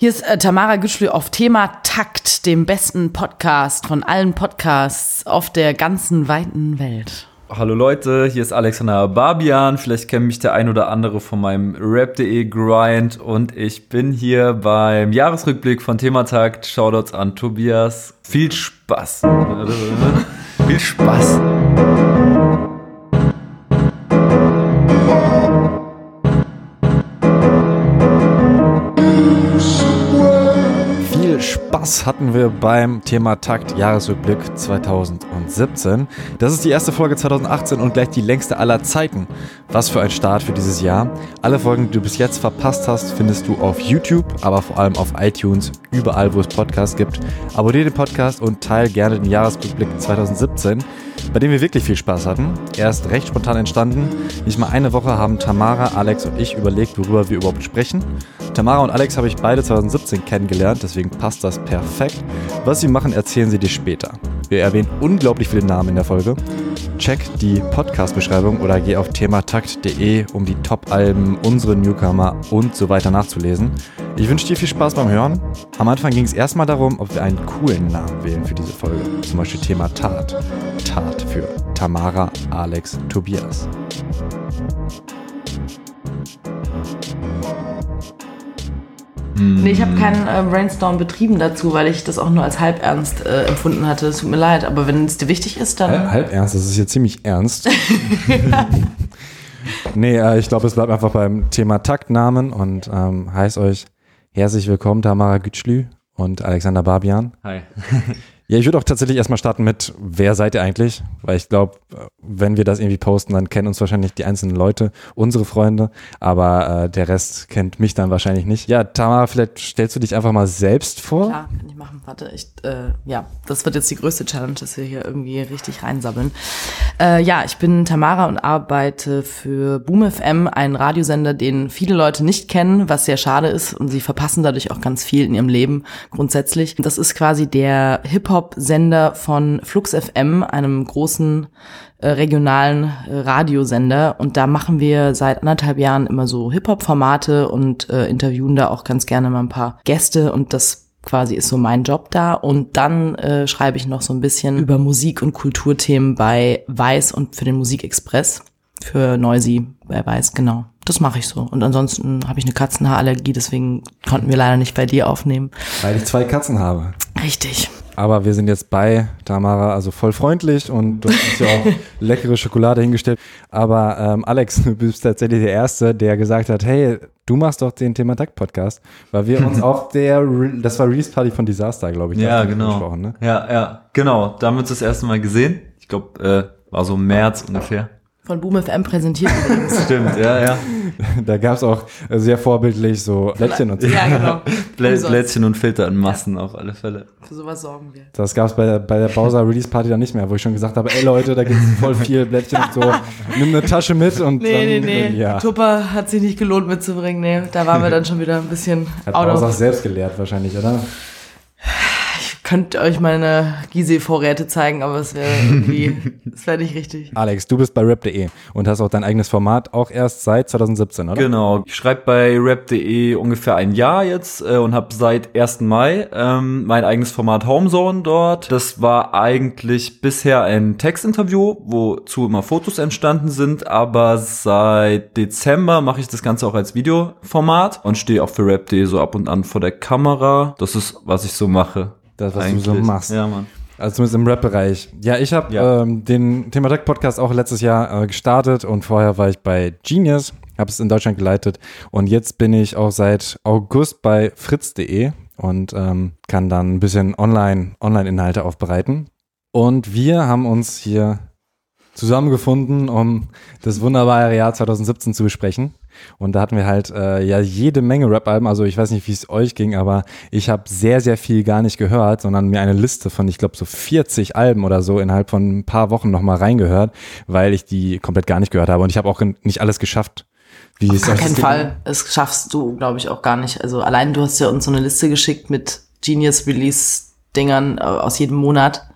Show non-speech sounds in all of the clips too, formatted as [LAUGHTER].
Hier ist äh, Tamara Gütschlü auf Thema Takt, dem besten Podcast von allen Podcasts auf der ganzen weiten Welt. Hallo Leute, hier ist Alexander Barbian. Vielleicht kennt mich der ein oder andere von meinem Rap.de Grind und ich bin hier beim Jahresrückblick von Thematakt. Shoutouts an Tobias. Viel Spaß. [LAUGHS] Viel Spaß. Spaß hatten wir beim Thema Takt Jahresrückblick 2017. Das ist die erste Folge 2018 und gleich die längste aller Zeiten. Was für ein Start für dieses Jahr. Alle Folgen, die du bis jetzt verpasst hast, findest du auf YouTube, aber vor allem auf iTunes, überall, wo es Podcasts gibt. Abonniere den Podcast und teile gerne den Jahresrückblick 2017 bei dem wir wirklich viel Spaß hatten. Er ist recht spontan entstanden. Nicht mal eine Woche haben Tamara, Alex und ich überlegt, worüber wir überhaupt sprechen. Tamara und Alex habe ich beide 2017 kennengelernt, deswegen passt das perfekt. Was sie machen, erzählen sie dir später. Wir erwähnen unglaublich viele Namen in der Folge. Check die Podcast-Beschreibung oder geh auf thematakt.de, um die Top-Alben, unsere Newcomer und so weiter nachzulesen. Ich wünsche dir viel Spaß beim Hören. Am Anfang ging es erstmal darum, ob wir einen coolen Namen wählen für diese Folge. Zum Beispiel Thema Tat. Tat für Tamara, Alex, Tobias. Nee, ich habe keinen äh, Brainstorm betrieben dazu, weil ich das auch nur als halbernst äh, empfunden hatte. Es tut mir leid, aber wenn es dir wichtig ist, dann. Halb, halb ernst, das ist jetzt ziemlich ernst. [LAUGHS] nee, äh, ich glaube, es bleibt einfach beim Thema Taktnamen und ähm, heißt euch herzlich willkommen, Tamara Gütschlü und Alexander Barbian. Hi. [LAUGHS] Ja, ich würde auch tatsächlich erstmal starten mit, wer seid ihr eigentlich? Weil ich glaube, wenn wir das irgendwie posten, dann kennen uns wahrscheinlich die einzelnen Leute, unsere Freunde, aber äh, der Rest kennt mich dann wahrscheinlich nicht. Ja, Tamara, vielleicht stellst du dich einfach mal selbst vor? Klar, kann ich machen. Warte, ich, äh, ja, das wird jetzt die größte Challenge, dass wir hier irgendwie richtig reinsammeln. Äh, ja, ich bin Tamara und arbeite für Boom FM, einen Radiosender, den viele Leute nicht kennen, was sehr schade ist und sie verpassen dadurch auch ganz viel in ihrem Leben grundsätzlich. Das ist quasi der Hip-Hop Hip-Hop-Sender von Flux FM, einem großen äh, regionalen äh, Radiosender. Und da machen wir seit anderthalb Jahren immer so Hip-Hop-Formate und äh, interviewen da auch ganz gerne mal ein paar Gäste. Und das quasi ist so mein Job da. Und dann äh, schreibe ich noch so ein bisschen über Musik- und Kulturthemen bei Weiß und für den Musikexpress. Für Noisy bei Weiß, genau. Das mache ich so. Und ansonsten habe ich eine Katzenhaarallergie, deswegen konnten wir leider nicht bei dir aufnehmen. Weil ich zwei Katzen habe. Richtig. Aber wir sind jetzt bei Tamara, also voll freundlich und du hast ja auch [LAUGHS] leckere Schokolade hingestellt. Aber ähm, Alex, [LAUGHS] du bist tatsächlich der Erste, der gesagt hat, hey, du machst doch den Thema Duck Podcast, weil wir uns [LAUGHS] auf der, das war Release Party von Disaster, glaube ich. Ja, genau. Ne? Ja, ja, genau. Da haben wir uns das erste Mal gesehen. Ich glaube, äh, war so März ungefähr. Von Boom FM präsentiert übrigens. [LAUGHS] Stimmt, ja, ja. Da gab es auch sehr vorbildlich so Blättchen und so. Ja, genau. [LAUGHS] Blättchen und Filter in Massen ja. auf alle Fälle. Für sowas sorgen wir. Das gab es bei der, bei der Bowser Release Party dann nicht mehr, wo ich schon gesagt habe, ey Leute, da gibt es voll viel Blättchen und so. Nimm eine Tasche mit und Nee, dann, nee, nee. Ja. Tupper hat sich nicht gelohnt mitzubringen. Nee, da waren wir dann schon wieder ein bisschen Hat Bowser selbst gelehrt wahrscheinlich, oder? Ich könnte euch meine Gizeh-Vorräte zeigen, aber es wäre irgendwie, [LAUGHS] es wäre nicht richtig. Alex, du bist bei rap.de und hast auch dein eigenes Format auch erst seit 2017, oder? Genau. Ich schreibe bei rap.de ungefähr ein Jahr jetzt äh, und habe seit 1. Mai ähm, mein eigenes Format Homezone dort. Das war eigentlich bisher ein Textinterview, wozu immer Fotos entstanden sind, aber seit Dezember mache ich das Ganze auch als Videoformat und stehe auch für rap.de so ab und an vor der Kamera. Das ist, was ich so mache. Das, was eigentlich. du so machst. Ja, Mann. Also zumindest im Rap-Bereich. Ja, ich habe Ja. ähm, den Thema Tech Podcast auch letztes Jahr äh, gestartet und vorher war ich bei Genius, habe es in Deutschland geleitet und jetzt bin ich auch seit August bei fritz.de und ähm, kann dann ein bisschen online Online-Inhalte aufbereiten. Und wir haben uns hier zusammengefunden, um das wunderbare Jahr 2017 zu besprechen. Und da hatten wir halt äh, ja jede Menge Rap-Alben. Also ich weiß nicht, wie es euch ging, aber ich habe sehr, sehr viel gar nicht gehört, sondern mir eine Liste von, ich glaube, so 40 Alben oder so innerhalb von ein paar Wochen nochmal reingehört, weil ich die komplett gar nicht gehört habe. Und ich habe auch nicht alles geschafft. Wie Auf keinen Fall. Das schaffst du, glaube ich, auch gar nicht. Also allein du hast ja uns so eine Liste geschickt mit Genius Release Dingern äh, aus jedem Monat.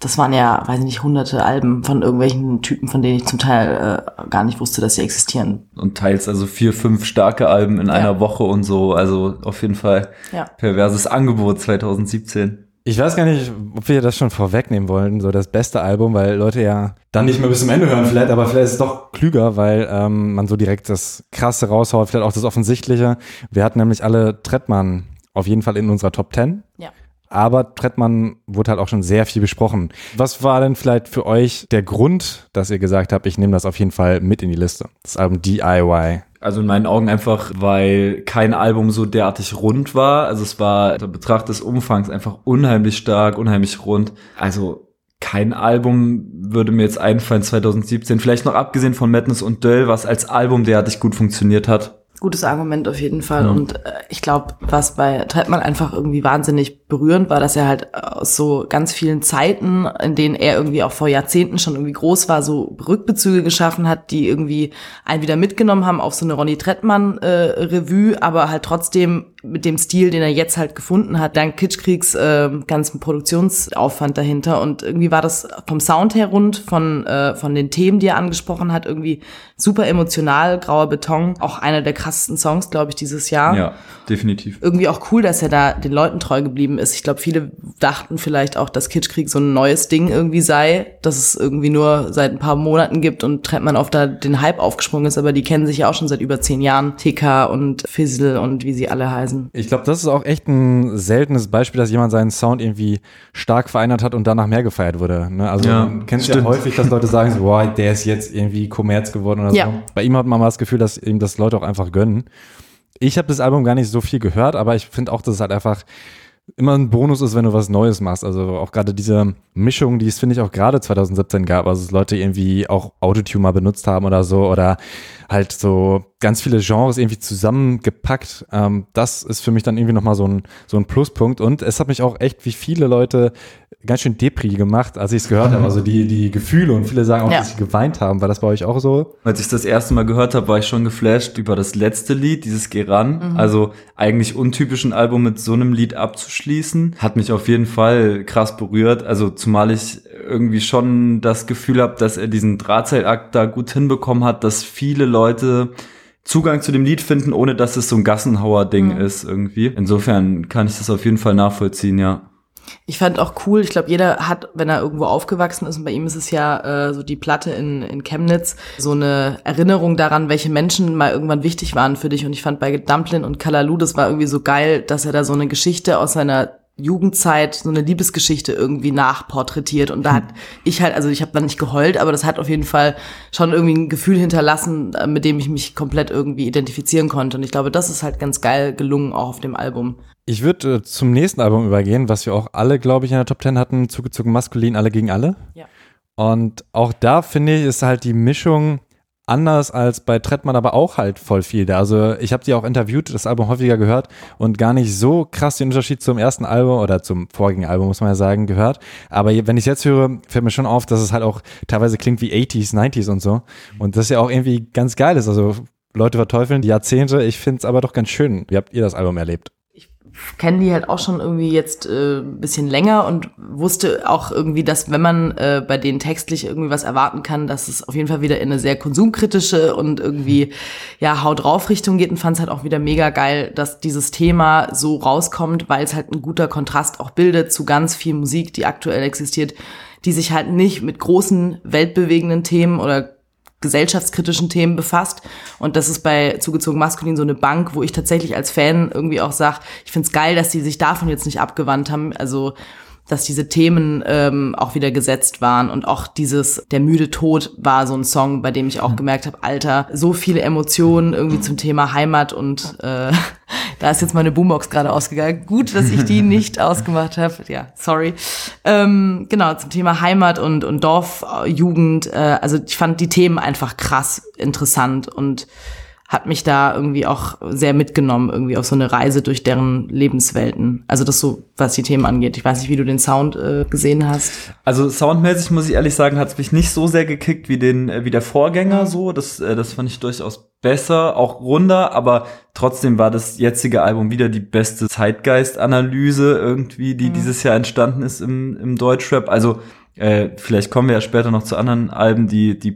Das waren ja, weiß ich nicht, hunderte Alben von irgendwelchen Typen, von denen ich zum Teil äh, gar nicht wusste, dass sie existieren. Und teils also vier, fünf starke Alben in Ja. einer Woche und so. Also auf jeden Fall Ja. perverses Angebot 2017. Ich weiß gar nicht, ob wir das schon vorwegnehmen wollen, so das beste Album, weil Leute ja dann nicht mehr bis zum Ende hören vielleicht, aber vielleicht ist es doch klüger, weil ähm, man so direkt das Krasse raushaut, vielleicht auch das Offensichtliche. Wir hatten nämlich alle Trettmann auf jeden Fall in unserer Top 10. Ja. Aber Trettmann wurde halt auch schon sehr viel besprochen. Was war denn vielleicht für euch der Grund, dass ihr gesagt habt, ich nehme das auf jeden Fall mit in die Liste? Das Album DIY. Also in meinen Augen einfach, weil kein Album so derartig rund war. Also es war der Betracht des Umfangs einfach unheimlich stark, unheimlich rund. Also kein Album würde mir jetzt einfallen 2017. Vielleicht noch abgesehen von Madness und Döll, was als Album derartig gut funktioniert hat. Gutes Argument auf jeden Fall. Ja. Und äh, ich glaube, was bei Trettmann einfach irgendwie wahnsinnig berührend war, dass er halt aus so ganz vielen Zeiten, in denen er irgendwie auch vor Jahrzehnten schon irgendwie groß war, so Rückbezüge geschaffen hat, die irgendwie einen wieder mitgenommen haben auf so eine Ronny Trettmann äh, Revue, aber halt trotzdem mit dem Stil, den er jetzt halt gefunden hat, dank Kitschkriegs äh, ganzen Produktionsaufwand dahinter. Und irgendwie war das vom Sound her rund, von, äh, von den Themen, die er angesprochen hat, irgendwie super emotional, grauer Beton, auch einer der krassesten Songs, glaube ich, dieses Jahr. Ja, definitiv. Irgendwie auch cool, dass er da den Leuten treu geblieben ist. Ich glaube, viele dachten vielleicht auch, dass Kitschkrieg so ein neues Ding irgendwie sei, dass es irgendwie nur seit ein paar Monaten gibt und Trettmann auf da den Hype aufgesprungen ist, aber die kennen sich ja auch schon seit über zehn Jahren. TK und Fizzle und wie sie alle heißen. Ich glaube, das ist auch echt ein seltenes Beispiel, dass jemand seinen Sound irgendwie stark verändert hat und danach mehr gefeiert wurde. Ne? Also Ja, man kennt ja häufig, dass Leute sagen, so, boah, der ist jetzt irgendwie Kommerz geworden oder Ja. so. Bei ihm hat man mal das Gefühl, dass ihm das Leute auch einfach gönnen. Ich habe das Album gar nicht so viel gehört, aber ich finde auch, dass es halt einfach immer ein Bonus ist, wenn du was Neues machst. Also auch gerade diese Mischung, die es, finde ich, auch gerade 2017 gab, also dass Leute irgendwie auch Autotune mal benutzt haben oder so oder halt so ganz viele Genres irgendwie zusammengepackt. Ähm, das ist für mich dann irgendwie nochmal so ein, so ein Pluspunkt. Und es hat mich auch echt wie viele Leute ganz schön Depri gemacht, als ich es gehört habe. Also die, die Gefühle und viele sagen auch, Ja. dass sie geweint haben. War das bei euch auch so? Als ich das erste Mal gehört habe, war ich schon geflasht über das letzte Lied, dieses Geran. Also eigentlich untypisch ein Album mit so einem Lied abzuschließen. Hat mich auf jeden Fall krass berührt. Also zumal ich irgendwie schon das Gefühl habe, dass er diesen Drahtseilakt da gut hinbekommen hat, dass viele Leute Zugang zu dem Lied finden, ohne dass es so ein Gassenhauer-Ding ist irgendwie. Insofern kann ich das auf jeden Fall nachvollziehen, ja. Ich fand auch cool, ich glaube, jeder hat, wenn er irgendwo aufgewachsen ist, und bei ihm ist es ja äh, so die Platte in, in Chemnitz, so eine Erinnerung daran, welche Menschen mal irgendwann wichtig waren für dich. Und ich fand bei Dumplin und Kalalu, das war irgendwie so geil, dass er da so eine Geschichte aus seiner Jugendzeit, so eine Liebesgeschichte irgendwie nachporträtiert. Und da hat ich halt, also ich habe dann nicht geheult, aber das hat auf jeden Fall schon irgendwie ein Gefühl hinterlassen, äh, mit dem ich mich komplett irgendwie identifizieren konnte. Und ich glaube, das ist halt ganz geil gelungen, auch auf dem Album. Ich würde äh, zum nächsten Album übergehen, was wir auch alle, glaube ich, in der Top 10 hatten, zugezogen maskulin, alle gegen alle. Ja. Und auch da finde ich, ist halt die Mischung anders als bei Trettmann, aber auch halt voll viel da. Also ich habe die auch interviewt, das Album häufiger gehört und gar nicht so krass den Unterschied zum ersten Album oder zum vorigen Album, muss man ja sagen, gehört. Aber wenn ich es jetzt höre, fällt mir schon auf, dass es halt auch teilweise klingt wie 80s, 90s und so. Und das ja auch irgendwie ganz geil ist. Also Leute verteufeln die Jahrzehnte, ich finde es aber doch ganz schön. Wie habt ihr das Album erlebt? Kenne die halt auch schon irgendwie jetzt äh, bisschen länger und wusste auch irgendwie, dass wenn man äh, bei denen textlich irgendwie was erwarten kann, dass es auf jeden Fall wieder in eine sehr konsumkritische und irgendwie ja Haut drauf Richtung geht und fand es halt auch wieder mega geil, dass dieses Thema so rauskommt, weil es halt ein guter Kontrast auch bildet zu ganz viel Musik, die aktuell existiert, die sich halt nicht mit großen weltbewegenden Themen oder gesellschaftskritischen Themen befasst. Und das ist bei Zugezogen Maskulin so eine Bank, wo ich tatsächlich als Fan irgendwie auch sage, ich find's geil, dass die sich davon jetzt nicht abgewandt haben. Also dass diese Themen ähm, auch wieder gesetzt waren und auch dieses Der müde Tod war so ein Song, bei dem ich auch gemerkt habe, Alter, so viele Emotionen irgendwie zum Thema Heimat und äh, [LAUGHS] da ist jetzt meine Boombox gerade ausgegangen. Gut, dass ich die [LAUGHS] nicht ausgemacht habe. Ja, sorry. Ähm, genau, zum Thema Heimat und, und Dorfjugend. Äh, also ich fand die Themen einfach krass interessant und hat mich da irgendwie auch sehr mitgenommen, irgendwie auf so eine Reise durch deren Lebenswelten. Also das so, was die Themen angeht. Ich weiß nicht, wie du den Sound äh, gesehen hast. Also soundmäßig muss ich ehrlich sagen, hat es mich nicht so sehr gekickt wie den äh, wie der Vorgänger so. Das äh, das fand ich durchaus besser, auch runder, aber trotzdem war das jetzige Album wieder die beste Zeitgeistanalyse irgendwie, die dieses Jahr entstanden ist im im Deutschrap. Also Äh, vielleicht kommen wir ja später noch zu anderen Alben, die, die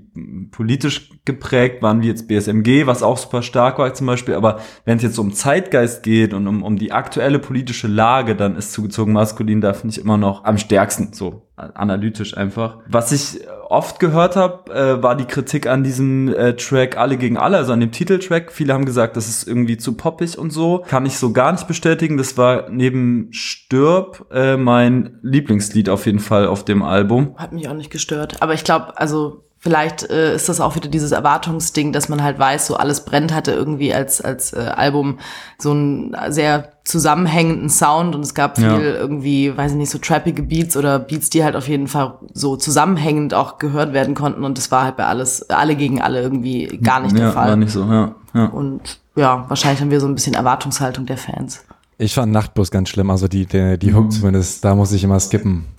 politisch geprägt waren, wie jetzt BSMG, was auch super stark war zum Beispiel. Aber wenn es jetzt um Zeitgeist geht und um, um die aktuelle politische Lage, dann ist zugezogen maskulin da finde ich immer noch am stärksten, so analytisch einfach. Was ich oft gehört habe, äh, war die Kritik an diesem äh, Track Alle gegen Alle, also an dem Titeltrack. Viele haben gesagt, das ist irgendwie zu poppig und so. Kann ich so gar nicht bestätigen. Das war neben Stirb äh, mein Lieblingslied auf jeden Fall auf dem Album. Hat mich auch nicht gestört. Aber ich glaube, also Vielleicht äh, ist das auch wieder dieses Erwartungsding, dass man halt weiß, so alles brennt hatte irgendwie als als äh, Album so einen sehr zusammenhängenden Sound und es gab viel ja. irgendwie, weiß ich nicht, so trappige Beats oder Beats, die halt auf jeden Fall so zusammenhängend auch gehört werden konnten und das war halt bei alles alle gegen alle irgendwie gar nicht ja, der Fall. War nicht so, ja, ja. Und ja, wahrscheinlich haben wir so ein bisschen Erwartungshaltung der Fans. Ich fand Nachtbus ganz schlimm, also die die, die Hook mhm. zumindest, da muss ich immer skippen. [LAUGHS]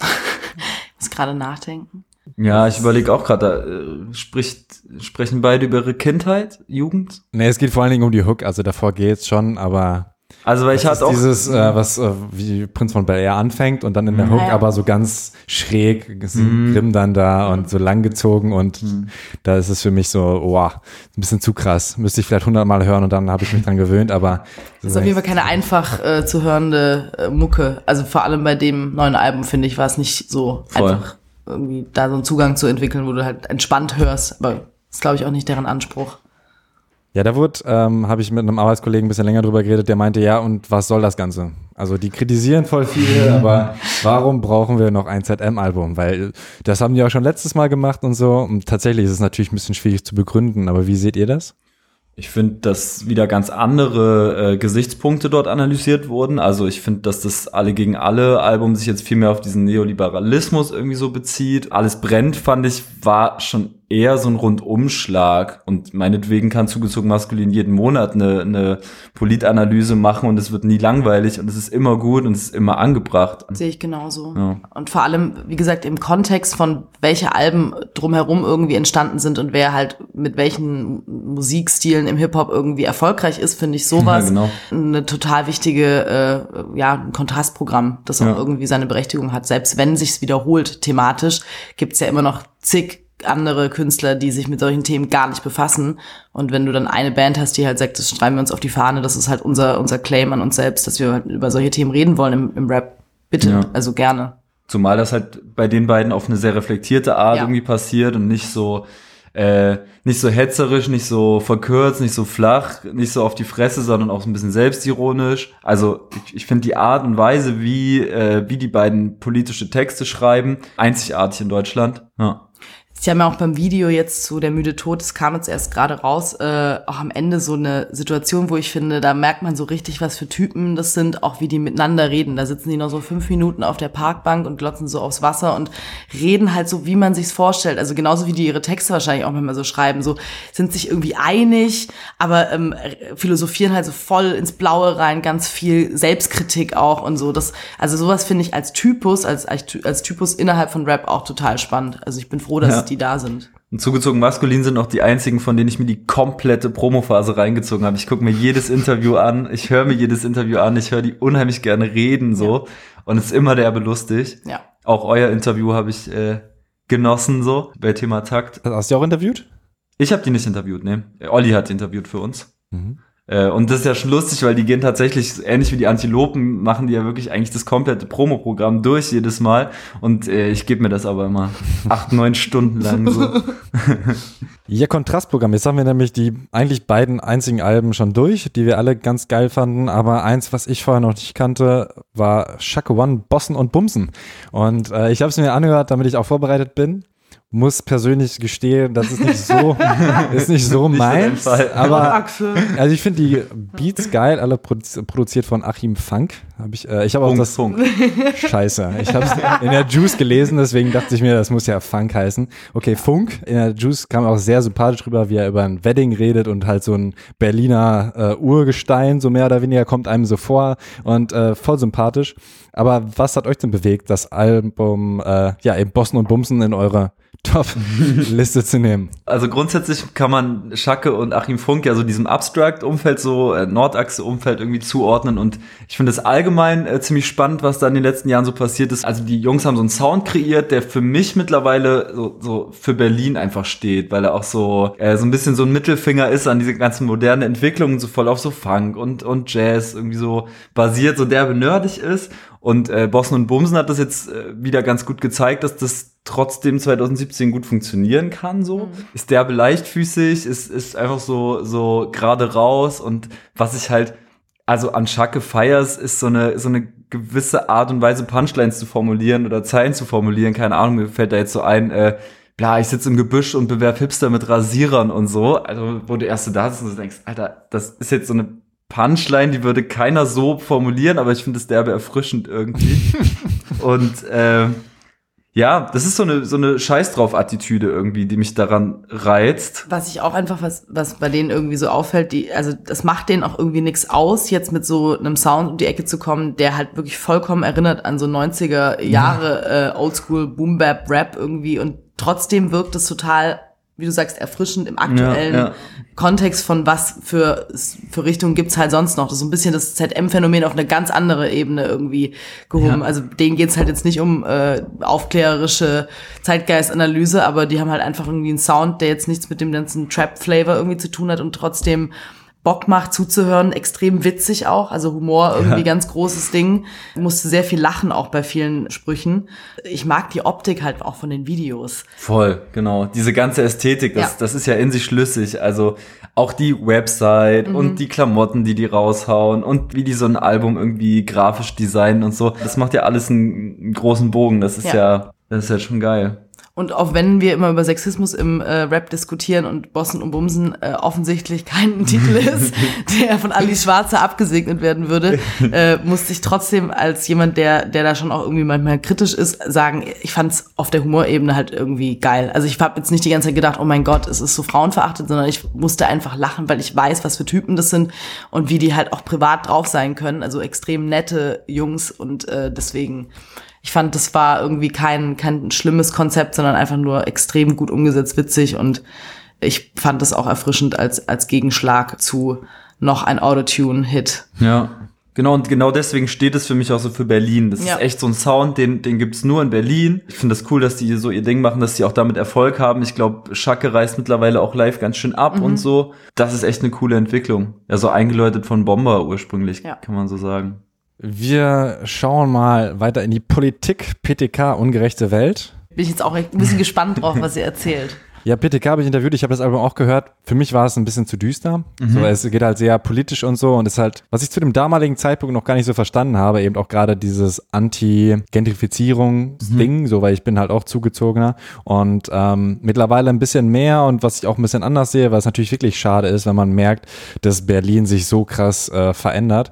ich muss gerade nachdenken. Ja, ich überlege auch gerade, äh, spricht, sprechen beide über ihre Kindheit, Jugend? Nee, es geht vor allen Dingen um die Hook, also davor geht's schon, aber also weil ich hatte auch dieses, äh, was äh, wie Prinz von Bel Air anfängt und dann in der mhm. Hook ja. aber so ganz schräg, mhm. Grimm dann da und so langgezogen und mhm. da ist es für mich so, wow, ein bisschen zu krass. Müsste ich vielleicht hundertmal hören und dann habe ich mich dran gewöhnt, aber das ist auf jeden Fall keine einfach äh, zu hörende äh, Mucke. Also vor allem bei dem neuen Album finde ich war es nicht so Voll. einfach irgendwie da so einen Zugang zu entwickeln, wo du halt entspannt hörst. Aber das ist, glaube ich, auch nicht deren Anspruch. Ja, da wurde, ähm, habe ich mit einem Arbeitskollegen ein bisschen länger drüber geredet, der meinte, ja, und was soll das Ganze? Also die kritisieren voll viel, [LAUGHS] aber warum brauchen wir noch ein ZM-Album? Weil das haben die auch schon letztes Mal gemacht und so. Und tatsächlich ist es natürlich ein bisschen schwierig zu begründen, aber wie seht ihr das? Ich finde, dass wieder ganz andere äh, Gesichtspunkte dort analysiert wurden. Also ich finde, dass das Alle gegen alle Album sich jetzt viel mehr auf diesen Neoliberalismus irgendwie so bezieht. Alles brennt, fand ich, war schon eher so ein Rundumschlag und meinetwegen kann zugezogen maskulin jeden Monat eine, eine Politanalyse machen und es wird nie langweilig und es ist immer gut und es ist immer angebracht. Sehe ich genauso. Ja. Und vor allem, wie gesagt, im Kontext von welche Alben drumherum irgendwie entstanden sind und wer halt mit welchen Musikstilen im Hip-Hop irgendwie erfolgreich ist, finde ich [LAUGHS] sowas ja, genau. eine total wichtige, äh, ja, ein Kontrastprogramm, das auch ja. irgendwie seine Berechtigung hat. Selbst wenn sich's wiederholt thematisch, gibt's ja immer noch zig andere Künstler, die sich mit solchen Themen gar nicht befassen. Und wenn du dann eine Band hast, die halt sagt, das schreiben wir uns auf die Fahne, das ist halt unser, unser Claim an uns selbst, dass wir über solche Themen reden wollen im, im Rap, bitte, ja. also gerne. Zumal das halt bei den beiden auf eine sehr reflektierte Art ja. irgendwie passiert und nicht so, äh, nicht so hetzerisch, nicht so verkürzt, nicht so flach, nicht so auf die Fresse, sondern auch so ein bisschen selbstironisch. Also ich, ich finde die Art und Weise, wie, äh, wie die beiden politische Texte schreiben, einzigartig in Deutschland. Ja. Sie haben ja auch beim Video jetzt zu Der müde Tod, das kam jetzt erst gerade raus, äh, auch am Ende so eine Situation, wo ich finde, da merkt man so richtig, was für Typen das sind, auch wie die miteinander reden. Da sitzen die noch so fünf Minuten auf der Parkbank und glotzen so aufs Wasser und reden halt so, wie man sich's vorstellt. Also genauso wie die ihre Texte wahrscheinlich auch manchmal so schreiben, so sind sich irgendwie einig, aber ähm, philosophieren halt so voll ins Blaue rein, ganz viel Selbstkritik auch und so. Das, also sowas finde ich als Typus, als, als Typus innerhalb von Rap auch total spannend. Also ich bin froh, dass ja die da sind. Und zugezogen maskulin sind auch die einzigen, von denen ich mir die komplette Promophase reingezogen habe. Ich gucke mir jedes Interview an, ich höre mir jedes Interview an, ich höre die unheimlich gerne reden so. Ja. Und es ist immer derbe lustig. Ja. Auch euer Interview habe ich äh, genossen so bei Thema Takt. Hast du auch interviewt? Ich habe die nicht interviewt, ne. Olli hat interviewt für uns. Mhm. Äh, und das ist ja schon lustig, weil die gehen tatsächlich, ähnlich wie die Antilopen, machen die ja wirklich eigentlich das komplette Promoprogramm durch jedes Mal. Und äh, ich gebe mir das aber immer [LAUGHS] acht, neun Stunden lang so. [LAUGHS] Ja, Kontrastprogramm. Jetzt haben wir nämlich die eigentlich beiden einzigen Alben schon durch, die wir alle ganz geil fanden. Aber eins, was ich vorher noch nicht kannte, war Shaka One, Bossen und Bumsen. Und äh, ich habe es mir angehört, damit ich auch vorbereitet bin muss persönlich gestehen, das ist nicht so, [LAUGHS] ist nicht so nicht meins. Aber also ich finde die Beats geil, alle produziert von Achim Funk. Hab ich äh, ich habe auch das Funk. [LAUGHS] Scheiße. Ich habe es in der Juice gelesen, deswegen dachte ich mir, das muss ja Funk heißen. Okay, Funk. In der Juice kam auch sehr sympathisch drüber, wie er über ein Wedding redet und halt so ein Berliner äh, Urgestein, so mehr oder weniger kommt einem so vor und äh, voll sympathisch. Aber was hat euch denn bewegt, das Album, äh, ja, eben Bossen und Bumsen in eure Top-Liste [LAUGHS] zu nehmen? Also grundsätzlich kann man Schacke und Achim Funk ja so diesem Abstract-Umfeld, so äh, Nordachse-Umfeld irgendwie zuordnen und ich finde es allgemein äh, ziemlich spannend, was da in den letzten Jahren so passiert ist. Also die Jungs haben so einen Sound kreiert, der für mich mittlerweile so, so für Berlin einfach steht, weil er auch so äh, so ein bisschen so ein Mittelfinger ist an diese ganzen modernen Entwicklungen, so voll auf so Funk und, und Jazz irgendwie so basiert, so derbe nerdig ist und äh, Bossen und Bumsen hat das jetzt äh, wieder ganz gut gezeigt, dass das trotzdem 2017 gut funktionieren kann. So mhm. ist derbe leichtfüßig, ist ist einfach so so gerade raus und was ich halt also an Schacke feiers ist so eine so eine gewisse Art und Weise Punchlines zu formulieren oder Zeilen zu formulieren. Keine Ahnung, mir fällt da jetzt so ein. Äh, bla, ich sitze im Gebüsch und bewerb Hipster mit Rasierern und so. Also, wo du erst so da sitzt und du denkst, Alter, das ist jetzt so eine Punchline, die würde keiner so formulieren, aber ich finde es derbe erfrischend irgendwie. [LAUGHS] und äh, ja, das ist so eine so eine Scheiß drauf Attitüde irgendwie, die mich daran reizt. Was ich auch einfach was was bei denen irgendwie so auffällt, die also das macht denen auch irgendwie nichts aus, jetzt mit so einem Sound um die Ecke zu kommen, der halt wirklich vollkommen erinnert an so 90er Jahre äh, Oldschool Boom Bap Rap irgendwie und trotzdem wirkt es total wie du sagst, erfrischend im aktuellen ja, ja. Kontext von was für, für Richtungen gibt's halt sonst noch. Das ist so ein bisschen das ZM-Phänomen auf eine ganz andere Ebene irgendwie gehoben. Ja. Also denen geht's halt jetzt nicht um äh, aufklärerische Zeitgeistanalyse, aber die haben halt einfach irgendwie einen Sound, der jetzt nichts mit dem ganzen Trap-Flavor irgendwie zu tun hat und trotzdem Bock macht zuzuhören, extrem witzig auch, also Humor irgendwie ja. ganz großes Ding. Ich musste sehr viel lachen auch bei vielen Sprüchen. Ich mag die Optik halt auch von den Videos. Voll, genau. Diese ganze Ästhetik, das, ja. das ist ja in sich schlüssig. Also auch die Website mhm. und die Klamotten, die die raushauen und wie die so ein Album irgendwie grafisch designen und so. Das macht ja alles einen, einen großen Bogen. Das ist ja, ja das ist ja schon geil. Und auch wenn wir immer über Sexismus im äh, Rap diskutieren und Bossen und Bumsen äh, offensichtlich kein [LAUGHS] Titel ist, [LAUGHS] der von Ali Schwarzer abgesegnet werden würde, äh, musste ich trotzdem als jemand, der, der da schon auch irgendwie manchmal kritisch ist, sagen, ich fand es auf der Humorebene halt irgendwie geil. Also ich habe jetzt nicht die ganze Zeit gedacht, oh mein Gott, es ist so frauenverachtet, sondern ich musste einfach lachen, weil ich weiß, was für Typen das sind und wie die halt auch privat drauf sein können. Also extrem nette Jungs und äh, deswegen ich fand, das war irgendwie kein, kein schlimmes Konzept, sondern einfach nur extrem gut umgesetzt, witzig und ich fand das auch erfrischend als, als Gegenschlag zu noch ein Autotune-Hit. Ja. Genau, und genau deswegen steht es für mich auch so für Berlin. Das ja. ist echt so ein Sound, den, den gibt's nur in Berlin. Ich finde das cool, dass die so ihr Ding machen, dass sie auch damit Erfolg haben. Ich glaube, Schacke reißt mittlerweile auch live ganz schön ab mhm. und so. Das ist echt eine coole Entwicklung. Ja, so eingeläutet von Bomber ursprünglich, ja. kann man so sagen. Wir schauen mal weiter in die Politik, PTK, ungerechte Welt. Bin ich jetzt auch ein bisschen gespannt drauf, was ihr erzählt. [LAUGHS] Ja, PTK habe ich interviewt, ich habe das Album auch gehört. Für mich war es ein bisschen zu düster. Mhm. So, es geht halt sehr politisch und so und ist halt, was ich zu dem damaligen Zeitpunkt noch gar nicht so verstanden habe, eben auch gerade dieses Anti-Gentrifizierungsding, mhm. so weil ich bin halt auch zugezogener und ähm, mittlerweile ein bisschen mehr und was ich auch ein bisschen anders sehe, weil es natürlich wirklich schade ist, wenn man merkt, dass Berlin sich so krass äh, verändert.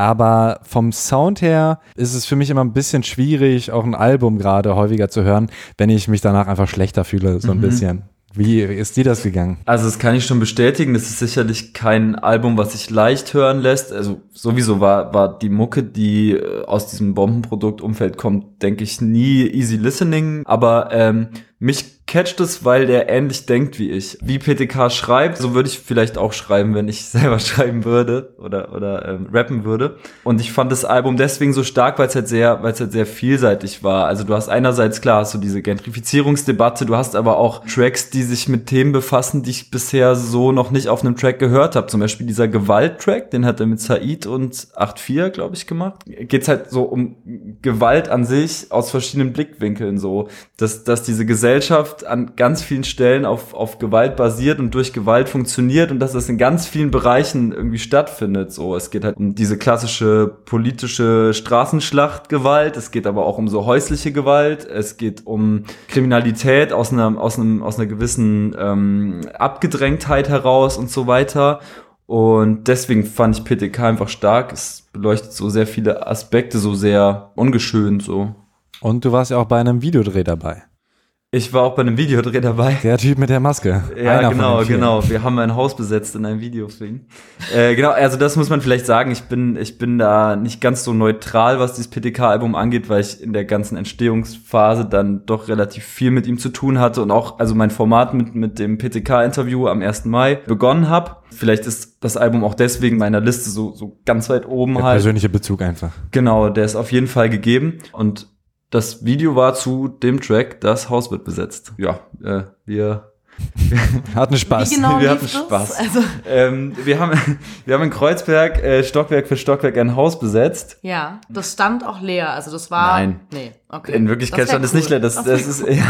Aber vom Sound her ist es für mich immer ein bisschen schwierig, auch ein Album gerade häufiger zu hören, wenn ich mich danach einfach schlechter fühle, so ein mhm. bisschen. Wie ist dir das gegangen? Also das kann ich schon bestätigen. Das ist sicherlich kein Album, was sich leicht hören lässt. Also sowieso war, war die Mucke, die äh, aus diesem Bombenproduktumfeld kommt, denke ich, nie easy listening. Aber ähm, mich catcht es, weil der ähnlich denkt wie ich. Wie PTK schreibt, so würde ich vielleicht auch schreiben, wenn ich [LAUGHS] selber schreiben würde oder oder ähm, rappen würde. Und ich fand das Album deswegen so stark, weil es halt sehr, weil es halt sehr vielseitig war. Also du hast einerseits klar hast du diese Gentrifizierungsdebatte, du hast aber auch Tracks, die sich mit Themen befassen, die ich bisher so noch nicht auf einem Track gehört habe. Zum Beispiel dieser Gewalt-Track, den hat er mit Said und 8.4, glaube ich, gemacht. Geht's halt so um Gewalt an sich aus verschiedenen Blickwinkeln so, dass dass diese Gesellschaft an ganz vielen Stellen auf, auf Gewalt basiert und durch Gewalt funktioniert und dass das in ganz vielen Bereichen irgendwie stattfindet. So, es geht halt um diese klassische politische Straßenschlachtgewalt, es geht aber auch um so häusliche Gewalt, es geht um Kriminalität aus einer, aus einem, aus einer gewissen ähm, Abgedrängtheit heraus und so weiter. Und deswegen fand ich PTK einfach stark. Es beleuchtet so sehr viele Aspekte, so sehr ungeschönt so. Und du warst ja auch bei einem Videodreh dabei. Ich war auch bei einem Videodreh dabei. Der Typ mit der Maske. Ja, Einer genau, genau. Wir haben ein Haus besetzt in einem Videofilm. äh, genau, also das muss man vielleicht sagen. Ich bin, ich bin da nicht ganz so neutral, was dieses PTK-Album angeht, weil ich in der ganzen Entstehungsphase dann doch relativ viel mit ihm zu tun hatte und auch, also mein Format mit, mit dem PTK-Interview am 1. Mai begonnen habe. Vielleicht ist das Album auch deswegen meiner Liste so, so ganz weit oben Der halt. persönliche Bezug einfach. Genau, der ist auf jeden Fall gegeben. Und das Video war zu dem Track, das Haus wird besetzt. Ja, äh, wir, [LAUGHS] Hatten Spaß. Wie genau wir hatten? Spaß. Also, ähm, wir, haben, wir haben in Kreuzberg äh, Stockwerk für Stockwerk ein Haus besetzt. ja, das stand auch leer. Also das war. Nein. Nee, okay. In Wirklichkeit stand es nicht cool. leer. Das, das ist, ja.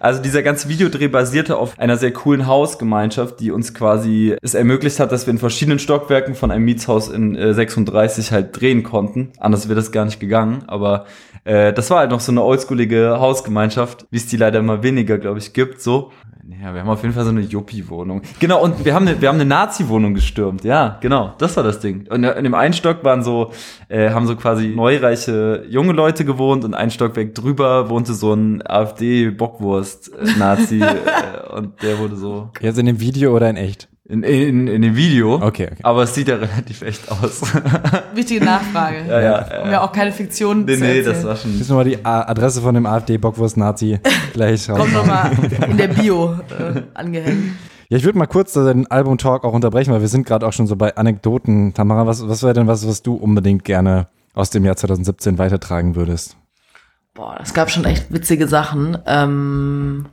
Also dieser ganze Videodreh basierte auf einer sehr coolen Hausgemeinschaft, die uns quasi es ermöglicht hat, dass wir in verschiedenen Stockwerken von einem Mietshaus in äh, 36 halt drehen konnten. Anders wäre das gar nicht gegangen. Aber äh, das war halt noch so eine oldschoolige Hausgemeinschaft, wie es die leider immer weniger, glaube ich, gibt. So. Ja, wir haben auf jeden Fall so eine Yuppie-Wohnung. Genau, und wir haben eine, wir haben eine Nazi-Wohnung gestürmt. Ja, genau, das war das Ding. Und in dem einen Stock waren so, äh, haben so quasi neureiche junge Leute gewohnt und ein Stockwerk drüber wohnte so ein AfD-Bockwurst-Nazi [LAUGHS] äh, und der wurde so Jetzt in dem Video oder in echt? in, in, in dem Video. Okay, okay. Aber es sieht ja relativ echt aus. [LAUGHS] Wichtige Nachfrage. ja, ja, Um ja auch keine Fiktion Nee, zu nee, erzählen. das war schon. Müssen wir mal die Adresse von dem AfD-Bockwurst-Nazi [LAUGHS] gleich Kommt raus. nochmal in der Bio äh, angehängt. Ja, ich würde mal kurz den Album-Talk auch unterbrechen, weil wir sind gerade auch schon so bei Anekdoten. Tamara, was, was wäre denn was, was du unbedingt gerne aus dem Jahr 2017 weitertragen würdest? Boah, es gab schon echt witzige Sachen. Ähm,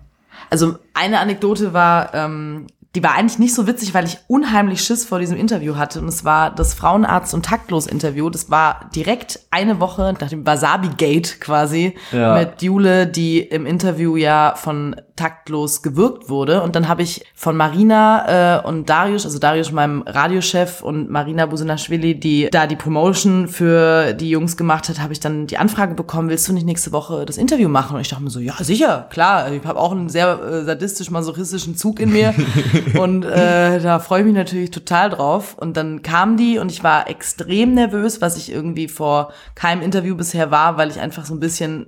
also eine Anekdote war, ähm, die war eigentlich nicht so witzig, weil ich unheimlich Schiss vor diesem Interview hatte. Und es war das Frauenarzt- und Taktlos-Interview. Das war direkt eine Woche nach dem Wasabi-Gate quasi Ja. mit Jule, die im Interview ja von Taktlos gewirkt wurde. Und dann habe ich von Marina äh, und Darius, also Darius meinem Radiochef und Marina Businashvili, die da die Promotion für die Jungs gemacht hat, habe ich dann die Anfrage bekommen, willst du nicht nächste Woche das Interview machen? Und ich dachte mir so, ja sicher, klar. Ich habe auch einen sehr äh, sadistisch-masochistischen Zug in mir [LAUGHS] und äh, da freue ich mich natürlich total drauf. Und dann kam die und ich war extrem nervös, was ich irgendwie vor keinem Interview bisher war, weil ich einfach so ein bisschen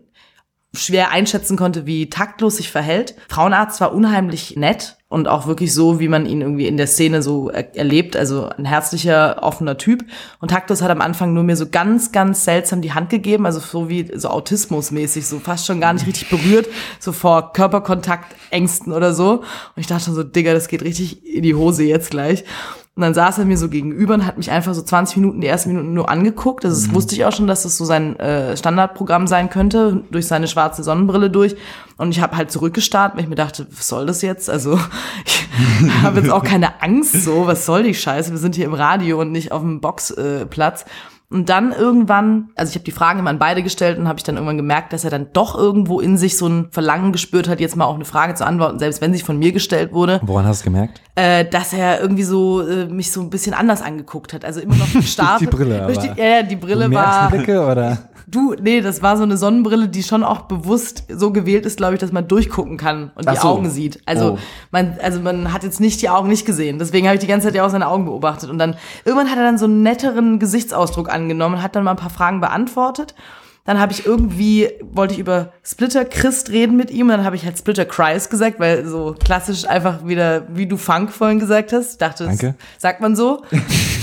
schwer einschätzen konnte, wie taktlos sich verhält. Frauenarzt war unheimlich nett und auch wirklich so, wie man ihn irgendwie in der Szene so er erlebt, also ein herzlicher, offener Typ. Und Taktlos hat am Anfang nur mir so ganz, ganz seltsam die Hand gegeben, also so wie so Autismusmäßig, so fast schon gar nicht richtig berührt, so vor Körperkontaktängsten oder so. Und ich dachte schon so, Digga, das geht richtig in die Hose jetzt gleich. Und dann saß er mir so gegenüber und hat mich einfach so 20 Minuten, die ersten Minuten nur angeguckt. Also das wusste ich auch schon, dass das so sein äh, Standardprogramm sein könnte, durch seine schwarze Sonnenbrille durch. Und ich habe halt zurückgestarrt, weil ich mir dachte, was soll das jetzt? Also [LAUGHS] ich [LAUGHS] habe jetzt auch keine Angst so, was soll die Scheiße? Wir sind hier im Radio und nicht auf dem Boxplatz. Äh. Und dann irgendwann, also ich habe die Fragen immer an beide gestellt und habe ich dann irgendwann gemerkt, dass er dann doch irgendwo in sich so ein Verlangen gespürt hat, jetzt mal auch eine Frage zu antworten, selbst wenn sie von mir gestellt wurde Woran hast du es gemerkt? äh, dass er irgendwie so äh, mich so ein bisschen anders angeguckt hat. Also immer noch [LAUGHS] gestarrt. die Brille aber. die, ja, die Brille war. Blicke oder? Du, nee, das war so eine Sonnenbrille, die schon auch bewusst so gewählt ist, glaube ich, dass man durchgucken kann und Ach die so. Augen sieht. Also Oh. man, also man hat jetzt nicht die Augen nicht gesehen. Deswegen habe ich die ganze Zeit ja auch seine Augen beobachtet. Und dann irgendwann hat er dann so einen netteren Gesichtsausdruck angenommen, hat dann mal ein paar Fragen beantwortet. Dann habe ich irgendwie, wollte ich über Splitter Christ reden mit ihm, dann habe ich halt Splitter Christ gesagt, weil so klassisch einfach wieder, wie du Funk vorhin gesagt hast. Ich dachte, Danke. das sagt man so. [LAUGHS]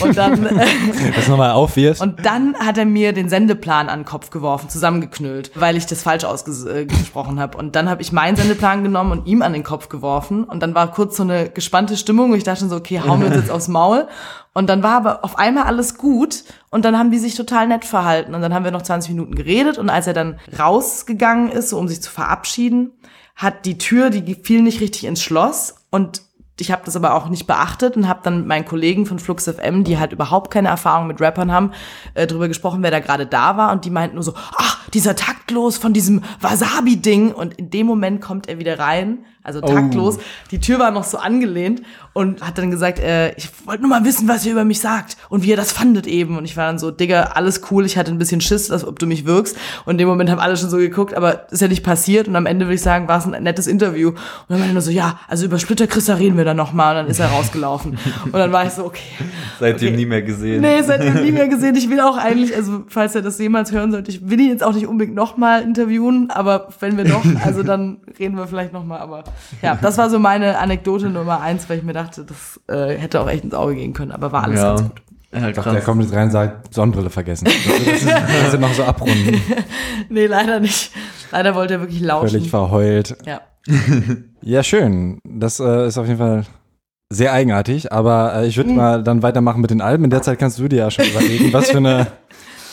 Und dann, [LAUGHS] äh, Das nochmal aufwirfst? und dann hat er mir den Sendeplan an den Kopf geworfen, zusammengeknüllt, weil ich das falsch ausgesprochen habe. Und dann habe ich meinen Sendeplan genommen und ihm an den Kopf geworfen. Und dann war kurz so eine gespannte Stimmung. Und ich dachte schon so, okay, hauen wir uns jetzt aufs Maul. Und dann war aber auf einmal alles gut. Und dann haben die sich total nett verhalten. Und dann haben wir noch 20 Minuten geredet. Und als er dann rausgegangen ist, so um sich zu verabschieden, hat die Tür, die fiel nicht richtig ins Schloss. Und ich habe das aber auch nicht beachtet und habe dann mit meinen Kollegen von Flux FM, die halt überhaupt keine Erfahrung mit Rappern haben, äh, drüber gesprochen, wer da gerade da war. Und die meinten nur so, ach, dieser taktlos von diesem Wasabi-Ding und in dem Moment kommt er wieder rein, also taktlos. Die Tür war noch so angelehnt und hat dann gesagt, äh, ich wollte nur mal wissen, was ihr über mich sagt und wie ihr das fandet eben und ich war dann so, Digga, alles cool, ich hatte ein bisschen Schiss, dass, ob du mich wirkst und in dem Moment haben alle schon so geguckt, aber ist ja nicht passiert und am Ende würde ich sagen, war es ein nettes Interview und dann meinte er nur so, ja, also über Splitter Christa reden wir dann nochmal und dann ist er rausgelaufen [LAUGHS] und dann war ich so, okay. Seitdem Okay. nie mehr gesehen. Nee, seitdem nie mehr gesehen. Ich will auch eigentlich, also falls er das jemals hören sollte, ich will ihn jetzt auch nicht unbedingt nochmal noch mal interviewen, aber wenn wir doch, also dann [LAUGHS] reden wir vielleicht noch mal. Aber ja, das war so meine Anekdote Nummer eins, weil ich mir dachte, das äh, hätte auch echt ins Auge gehen können, aber war alles Ja. ganz gut. Ja, Ich dachte, der kommt jetzt rein und sagt, Sonnenbrille vergessen. [LAUGHS] Das, ist, das sind noch so abrunden. [LAUGHS] Nee, leider nicht. Leider wollte er wirklich lauschen. Völlig verheult. ja. Ja, schön. Das äh, ist auf jeden Fall sehr eigenartig, aber äh, ich Mhm. würde mal dann weitermachen mit den Alben. In der Zeit kannst du dir ja schon überlegen, was für eine,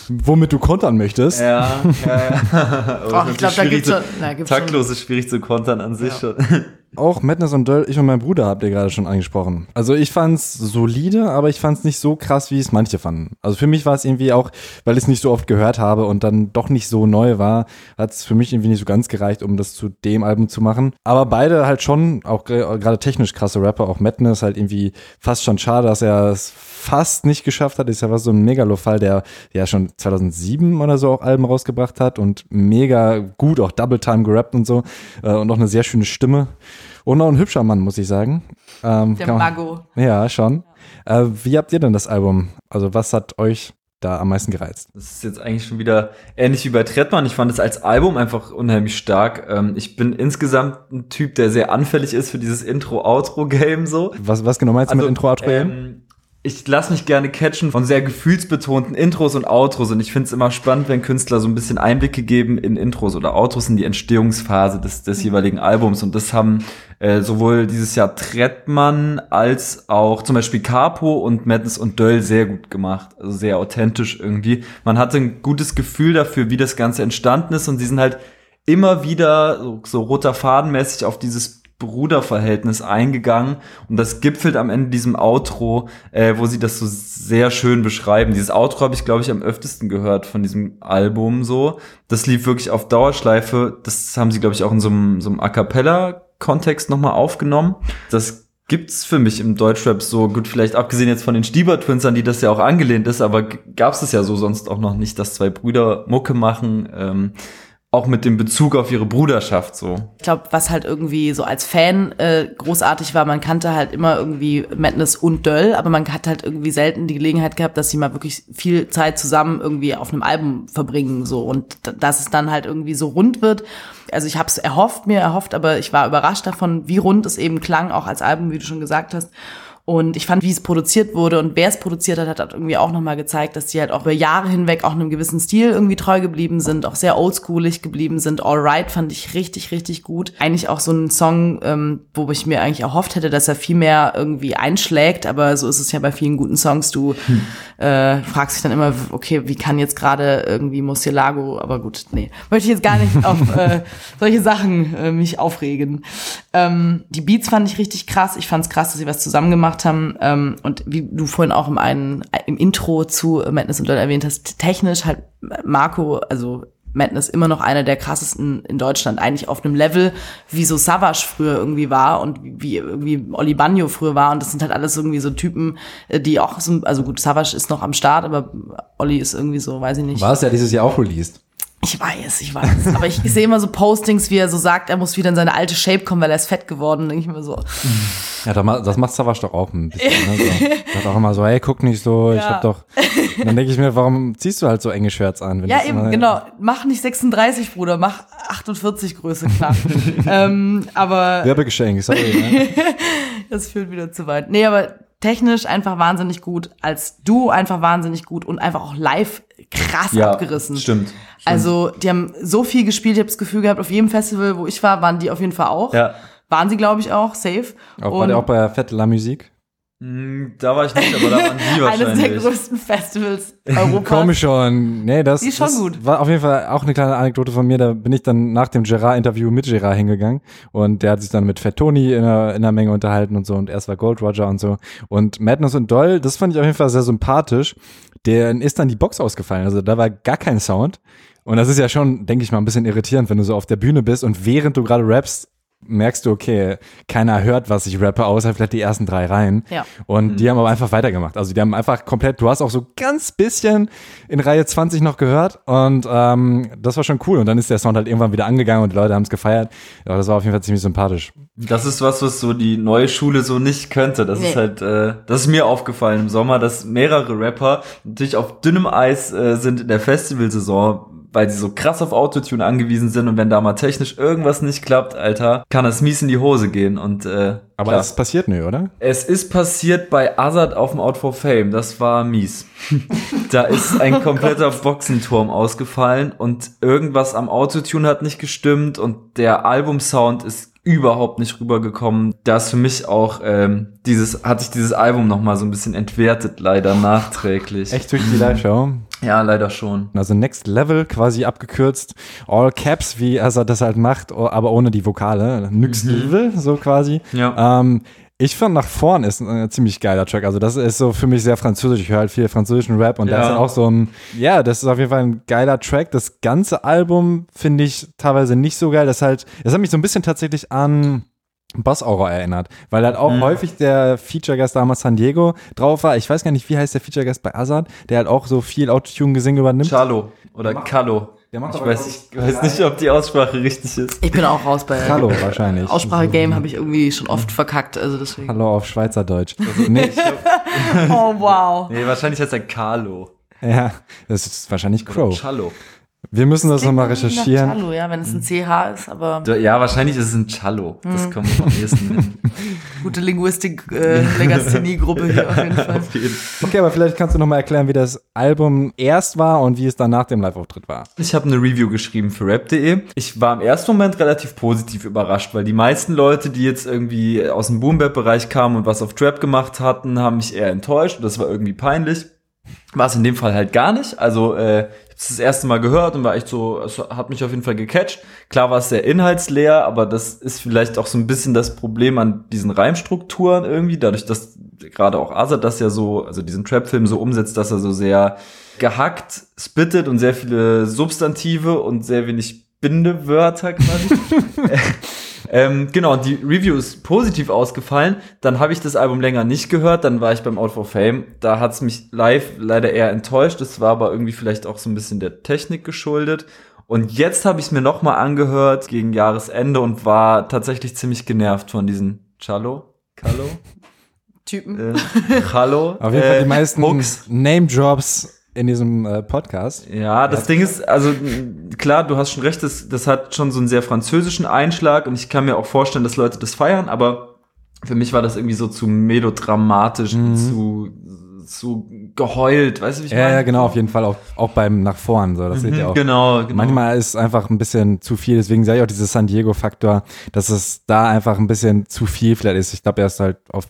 womit du kontern möchtest. Ja, ja, ja. Ach, ich glaube, da na, gibt's schon Taktlos ist schwierig zu kontern an sich schon. Auch Madness und Döll, ich und mein Bruder habt ihr gerade schon angesprochen. Also ich fand's solide, aber ich fand's nicht so krass, wie es manche fanden. Also für mich war es irgendwie auch, weil ich es nicht so oft gehört habe und dann doch nicht so neu war, hat's für mich irgendwie nicht so ganz gereicht, um das zu dem Album zu machen. Aber beide halt schon, auch gerade technisch krasse Rapper, auch Madness halt irgendwie fast schon schade, dass er es fast nicht geschafft hat. Ist ja was so ein Megalo-Fall, der ja schon 2007 oder so auch Alben rausgebracht hat und mega gut, auch Double Time gerappt und so äh, und auch eine sehr schöne Stimme. Und noch ein hübscher Mann, muss ich sagen. Ähm, Der Mago. Ja, schon. Äh, wie habt ihr denn das Album? Also was hat euch da am meisten gereizt? Das ist jetzt eigentlich schon wieder ähnlich wie bei Trettmann. Ich fand es als Album einfach unheimlich stark. Ähm, ich bin insgesamt ein Typ, der sehr anfällig ist für dieses Intro-Outro-Game so. Was, was genau meinst du mit Intro, Outro? ähm, ich lasse mich gerne catchen von sehr gefühlsbetonten Intros und Outros und ich finde es immer spannend, wenn Künstler so ein bisschen Einblicke geben in Intros oder Outros in die Entstehungsphase des, des jeweiligen Albums. Und das haben äh, sowohl dieses Jahr Trettmann als auch zum Beispiel Capo und Madness und Döll sehr gut gemacht, also sehr authentisch irgendwie. Man hatte ein gutes Gefühl dafür, wie das Ganze entstanden ist. Und sie sind halt immer wieder so, so roter Fadenmäßig auf dieses Bruderverhältnis eingegangen und das gipfelt am Ende diesem Outro, äh, wo sie das so sehr schön beschreiben. Dieses Outro habe ich, glaube ich, am öftesten gehört von diesem Album so. Das lief wirklich auf Dauerschleife. Das haben sie, glaube ich, auch in so einem, so einem A Cappella-Kontext nochmal aufgenommen. Das gibt's für mich im Deutschrap so gut, vielleicht abgesehen jetzt von den Stieber Twins, an die das ja auch angelehnt ist, aber gab's es ja so sonst auch noch nicht, dass zwei Brüder Mucke machen, ähm, auch mit dem Bezug auf ihre Bruderschaft so. Ich glaube, was halt irgendwie so als Fan äh, großartig war, man kannte halt immer irgendwie Madness und Döll, aber man hat halt irgendwie selten die Gelegenheit gehabt, dass sie mal wirklich viel Zeit zusammen irgendwie auf einem Album verbringen so und dass es dann halt irgendwie so rund wird. Also ich habe es erhofft, mir erhofft, aber ich war überrascht davon, wie rund es eben klang, auch als Album, wie du schon gesagt hast. Und ich fand, wie es produziert wurde und wer es produziert hat, hat, hat irgendwie auch nochmal gezeigt, dass die halt auch über Jahre hinweg auch einem gewissen Stil irgendwie treu geblieben sind, auch sehr oldschoolig geblieben sind. All Right fand ich richtig, richtig gut. Eigentlich auch so ein Song, ähm, wo ich mir eigentlich erhofft hätte, dass er viel mehr irgendwie einschlägt, aber so ist es ja bei vielen guten Songs. Du äh, fragst dich dann immer, okay, wie kann jetzt gerade irgendwie Murcielago, aber gut, nee, möchte ich jetzt gar nicht auf äh, [LAUGHS] solche Sachen äh, mich aufregen. Ähm, die Beats fand ich richtig krass. Ich fand es krass, dass sie was zusammen gemacht haben. Ähm, und wie du vorhin auch im einen im Intro zu Madness und Döll erwähnt hast, technisch halt Marco, also Madness immer noch einer der krassesten in Deutschland, eigentlich auf einem Level, wie so Savage früher irgendwie war und wie irgendwie Oli Bagno früher war. Und das sind halt alles irgendwie so Typen, äh, die auch so, also gut, Savage ist noch am Start, aber Olli ist irgendwie so, weiß ich nicht. War es ja dieses Jahr auch released. Ich weiß, ich weiß. Aber ich, ich sehe immer so Postings, wie er so sagt, er muss wieder in seine alte Shape kommen, weil er ist fett geworden. Denke ich mir so. Ja, das macht- Savage doch auch ein bisschen. Ne? So. [LAUGHS] Sagt auch immer so, hey, guck nicht so, ich Ja. hab doch. Und dann denke ich mir, warum ziehst du halt so enge Shirts an? Wenn Ja, eben, immer- genau. Mach nicht 36, Bruder, mach 48 Größe, klar. [LAUGHS] ähm, aber Werbegeschenk, sorry. Ne? [LAUGHS] das führt wieder zu weit. Nee, aber technisch einfach wahnsinnig gut, als Duo einfach wahnsinnig gut und einfach auch live krass abgerissen. Stimmt. stimmt. Also, die haben so viel gespielt, ich habe das Gefühl gehabt, auf jedem Festival, wo ich war, waren die auf jeden Fall auch. Ja. Waren sie, glaube ich, auch, safe. Auch, war der auch bei Fette La Musique? Hm, Da war ich nicht, aber da waren die [LAUGHS] Eines der wahrscheinlich. größten Festivals [LAUGHS] Europas. Komisch schon. Nee, das, Die ist schon das gut. war auf jeden Fall auch eine kleine Anekdote von mir. Da bin ich dann nach dem Gerard-Interview mit Gerard hingegangen und der hat sich dann mit Fat Tony in einer, in einer Menge unterhalten und so und erst war Gold Roger und so. Und Madness und Doll, das fand ich auf jeden Fall sehr sympathisch. Der ist dann die Box ausgefallen. Also da war gar kein Sound. Und das ist ja schon, denke ich mal, ein bisschen irritierend, wenn du so auf der Bühne bist und während du gerade rappst, merkst du, okay, keiner hört, was ich rappe, außer vielleicht die ersten drei Reihen. Ja. Und die haben aber einfach weitergemacht. Also die haben einfach komplett, du hast auch so ganz bisschen in Reihe 20 noch gehört und ähm, das war schon cool. Und dann ist der Sound halt irgendwann wieder angegangen und die Leute haben es gefeiert. Ja, das war auf jeden Fall ziemlich sympathisch. Das ist was, was so die neue Schule so nicht könnte. Das Nee. ist halt, äh, das ist mir aufgefallen im Sommer, dass mehrere Rapper natürlich auf dünnem Eis äh, sind in der Festivalsaison. Weil sie so krass auf Autotune angewiesen sind und wenn da mal technisch irgendwas nicht klappt, Alter, kann es mies in die Hose gehen und äh, Aber es passiert nö, oder? Es ist passiert bei Azad auf dem Out for Fame. Das war mies. [LAUGHS] da ist ein kompletter Boxenturm ausgefallen und irgendwas am Autotune hat nicht gestimmt und der Albumsound ist überhaupt nicht rübergekommen. Da ist für mich auch ähm, dieses, hatte ich dieses Album noch mal so ein bisschen entwertet, leider nachträglich. Echt durch die Live-Show? Ja, leider schon. Also Next Level quasi abgekürzt, All Caps, wie er das halt macht, aber ohne die Vokale. Next Level, so quasi. Ja. Ähm, ich fand nach vorn ist ein äh, ziemlich geiler Track. Also das ist so für mich sehr französisch. Ich höre halt viel französischen Rap und da Ja. ist auch so ein, ja, das ist auf jeden Fall ein geiler Track. Das ganze Album finde ich teilweise nicht so geil. Das halt, das hat mich so ein bisschen tatsächlich an Boss Aura erinnert, weil halt auch Mhm. häufig der Feature-Gast damals San Diego drauf war. Ich weiß gar nicht, wie heißt der Feature-Gast bei Azad, der halt auch so viel Autotune-Gesing übernimmt. Chalo oder Kalo. Der macht Ich aber, weiß, ich weiß nicht, ob die Aussprache richtig ist. Ich bin auch raus bei Hallo wahrscheinlich. Aussprache-Game habe ich irgendwie schon oft verkackt, also deswegen. Hallo auf Schweizerdeutsch. Also, nee, [LAUGHS] Oh, wow. Nee, wahrscheinlich heißt er Carlo. ja, das ist wahrscheinlich Crow. Chalo. Wir müssen das nochmal Klingt nach recherchieren. Cello, ja, wenn es ein CH ist, aber Ja, wahrscheinlich ist es ein Cello. Das Hm. kommt am ehesten hin. [LAUGHS] gute Linguistik, äh, hier auf jeden [LAUGHS] Fall. Auf jeden Okay, aber vielleicht kannst du nochmal erklären, wie das Album erst war und wie es dann nach dem Live-Auftritt war. Ich habe eine Review geschrieben für rap.de. Ich war im ersten Moment relativ positiv überrascht, weil die meisten Leute, die jetzt irgendwie aus dem Boom-Bap-Bereich kamen und was auf Trap gemacht hatten, haben mich eher enttäuscht. Das war irgendwie peinlich. War es in dem Fall halt gar nicht. Also äh, das erste Mal gehört und war echt so, es hat mich auf jeden Fall gecatcht. Klar war es sehr inhaltsleer, aber das ist vielleicht auch so ein bisschen das Problem an diesen Reimstrukturen irgendwie, dadurch, dass gerade auch Azad das ja so, also diesen Trap-Film so umsetzt, dass er so sehr gehackt spittet und sehr viele Substantive und sehr wenig Bindewörter quasi. [LAUGHS] [LAUGHS] ähm, genau, die Review ist positiv ausgefallen. Dann habe ich das Album länger nicht gehört. Dann war ich beim Out for Fame. Da hat es mich live leider eher enttäuscht. Das war aber irgendwie vielleicht auch so ein bisschen der Technik geschuldet. Und jetzt habe ich es mir noch mal angehört gegen Jahresende und war tatsächlich ziemlich genervt von diesen Cello, Callo, Typen. äh, Hallo. Auf jeden Fall die äh, meisten. Name-Drops in diesem äh, Podcast. Ja, das Ding ist, also klar, du hast schon recht, das, das hat schon so einen sehr französischen Einschlag und ich kann mir auch vorstellen, dass Leute das feiern, aber für mich war das irgendwie so zu melodramatisch, Mhm. zu, zu geheult, weißt du, wie ich Ja, meine? ja, genau, auf jeden Fall auch, auch beim nach vorn. So, das seht ihr Mhm, auch. Genau, genau. Manchmal ist einfach ein bisschen zu viel, deswegen sage ich auch dieser San Diego-Faktor, dass es da einfach ein bisschen zu viel vielleicht ist. Ich glaube, er ist halt auf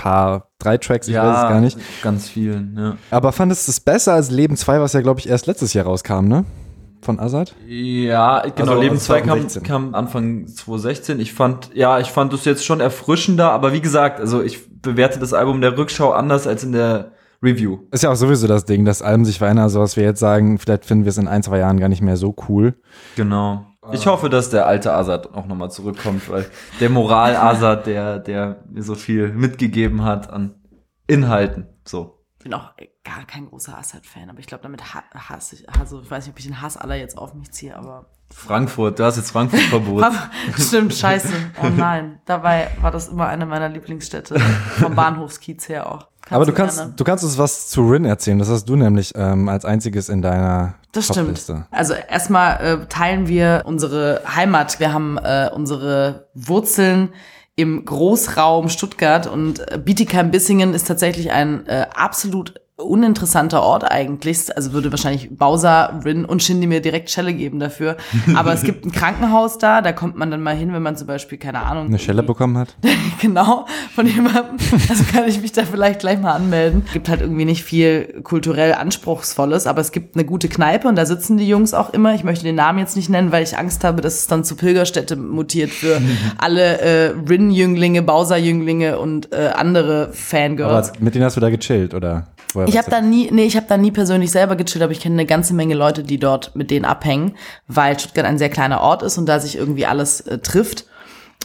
paar, drei Tracks, ich weiß es gar nicht. ganz vielen, ja. Aber fandest du es besser als Leben 2, was ja, glaube ich, erst letztes Jahr rauskam, ne? Von Azad? Ja, genau, Also Leben aus 2 kam, 2016. kam Anfang 2016. Ich fand, ja, ich fand es jetzt schon erfrischender, aber wie gesagt, also ich bewerte das Album in der Rückschau anders als in der Review. Ist ja auch sowieso das Ding, dass Alben sich verändern, also was wir jetzt sagen, vielleicht finden wir es in ein, zwei Jahren gar nicht mehr so cool. Genau. Ich hoffe, dass der alte Azad auch nochmal zurückkommt, weil der Moral Azad, der, der mir so viel mitgegeben hat an Inhalten. So. Ich bin auch gar kein großer Assad-Fan, aber ich glaube, damit ha hasse ich, also ich weiß nicht, ob ich den Hass aller jetzt auf mich ziehe, aber. Frankfurt, du hast jetzt Frankfurt verboten. Stimmt, scheiße. Oh nein. Dabei war das immer eine meiner Lieblingsstädte. Vom Bahnhofskiez her auch. Aber du gerne. kannst, du kannst uns was zu Rin erzählen. Das hast du nämlich ähm, als einziges in deiner Das stimmt. Topliste. Also erstmal äh, teilen wir unsere Heimat. Wir haben äh, unsere Wurzeln im Großraum Stuttgart und äh, Bietigheim-Bissingen ist tatsächlich ein äh, absolut uninteressanter Ort eigentlich. Also würde wahrscheinlich Bowser, Rin und Shindy mir direkt Schelle geben dafür. [LAUGHS] Aber es gibt ein Krankenhaus da, da kommt man dann mal hin, wenn man zum Beispiel, keine Ahnung. Eine Schelle bekommen hat? [LAUGHS] genau, von jemandem. Also kann ich mich da vielleicht gleich mal anmelden. Gibt halt irgendwie nicht viel kulturell Anspruchsvolles, aber es gibt eine gute Kneipe und da sitzen die Jungs auch immer. Ich möchte den Namen jetzt nicht nennen, weil ich Angst habe, dass es dann zu Pilgerstätte mutiert für [LAUGHS] alle äh, Rin-Jünglinge, Bowser-Jünglinge und äh, andere Fangirls. Aber mit denen hast du da gechillt, oder? Woher Ich habe da nie, nee, ich habe da nie persönlich selber gechillt, aber ich kenne eine ganze Menge Leute, die dort mit denen abhängen, weil Stuttgart ein sehr kleiner Ort ist und da sich irgendwie alles äh, trifft.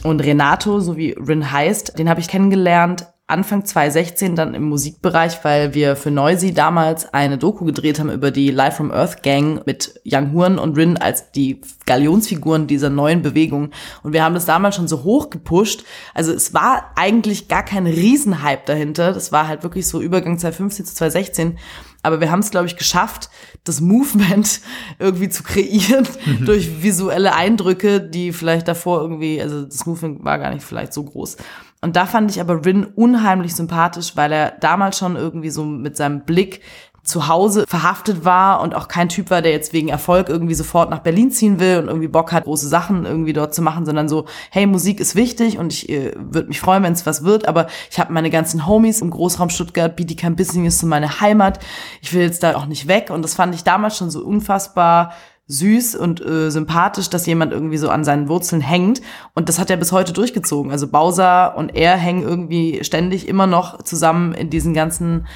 Und Renato, so wie Rin heißt, den habe ich kennengelernt Anfang 2016 dann im Musikbereich, weil wir für Noisy damals eine Doku gedreht haben über die Live from Earth Gang mit Young Horn und Rin als die Galionsfiguren dieser neuen Bewegung. Und wir haben das damals schon so hoch gepusht. Also es war eigentlich gar kein Riesenhype dahinter. Das war halt wirklich so Übergang 2015 zu 2016. aber wir haben es, glaube ich, geschafft, das Movement [LAUGHS] irgendwie zu kreieren mhm. durch visuelle Eindrücke, die vielleicht davor irgendwie, also das Movement war gar nicht vielleicht so groß. Und da fand ich aber Rin unheimlich sympathisch, weil er damals schon irgendwie so mit seinem Blick zu Hause verhaftet war und auch kein Typ war, der jetzt wegen Erfolg irgendwie sofort nach Berlin ziehen will und irgendwie Bock hat, große Sachen irgendwie dort zu machen, sondern so, hey, Musik ist wichtig und ich äh, würde mich freuen, wenn es was wird, aber ich habe meine ganzen Homies im Großraum Stuttgart, Bietigheim Bissing ist so meine Heimat, ich will jetzt da auch nicht weg. Und das fand ich damals schon so unfassbar süß und äh, sympathisch, dass jemand irgendwie so an seinen Wurzeln hängt. Und das hat er bis heute durchgezogen. Also Bowser und er hängen irgendwie ständig immer noch zusammen in diesen ganzen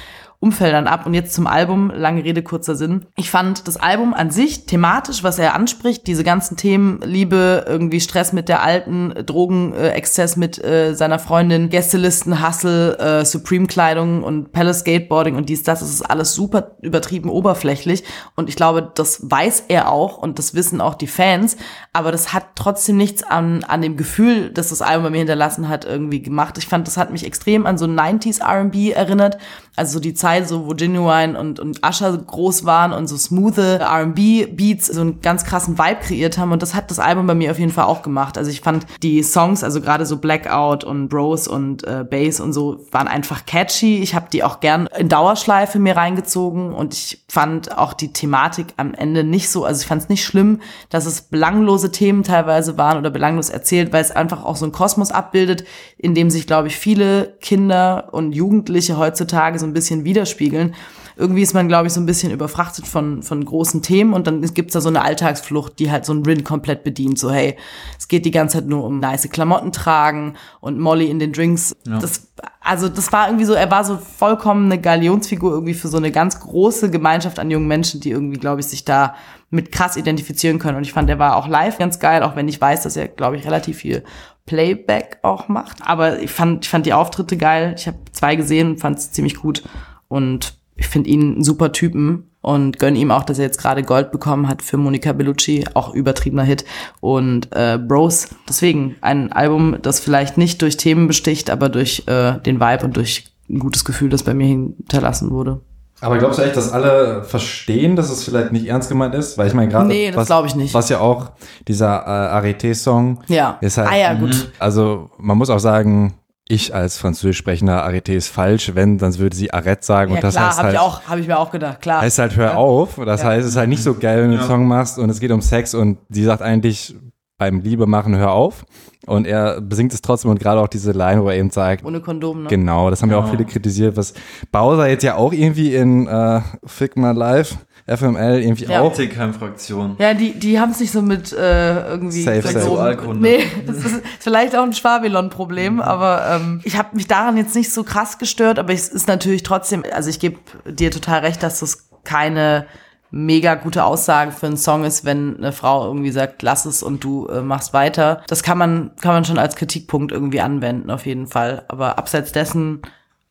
Umfeldern ab. Und jetzt zum Album, lange Rede, kurzer Sinn. Ich fand das Album an sich thematisch, was er anspricht, diese ganzen Themen, Liebe, irgendwie Stress mit der alten, Drogenexzess mit äh, seiner Freundin, Gästelisten, Hustle, äh, Supreme-Kleidung und Palace Skateboarding und dies, das, das ist alles super übertrieben oberflächlich. Und ich glaube, das weiß er auch und das wissen auch die Fans. Aber das hat trotzdem nichts an, an dem Gefühl, dass das Album bei mir hinterlassen hat, irgendwie gemacht. Ich fand, das hat mich extrem an so 90s R&B erinnert also so die Zeit, so wo Genuine und, und Usher groß waren und so smooth R&B-Beats so einen ganz krassen Vibe kreiert haben. Und das hat das Album bei mir auf jeden Fall auch gemacht. Also ich fand die Songs, also gerade so Blackout und Bros und äh, Bass und so, waren einfach catchy. Ich habe die auch gern in Dauerschleife mir reingezogen und ich fand auch die Thematik am Ende nicht so, also ich fand es nicht schlimm, dass es belanglose Themen teilweise waren oder belanglos erzählt, weil es einfach auch so einen Kosmos abbildet, in dem sich, glaube ich, viele Kinder und Jugendliche heutzutage so ein bisschen widerspiegeln. Irgendwie ist man, glaube ich, so ein bisschen überfrachtet von, von großen Themen und dann gibt's da so eine Alltagsflucht, die halt so ein Rin komplett bedient. So, hey, es geht die ganze Zeit nur um nice Klamotten tragen und Molly in den Drinks. Ja. Das, also das war irgendwie so, er war so vollkommen eine Galionsfigur irgendwie für so eine ganz große Gemeinschaft an jungen Menschen, die irgendwie, glaube ich, sich da mit krass identifizieren können. Und ich fand, der war auch live ganz geil, auch wenn ich weiß, dass er, glaube ich, relativ viel Playback auch macht. Aber ich fand, ich fand die Auftritte geil. Ich habe zwei gesehen fand es ziemlich gut. Und ich finde ihn einen super Typen und gönn ihm auch, dass er jetzt gerade Gold bekommen hat für Monica Bellucci, auch übertriebener Hit. Und äh, Bros, deswegen ein Album, das vielleicht nicht durch Themen besticht, aber durch äh, den Vibe und durch ein gutes Gefühl, das bei mir hinterlassen wurde. Aber glaubst du echt, dass alle verstehen, dass es vielleicht nicht ernst gemeint ist? Weil ich meine gerade, nee, das was, ich nicht. was ja auch dieser äh, Arete-Song ja. ist halt. Ah ja, gut. Also man muss auch sagen, ich als französisch sprechender Arete ist falsch, wenn, dann würde sie Arrête sagen ja, und das klar, heißt hab halt. Ich auch, habe ich mir auch gedacht, klar. Heißt halt hör ja. auf. Das ja. heißt, es ist halt nicht so geil, wenn du einen Song machst und es geht um Sex und sie sagt eigentlich beim Liebe machen hör auf. Und er besingt es trotzdem und gerade auch diese Line, wo er eben sagt. Ohne Kondom, ne? Genau, das haben ja auch viele kritisiert, was Bowser jetzt ja auch irgendwie in äh, Figma Live FML irgendwie ja. auch. Fraktion. Ja, die, die haben es nicht so mit äh, irgendwie safe, safe. So nee, das ist [LAUGHS] vielleicht auch ein Schwabilon-Problem, mhm. aber ähm, ich habe mich daran jetzt nicht so krass gestört, aber es ist natürlich trotzdem, also ich gebe dir total recht, dass das keine mega gute Aussage für einen Song ist, wenn eine Frau irgendwie sagt, lass es und du äh, machst weiter. Das kann man, kann man schon als Kritikpunkt irgendwie anwenden, auf jeden Fall. Aber abseits dessen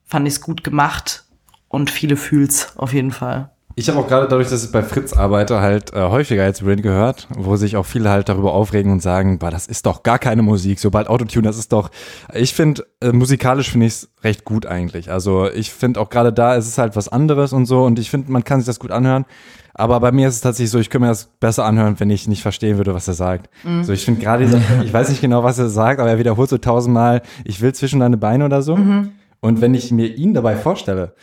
fand ich es gut gemacht und viele fühlt's auf jeden Fall. Ich habe auch gerade dadurch, dass ich bei Fritz arbeite, halt äh, häufiger jetzt Rin gehört, wo sich auch viele halt darüber aufregen und sagen, bah, das ist doch gar keine Musik, sobald Autotune, das ist doch. Ich finde, äh, musikalisch finde ich es recht gut eigentlich. Also ich finde auch gerade da ist es halt was anderes und so und ich finde, man kann sich das gut anhören. Aber bei mir ist es tatsächlich so, ich könnte mir das besser anhören, wenn ich nicht verstehen würde, was er sagt. Mhm. So, ich finde gerade, [LAUGHS] ich weiß nicht genau, was er sagt, aber er wiederholt so tausendmal, ich will zwischen deine Beine oder so. Mhm. Und wenn ich mir ihn dabei vorstelle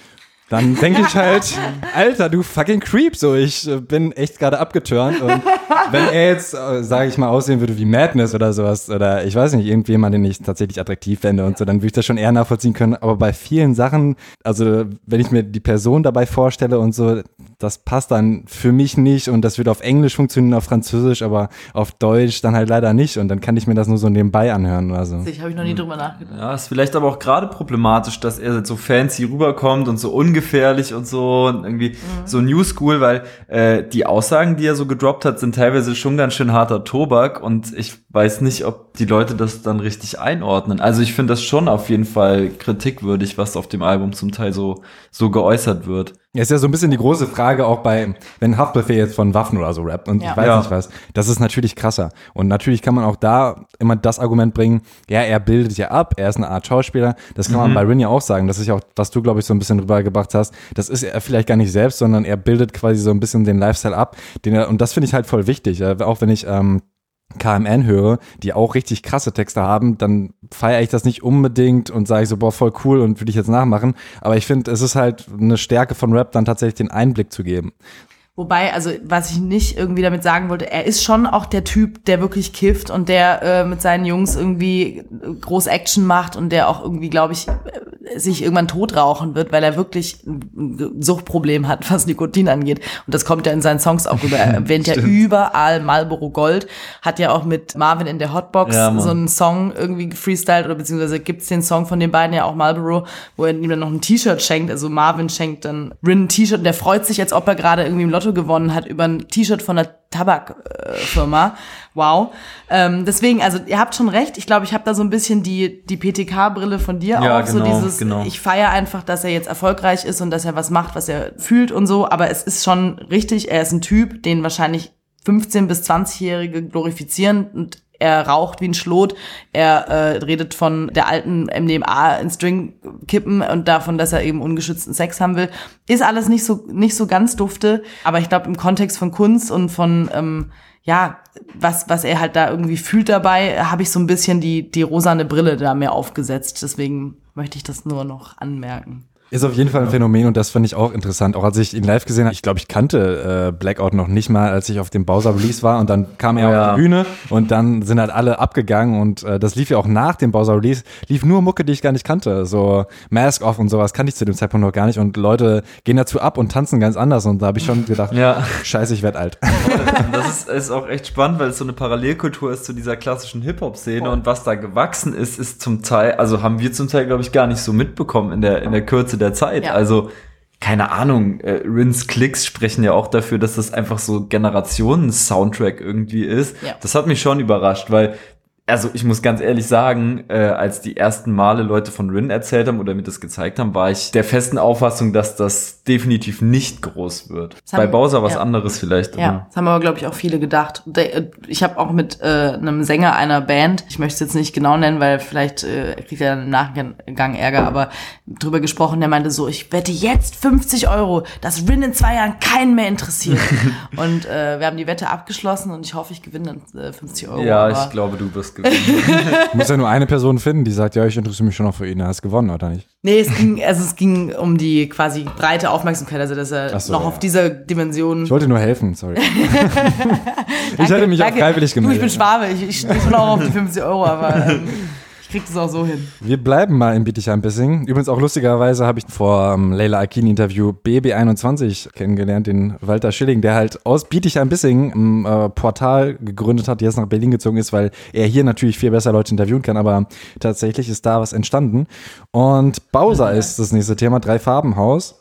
dann denke ich halt, Alter, du fucking Creep, so ich äh, bin echt gerade abgeturnt und wenn er jetzt, äh, sage ich mal, aussehen würde wie Madness oder sowas oder ich weiß nicht, irgendjemand, den ich tatsächlich attraktiv fände und so, dann würde ich das schon eher nachvollziehen können, aber bei vielen Sachen, also wenn ich mir die Person dabei vorstelle und so, das passt dann für mich nicht und das würde auf Englisch funktionieren, auf Französisch, aber auf Deutsch dann halt leider nicht und dann kann ich mir das nur so nebenbei anhören oder so. Ich habe ich noch nie drüber nachgedacht. Ja, ist vielleicht aber auch gerade problematisch, dass er so fancy rüberkommt und so ungefährlich und so und irgendwie mhm. so New School, weil äh, die Aussagen, die er so gedroppt hat, sind teilweise schon ganz schön harter Tobak und ich weiß nicht, ob die Leute das dann richtig einordnen. Also ich finde das schon auf jeden Fall kritikwürdig, was auf dem Album zum Teil so so geäußert wird. Ja, ist ja so ein bisschen die große Frage auch bei, wenn Haftbefehl jetzt von Waffen oder so rappt und Ja. ich weiß Ja. nicht was, das ist natürlich krasser. Und natürlich kann man auch da immer das Argument bringen, ja, er bildet ja ab, er ist eine Art Schauspieler. Das kann man bei Rin ja auch sagen. Das ist ja auch, was du, glaube ich, so ein bisschen rübergebracht hast. Das ist er vielleicht gar nicht selbst, sondern er bildet quasi so ein bisschen den Lifestyle ab. Den er, und das finde ich halt voll wichtig. Äh, Auch wenn ich ähm, KMN höre, die auch richtig krasse Texte haben, dann feiere ich das nicht unbedingt und sage so, boah, voll cool und will ich jetzt nachmachen. Aber ich finde, es ist halt eine Stärke von Rap, dann tatsächlich den Einblick zu geben. Wobei, also was ich nicht irgendwie damit sagen wollte, er ist schon auch der Typ, der wirklich kifft und der äh, mit seinen Jungs irgendwie groß Action macht und der auch irgendwie, glaube ich, sich irgendwann totrauchen wird, weil er wirklich ein Suchtproblem hat, was Nikotin angeht. Und das kommt ja in seinen Songs auch rüber. Er [LAUGHS] erwähnt ja überall Marlboro Gold, hat ja auch mit Marvin in der Hotbox Ja, so einen Song irgendwie gefreestylt oder beziehungsweise gibt's den Song von den beiden ja auch Marlboro, wo er ihm dann noch ein T-Shirt schenkt. Also Marvin schenkt dann Rin ein T-Shirt und der freut sich, als ob er gerade irgendwie im Lotto gewonnen hat über ein T-Shirt von einer Tabakfirma. wow. Ähm, deswegen, also ihr habt schon recht. Ich glaube, ich habe da so ein bisschen die, die PTK-Brille von dir Ja, auch. so genau, dieses, genau. ich feiere einfach, dass er jetzt erfolgreich ist und dass er was macht, was er fühlt und so. Aber es ist schon richtig, er ist ein Typ, den wahrscheinlich 15- bis 20-Jährige glorifizieren und er raucht wie ein Schlot, er äh, redet von der alten MDMA in String kippen und davon, dass er eben ungeschützten Sex haben will. Ist alles nicht so nicht so ganz dufte, aber ich glaube im Kontext von Kunst und von ähm, ja, was was er halt da irgendwie fühlt dabei, habe ich so ein bisschen die die rosane Brille da mir aufgesetzt, deswegen möchte ich das nur noch anmerken. Ist auf jeden Fall ein Phänomen und das fand ich auch interessant. Auch als ich ihn live gesehen habe, ich glaube, ich kannte äh, Blackout noch nicht mal, als ich auf dem Bowser Release war und dann kam er Ja. auf die Bühne und dann sind halt alle abgegangen und äh, das lief ja auch nach dem Bowser Release, lief nur Mucke, die ich gar nicht kannte. So Mask Off und sowas kannte ich zu dem Zeitpunkt noch gar nicht und Leute gehen dazu ab und tanzen ganz anders und da habe ich schon gedacht, Ja. scheiße, ich werd alt. [LAUGHS] Das ist, ist auch echt spannend, weil es so eine Parallelkultur ist zu dieser klassischen Hip-Hop-Szene und was da gewachsen ist, ist zum Teil, also haben wir zum Teil, glaube ich, gar nicht so mitbekommen in der, in der Kürze der Zeit. Ja. Also, keine Ahnung, äh, Rins Klicks sprechen ja auch dafür, dass das einfach so Generationen-Soundtrack irgendwie ist. Ja. Das hat mich schon überrascht, weil also ich muss ganz ehrlich sagen, äh, als die ersten Male Leute von Rin erzählt haben oder mir das gezeigt haben, war ich der festen Auffassung, dass das definitiv nicht groß wird. Das haben- Bei Bowser was ja. anderes vielleicht. Ja, aber- das haben aber, glaube ich, auch viele gedacht. Äh, Ich habe auch mit äh, einem Sänger einer Band, ich möchte es jetzt nicht genau nennen, weil vielleicht äh, kriegt er dann im Nachgang Ärger, aber drüber gesprochen, der meinte so, ich wette jetzt 50 Euro, dass Rin in zwei Jahren keinen mehr interessiert. [LAUGHS] und äh, wir haben die Wette abgeschlossen und ich hoffe, ich gewinne dann äh, 50 Euro. Ja, ich glaube, du wirst gewinnen. [LAUGHS] Du musst ja nur eine Person finden, die sagt, ja, ich interessiere mich schon noch für ihn, er hast gewonnen, oder nicht? Nee, es ging, also es ging um die quasi breite Aufmerksamkeit, also dass er so, noch ja. auf dieser Dimension. Ich wollte nur helfen, sorry. [LAUGHS] ich hätte mich auch Danke. freiwillig Du, ich bin gemeldet. Schwabe, ich, ich stehe schon auch auf die 50 Euro, aber ähm, ich krieg das auch so hin. Wir bleiben mal in Bietigheim-Bissing. Übrigens auch lustigerweise habe ich vor ähm, Leila Akin-Interview BB21 kennengelernt, den Walter Schilling, der halt aus Bietigheim-Bissing ein äh, Portal gegründet hat, die jetzt nach Berlin gezogen ist, weil er hier natürlich viel besser Leute interviewen kann, aber tatsächlich ist da was entstanden. Und Bowser [LAUGHS] ist das nächste Thema, Drei-Farben-Haus.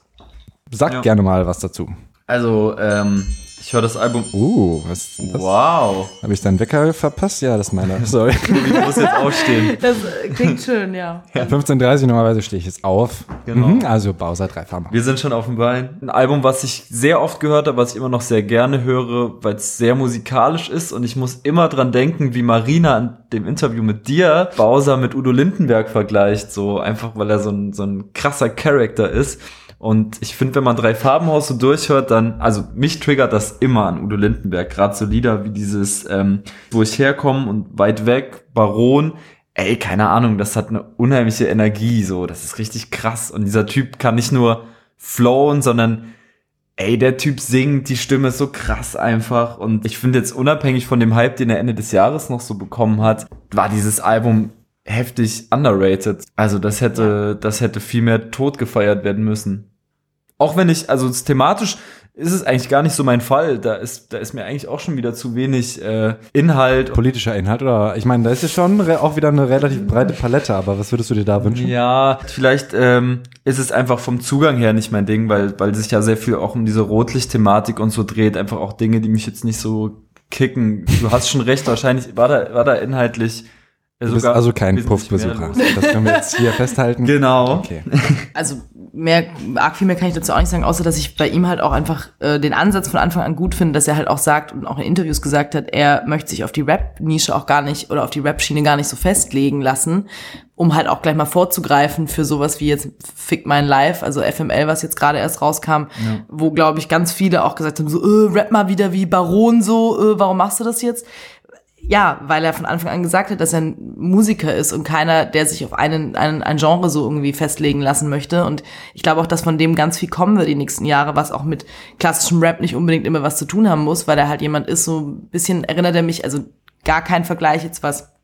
Sag Ja. gerne mal was dazu. Also, ähm, ich höre das Album. Uh, was ist denn das? Wow. Habe ich deinen Wecker verpasst? Ja, das ist meiner. [LAUGHS] Sorry. [LAUGHS] Ich muss jetzt aufstehen. Das äh, klingt schön, ja. 15.30 Uhr normalerweise stehe ich jetzt auf. Genau. Mhm, also Bowser Drei-Farben-Haus. Wir sind schon auf dem Bein. Ein Album, was ich sehr oft gehört habe, was ich immer noch sehr gerne höre, weil es sehr musikalisch ist und ich muss immer dran denken, wie Marina an dem Interview mit dir Bowser mit Udo Lindenberg vergleicht, so einfach, weil er so ein, so ein krasser Charakter ist. Und ich finde, wenn man drei Farbenhaus so durchhört, dann, also mich triggert das immer an Udo Lindenberg. Gerade so Lieder wie dieses, ähm, wo ich herkomme und weit weg, Baron. Ey, keine Ahnung, das hat eine unheimliche Energie, so. Das ist richtig krass. Und dieser Typ kann nicht nur flowen, sondern ey, der Typ singt, die Stimme ist so krass einfach. Und ich finde jetzt unabhängig von dem Hype, den er Ende des Jahres noch so bekommen hat, war dieses Album heftig underrated. Also das hätte, das hätte viel mehr tot gefeiert werden müssen. Auch wenn ich, also thematisch ist es eigentlich gar nicht so mein Fall. Da ist, da ist mir eigentlich auch schon wieder zu wenig äh, Inhalt. Politischer Inhalt, oder? Ich meine, da ist ja schon auch wieder eine relativ breite Palette, aber was würdest du dir da wünschen? Ja, vielleicht ähm, ist es einfach vom Zugang her nicht mein Ding, weil, weil sich ja sehr viel auch um diese Rotlicht-Thematik und so dreht. Einfach auch Dinge, die mich jetzt nicht so kicken. Du hast schon recht, wahrscheinlich war da, war da inhaltlich Du bist also kein Puffbesucher. Das können wir jetzt hier [LAUGHS] festhalten. Genau. Okay. [LAUGHS] Also mehr, arg viel mehr kann ich dazu auch nicht sagen, außer dass ich bei ihm halt auch einfach äh, den Ansatz von Anfang an gut finde, dass er halt auch sagt und auch in Interviews gesagt hat, er möchte sich auf die Rap-Nische auch gar nicht oder auf die Rap-Schiene gar nicht so festlegen lassen, um halt auch gleich mal vorzugreifen für sowas wie jetzt Fick Mein Life, also FML, was jetzt gerade erst rauskam, ja. wo glaube ich ganz viele auch gesagt haben, so, äh, rap mal wieder wie Baron so, äh, warum machst du das jetzt? Ja, weil er von Anfang an gesagt hat, dass er ein Musiker ist und keiner, der sich auf einen, einen, ein Genre so irgendwie festlegen lassen möchte. Und ich glaube auch, dass von dem ganz viel kommen wird die nächsten Jahre, was auch mit klassischem Rap nicht unbedingt immer was zu tun haben muss, weil er halt jemand ist, so ein bisschen erinnert er mich, also gar kein Vergleich jetzt was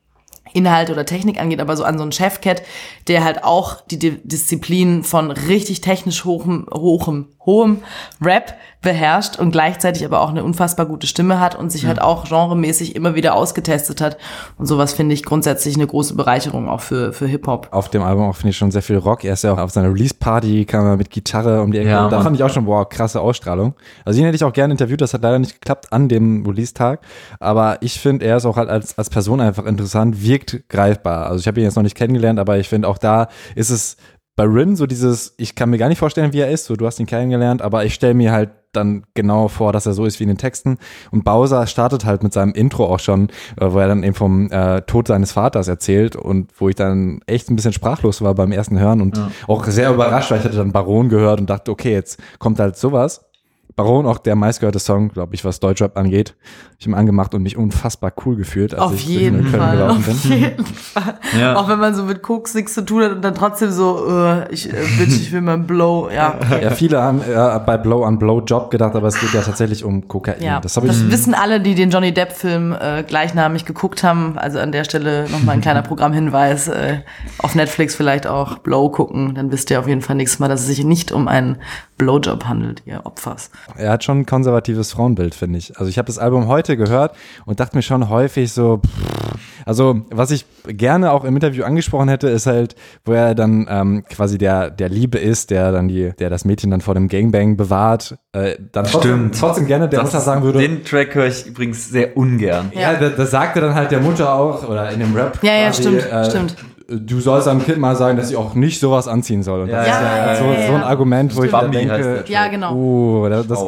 Inhalt oder Technik angeht, aber so an so einen Chefcat, der halt auch die Disziplin von richtig technisch hohem, hohem, hohem Rap beherrscht und gleichzeitig aber auch eine unfassbar gute Stimme hat und sich ja. halt auch genremäßig immer wieder ausgetestet hat. Und sowas finde ich grundsätzlich eine große Bereicherung auch für, für Hip-Hop. Auf dem Album auch finde ich schon sehr viel Rock. Er ist ja auch auf seiner Release-Party, kam er mit Gitarre um die Ecke. Ja, da fand ich auch schon, boah, krasse Ausstrahlung. Also ihn hätte ich auch gerne interviewt, das hat leider nicht geklappt an dem Release-Tag. Aber ich finde, er ist auch halt als, als Person einfach interessant, wirkt greifbar. Also ich habe ihn jetzt noch nicht kennengelernt, aber ich finde auch da ist es bei Rin so dieses, ich kann mir gar nicht vorstellen, wie er ist, so du hast ihn kennengelernt, aber ich stelle mir halt dann genau vor, dass er so ist wie in den Texten. Und Bowser startet halt mit seinem Intro auch schon, äh, wo er dann eben vom äh, Tod seines Vaters erzählt und wo ich dann echt ein bisschen sprachlos war beim ersten Hören und ja. auch sehr überrascht, weil ich hatte dann Baron gehört und dachte, okay, jetzt kommt halt sowas. Baron auch der meistgehörte Song, glaube ich, was Deutschrap angeht. Ich habe angemacht und mich unfassbar cool gefühlt, als auf ich jeden Köln Fall, gelaufen bin. Auf jeden Fall. Ja. Auch wenn man so mit Koks nichts zu tun hat und dann trotzdem so, äh, ich, äh, bitch, ich will mal Blow, ja. Ja, viele haben äh, bei Blow an Blow Job gedacht, aber es geht ja tatsächlich um Kokain. Ja, das, das wissen alle, die den Johnny Depp Film äh, gleichnamig geguckt haben. Also an der Stelle nochmal ein kleiner Programmhinweis. Äh, auf Netflix vielleicht auch Blow gucken, dann wisst ihr auf jeden Fall nächstes Mal, dass es sich nicht um einen Blowjob handelt, ihr Opfers. Er hat schon ein konservatives Frauenbild, finde ich. Also ich habe das Album heute gehört und dachte mir schon häufig so, pff, also was ich gerne auch im Interview angesprochen hätte, ist halt, wo er dann ähm, quasi der der Liebe ist, der dann die, der das Mädchen dann vor dem Gangbang bewahrt, äh, dann trotzdem, trotzdem gerne der das Mutter sagen würde. Den Track höre ich übrigens sehr ungern. Ja, ja das, das sagte dann halt der Mutter auch oder in dem Rap. Ja, ja, quasi, stimmt, äh, stimmt du sollst einem Kind mal sagen, dass sie auch nicht sowas anziehen soll. Und das ja, ist ja, ja, so, ja, so, ein Argument, wo ich dann denke, ja, genau. Uh, das, das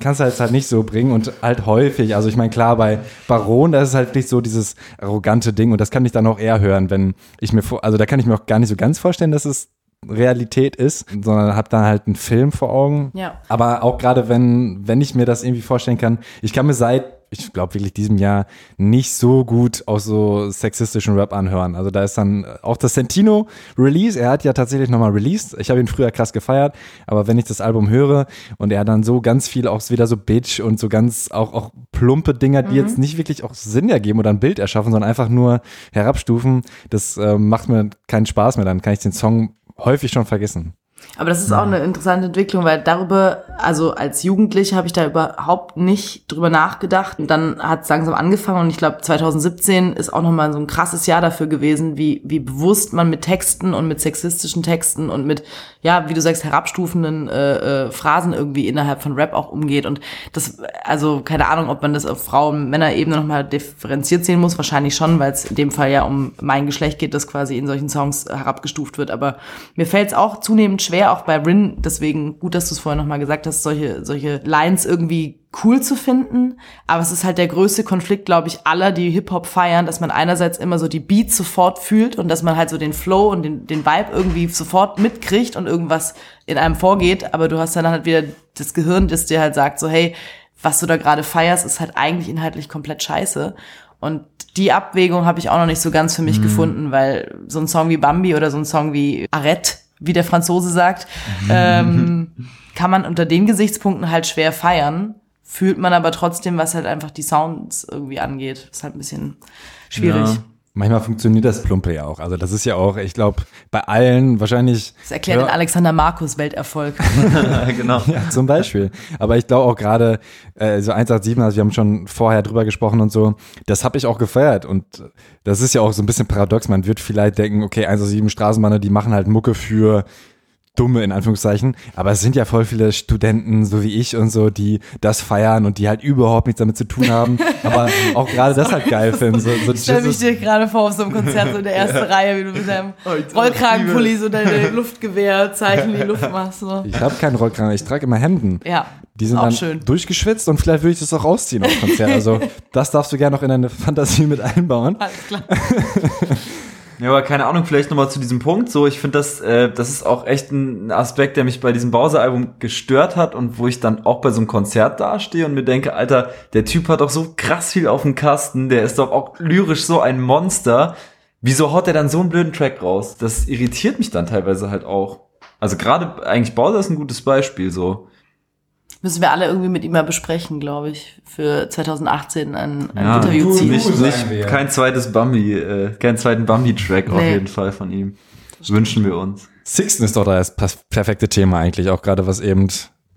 kannst du halt nicht so bringen und halt häufig. Also ich meine, klar, bei Baron, da ist halt nicht so dieses arrogante Ding und das kann ich dann auch eher hören, wenn ich mir vor, also da kann ich mir auch gar nicht so ganz vorstellen, dass es Realität ist, sondern habe dann halt einen Film vor Augen. Ja. Aber auch gerade wenn, wenn ich mir das irgendwie vorstellen kann, ich kann mir seit ich glaube wirklich diesem Jahr nicht so gut aus so sexistischen Rap anhören. Also da ist dann auch das Sentino Release, er hat ja tatsächlich nochmal released. Ich habe ihn früher krass gefeiert, aber wenn ich das Album höre und er dann so ganz viel auch wieder so Bitch und so ganz auch, auch plumpe Dinger, die mhm. jetzt nicht wirklich auch Sinn ergeben oder ein Bild erschaffen, sondern einfach nur herabstufen, das äh, macht mir keinen Spaß mehr. Dann kann ich den Song häufig schon vergessen. Aber das ist auch eine interessante Entwicklung, weil darüber, also als Jugendliche habe ich da überhaupt nicht drüber nachgedacht. Und dann hat es langsam angefangen und ich glaube 2017 ist auch nochmal so ein krasses Jahr dafür gewesen, wie, wie bewusst man mit Texten und mit sexistischen Texten und mit, ja, wie du sagst, herabstufenden äh, äh, Phrasen irgendwie innerhalb von Rap auch umgeht. Und das, also keine Ahnung, ob man das auf Frauen-Männer-Ebene nochmal differenziert sehen muss, wahrscheinlich schon, weil es in dem Fall ja um mein Geschlecht geht, das quasi in solchen Songs herabgestuft wird. Aber mir fällt es auch zunehmend schwer, schwer, auch bei Rin, deswegen gut, dass du es vorher nochmal gesagt hast, solche, solche Lines irgendwie cool zu finden. Aber es ist halt der größte Konflikt, glaube ich, aller, die Hip-Hop feiern, dass man einerseits immer so die Beats sofort fühlt und dass man halt so den Flow und den, den Vibe irgendwie sofort mitkriegt und irgendwas in einem vorgeht. Aber du hast dann halt wieder das Gehirn, das dir halt sagt, so, hey, was du da gerade feierst, ist halt eigentlich inhaltlich komplett scheiße. Und die Abwägung habe ich auch noch nicht so ganz für mich mhm. gefunden, weil so ein Song wie Bambi oder so ein Song wie Arrête wie der Franzose sagt, ähm, kann man unter den Gesichtspunkten halt schwer feiern. Fühlt man aber trotzdem, was halt einfach die Sounds irgendwie angeht. Ist halt ein bisschen schwierig. Ja. Manchmal funktioniert das Plumpe ja auch. Also das ist ja auch, ich glaube, bei allen wahrscheinlich. Das erklärt ja, den Alexander Markus Welterfolg. [LAUGHS] genau. [LAUGHS] Ja, zum Beispiel. Aber ich glaube auch gerade äh, so 187, also wir haben schon vorher drüber gesprochen und so, das habe ich auch gefeiert. Und das ist ja auch so ein bisschen paradox. Man wird vielleicht denken, okay, 187 Straßenbahner, die machen halt Mucke für dumme in Anführungszeichen, aber es sind ja voll viele Studenten, so wie ich und so, die das feiern und die halt überhaupt nichts damit zu tun haben, [LAUGHS] aber auch gerade das halt geil finden. So, so Ich stelle mich dir gerade vor auf so einem Konzert so in der ersten Reihe, wie du mit deinem Rollkragenpulli so deine [LAUGHS] Luftgewehrzeichen in die Luft [LAUGHS] machst. So. ich habe keinen Rollkragen, ich trage immer Hemden. Ja, Die sind auch dann schön. durchgeschwitzt und vielleicht würde ich das auch rausziehen auf Konzert. Also das darfst du gerne noch in deine Fantasie mit einbauen. Alles klar. Ja, aber keine Ahnung, vielleicht nochmal zu diesem Punkt. So, ich finde, das, äh, das ist auch echt ein Aspekt, der mich bei diesem Bowser-Album gestört hat und wo ich dann auch bei so einem Konzert dastehe und mir denke, Alter, der Typ hat doch so krass viel auf dem Kasten, der ist doch auch lyrisch so ein Monster. Wieso haut er dann so einen blöden Track raus? Das irritiert mich dann teilweise halt auch. Also gerade eigentlich Bowser ist ein gutes Beispiel so. Müssen wir alle irgendwie mit ihm mal besprechen, glaube ich, für 2018 ein, ein Ja, Interview ziehen. Nicht, nicht kein zweites Bambi, äh, keinen zweiten Bambi-Track auf Nee. jeden Fall von ihm. Wünschen wir uns. Sixten ist doch das perf- perfekte Thema eigentlich, auch gerade was eben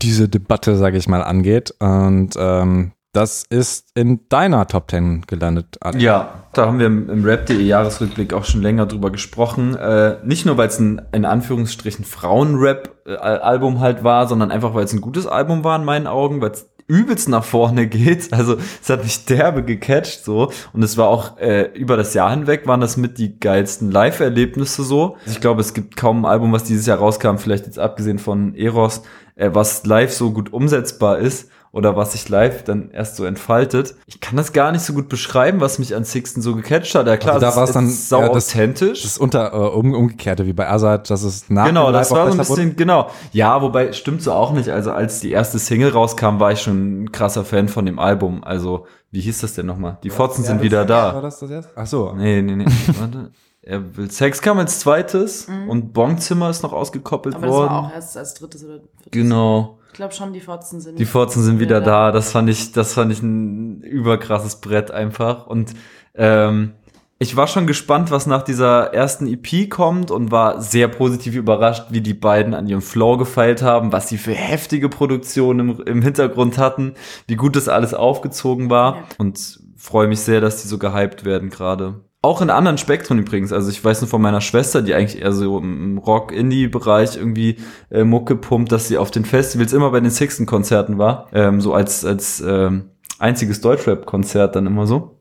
diese Debatte, sage ich mal, angeht. Und ähm, das ist in deiner Top 10 gelandet. Adi. Ja, da haben wir im, im Rap.de Jahresrückblick auch schon länger drüber gesprochen. Äh, nicht nur, weil es ein in Anführungsstrichen Frauen-Rap-Album halt war, sondern einfach, weil es ein gutes Album war in meinen Augen, weil es übelst nach vorne [LAUGHS] geht. Also es hat mich derbe gecatcht so. Und es war auch äh, über das Jahr hinweg waren das mit die geilsten Live-Erlebnisse so. Also ich glaube, es gibt kaum ein Album, was dieses Jahr rauskam, vielleicht jetzt abgesehen von Eros, äh, was live so gut umsetzbar ist oder was sich live dann erst so entfaltet. Ich kann das gar nicht so gut beschreiben, was mich an Sixten so gecatcht hat. Ja klar, Also da es ist- dann- es ist sau ja, das- authentisch. Das ist unter äh, um, umgekehrte wie bei Azad, dass es nach Genau, das war so ein besser wurde. bisschen, genau. Ja, wobei stimmt so auch nicht. Also als die erste Single rauskam, war ich schon ein krasser Fan von dem Album. Also, wie hieß das denn nochmal? Die Fotzen sind wieder War da. das das jetzt? Ach so. Nee, nee, nee. [LAUGHS] Warte. Er will Sex kam als zweites und Bonzimmer ist noch ausgekoppelt Mhm. Aber das war worden. auch erst als drittes oder viertes. Genau. Ich glaube schon, die Fotzen sind. Die Fotzen sind wieder da. Das fand ich, das fand ich ein überkrasses Brett einfach. Und ähm, ich war schon gespannt, was nach dieser ersten EP kommt und war sehr positiv überrascht, wie die beiden an ihrem Flow gefeilt haben, was sie für heftige Produktionen im, im Hintergrund hatten, wie gut das alles aufgezogen war. Ja. Und freue mich sehr, dass die so gehypt werden gerade. Auch in anderen Spektren übrigens. Also ich weiß nur von meiner Schwester, die eigentlich eher so im Rock-Indie-Bereich irgendwie äh, Mucke pumpt, dass sie auf den Festivals immer bei den Sixten-Konzerten war. Ähm, so als, als ähm, einziges Deutschrap-Konzert dann immer so.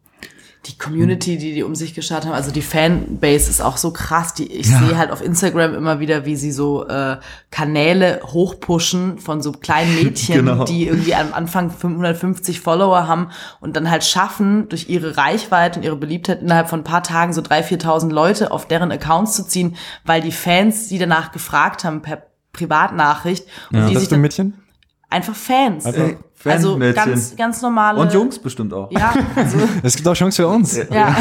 Die Community, die die um sich geschaut haben, also die Fanbase ist auch so krass. Die, ich sehe halt auf Instagram immer wieder, wie sie so äh, Kanäle hochpushen von so kleinen [LAUGHS] Mädchen, Genau. die irgendwie am Anfang 550 Follower haben und dann halt schaffen, durch ihre Reichweite und ihre Beliebtheit innerhalb von ein paar Tagen so 3.000, 4.000 Leute auf deren Accounts zu ziehen, weil die Fans sie danach gefragt haben per Privatnachricht und Ja. die Das sich dann Mädchen? einfach Fans. Einfach also ganz, ganz normale. Und Jungs bestimmt auch. Ja, also [LAUGHS] Es gibt auch Chance für uns. ja,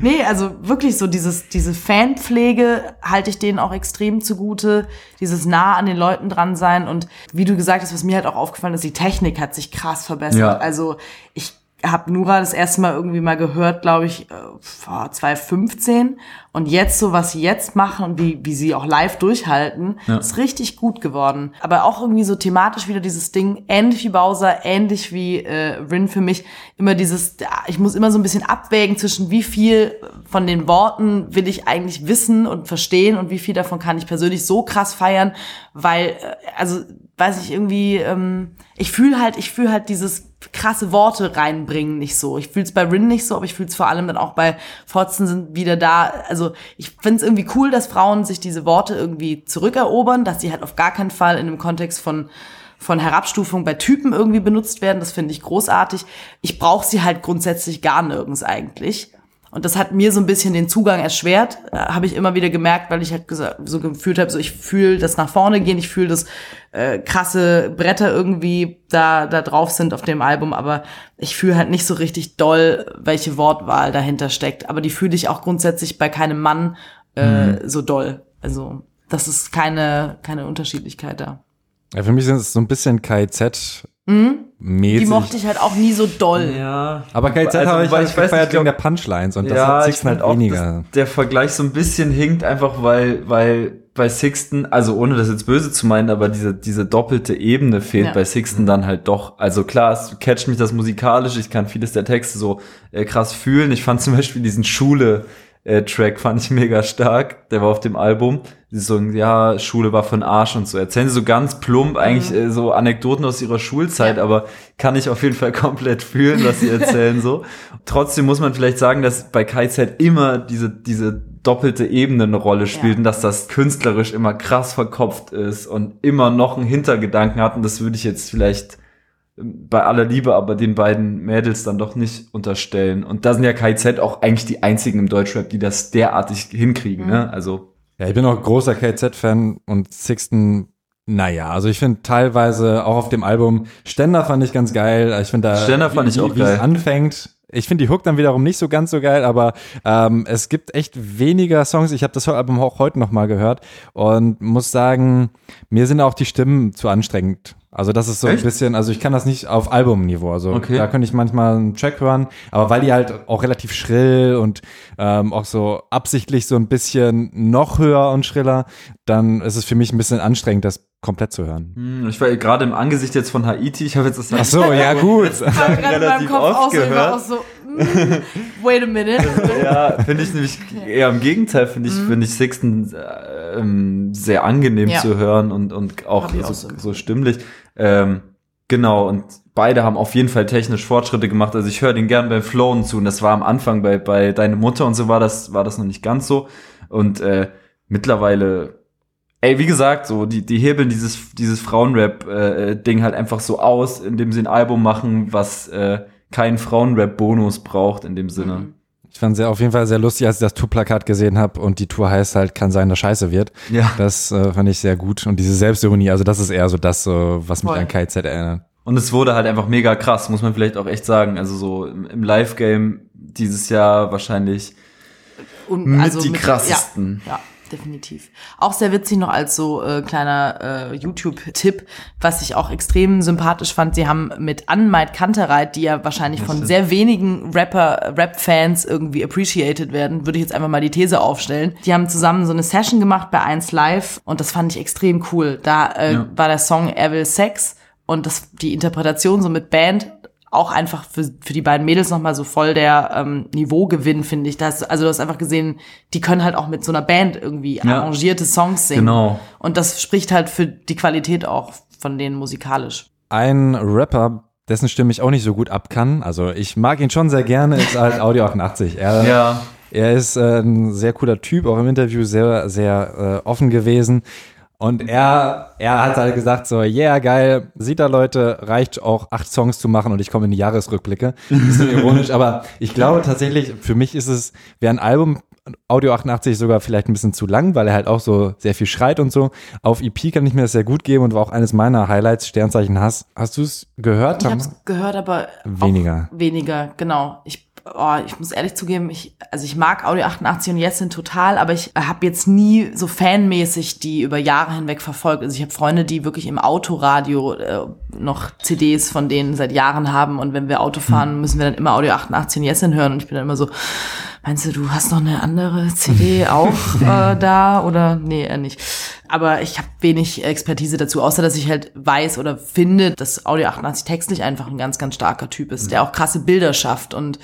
nee, also wirklich so dieses, diese Fanpflege halte ich denen auch extrem zugute. Dieses nah an den Leuten dran sein und wie du gesagt hast, was mir halt auch aufgefallen ist, die Technik hat sich krass verbessert. Ja. Also ich habe Nura das erste Mal irgendwie mal gehört, glaube ich, äh, vor 2015 und jetzt so, was sie jetzt machen und wie, wie sie auch live durchhalten, ist richtig gut geworden. Aber auch irgendwie so thematisch wieder dieses Ding, ähnlich wie Bowser, ähnlich wie äh, Rin für mich, immer dieses, ja, ich muss immer so ein bisschen abwägen zwischen wie viel von den Worten will ich eigentlich wissen und verstehen und wie viel davon kann ich persönlich so krass feiern, weil, äh, also weiß ich irgendwie, ähm, ich fühle halt, ich fühle halt dieses krasse Worte reinbringen nicht so. Ich fühle es bei Rin nicht so, aber ich fühle es vor allem dann auch bei Fotzen sind wieder da. Also ich finde es irgendwie cool, dass Frauen sich diese Worte irgendwie zurückerobern, dass sie halt auf gar keinen Fall in dem Kontext von von Herabstufung bei Typen irgendwie benutzt werden. Das finde ich großartig. Ich brauche sie halt grundsätzlich gar nirgends eigentlich. Und das hat mir so ein bisschen den Zugang erschwert, äh, habe ich immer wieder gemerkt, weil ich halt so gefühlt habe, so ich fühle das nach vorne gehen, ich fühle, dass äh, krasse Bretter irgendwie da da drauf sind auf dem Album, aber ich fühle halt nicht so richtig doll, welche Wortwahl dahinter steckt. Aber die fühle ich auch grundsätzlich bei keinem Mann äh, so doll. Also das ist keine keine Unterschiedlichkeit da. Ja, für mich sind es so ein bisschen KZ mäßig. Die mochte ich halt auch nie so doll. Ja. Aber KZ Also, habe ich, weil halt ich weiß gefeiert nicht, wegen der Punchlines und das ja, hat Sixten halt auch, weniger. der Vergleich so ein bisschen hinkt, einfach weil, weil bei Sixten, also ohne das jetzt böse zu meinen, aber diese, diese doppelte Ebene fehlt Ja. bei Sixten dann halt doch. Also klar, es catcht mich das musikalisch, ich kann vieles der Texte so äh, krass fühlen. Ich fand zum Beispiel diesen Schule, äh, Track fand ich mega stark. Der war auf dem Album. So, ja, Schule war von Arsch und so. Erzählen sie so ganz plump eigentlich äh, so Anekdoten aus ihrer Schulzeit, Ja. aber kann ich auf jeden Fall [LAUGHS] komplett fühlen, was sie erzählen so. Trotzdem muss man vielleicht sagen, dass bei KZ immer diese, diese doppelte Ebene eine Rolle spielt Ja. und dass das künstlerisch immer krass verkopft ist und immer noch einen Hintergedanken hat und das würde ich jetzt vielleicht bei aller Liebe aber den beiden Mädels dann doch nicht unterstellen. Und da sind ja KZ auch eigentlich die einzigen im Deutschrap, die das derartig hinkriegen, ne? Also, Ja, ich bin auch großer KZ-Fan und Sixten, naja, also ich finde teilweise auch auf dem Album Ständer fand ich ganz geil. Ich finde da, Ständer fand wie, ich auch wie, geil. es anfängt. Ich finde die Hook dann wiederum nicht so ganz so geil, aber ähm, es gibt echt weniger Songs. Ich habe das Album auch heute noch mal gehört und muss sagen, mir sind auch die Stimmen zu anstrengend. Also das ist so Echt? ein bisschen, also ich kann das nicht auf Albumniveau. Also Okay. da könnte ich manchmal einen Track hören, aber weil die halt auch relativ schrill und ähm, auch so absichtlich so ein bisschen noch höher und schriller, dann ist es für mich ein bisschen anstrengend, das komplett zu hören. hm, ich war gerade im Angesicht jetzt von Haiti, ich habe jetzt das Ach so, [LAUGHS] ja gut. Ich war gerade in meinem Kopf auch so, auch so, mm, wait a minute. [LAUGHS] Ja, finde ich nämlich eher im Gegenteil, finde ich, finde ich Sixten äh, ähm, sehr angenehm Mhm. Ja. zu hören und, und auch auch so, so so stimmlich. Ähm, genau, und beide haben auf jeden Fall technisch Fortschritte gemacht. Also ich höre den gern beim Flowen zu und das war am Anfang bei, bei Deine Mutter und so war das, war das noch nicht ganz so. Und äh, mittlerweile, ey, wie gesagt, so, die, die hebeln dieses, dieses Frauenrap-Ding halt einfach so aus, indem sie ein Album machen, was äh, keinen Frauenrap-Bonus braucht in dem Sinne. Mhm. Ich fand es sehr, auf jeden Fall sehr lustig, als ich das Tour-Plakat gesehen habe und die Tour heißt halt, kann sein, dass scheiße wird. Ja. Das äh, fand ich sehr gut. Und diese Selbstironie, also das ist eher so das, so, was mich Voll. an KZ erinnert. Und es wurde halt einfach mega krass, muss man vielleicht auch echt sagen. Also so im, Live-Game dieses Jahr wahrscheinlich Und mit die krassesten. Ja, ja, definitiv. Auch sehr witzig noch als so äh, kleiner äh, YouTube-Tipp, was ich auch extrem sympathisch fand. Sie haben mit Anmait Kantereit, die ja wahrscheinlich von sehr wenigen Rapper, Rap-Fans irgendwie appreciated werden, würde ich jetzt einfach mal die These aufstellen. Die haben zusammen so eine Session gemacht bei 1 Live und das fand ich extrem cool. Da äh, Ja. war der Song Er will Sex und das, die Interpretation so mit Band auch einfach für, für die beiden Mädels nochmal so voll der ähm, Niveaugewinn, finde ich. Das, also du hast einfach gesehen, die können halt auch mit so einer Band irgendwie Ja. arrangierte Songs singen. Genau. Und das spricht halt für die Qualität auch von denen musikalisch. Ein Rapper, dessen Stimme ich auch nicht so gut ab kann, also ich mag ihn schon sehr gerne, ist halt [LAUGHS] Audio 88. Er, Ja. Er ist äh, ein sehr cooler Typ, auch im Interview sehr, sehr äh, offen gewesen. Und er, er hat halt gesagt so, yeah, geil, sieht da Leute, reicht auch acht Songs zu machen und ich komme in die Jahresrückblicke. Bisschen ironisch, [LAUGHS] aber ich glaube tatsächlich, für mich ist es, wäre ein Album Audio 88 sogar vielleicht ein bisschen zu lang, weil er halt auch so sehr viel schreit und so. Auf EP kann ich mir das sehr gut geben und war auch eines meiner Highlights, Sternzeichen Hass. Hast du es gehört? Ich es gehört, aber Weniger. Weniger, genau. Ich, oh, ich muss ehrlich zugeben, ich, also ich mag Audio 88 und Yes sind total, aber ich habe jetzt nie so fanmäßig die über Jahre hinweg verfolgt. Also ich habe Freunde, die wirklich im Autoradio äh, noch CDs von denen seit Jahren haben und wenn wir Auto fahren, müssen wir dann immer Audio 88 und Yes hören und ich bin dann immer so, meinst du, du hast noch eine andere CD auch [LAUGHS] äh, da oder nee, eher nicht. Aber ich habe wenig Expertise dazu, außer dass ich halt weiß oder finde, dass Audio 88 textlich einfach ein ganz, ganz starker Typ ist, der auch krasse Bilder schafft und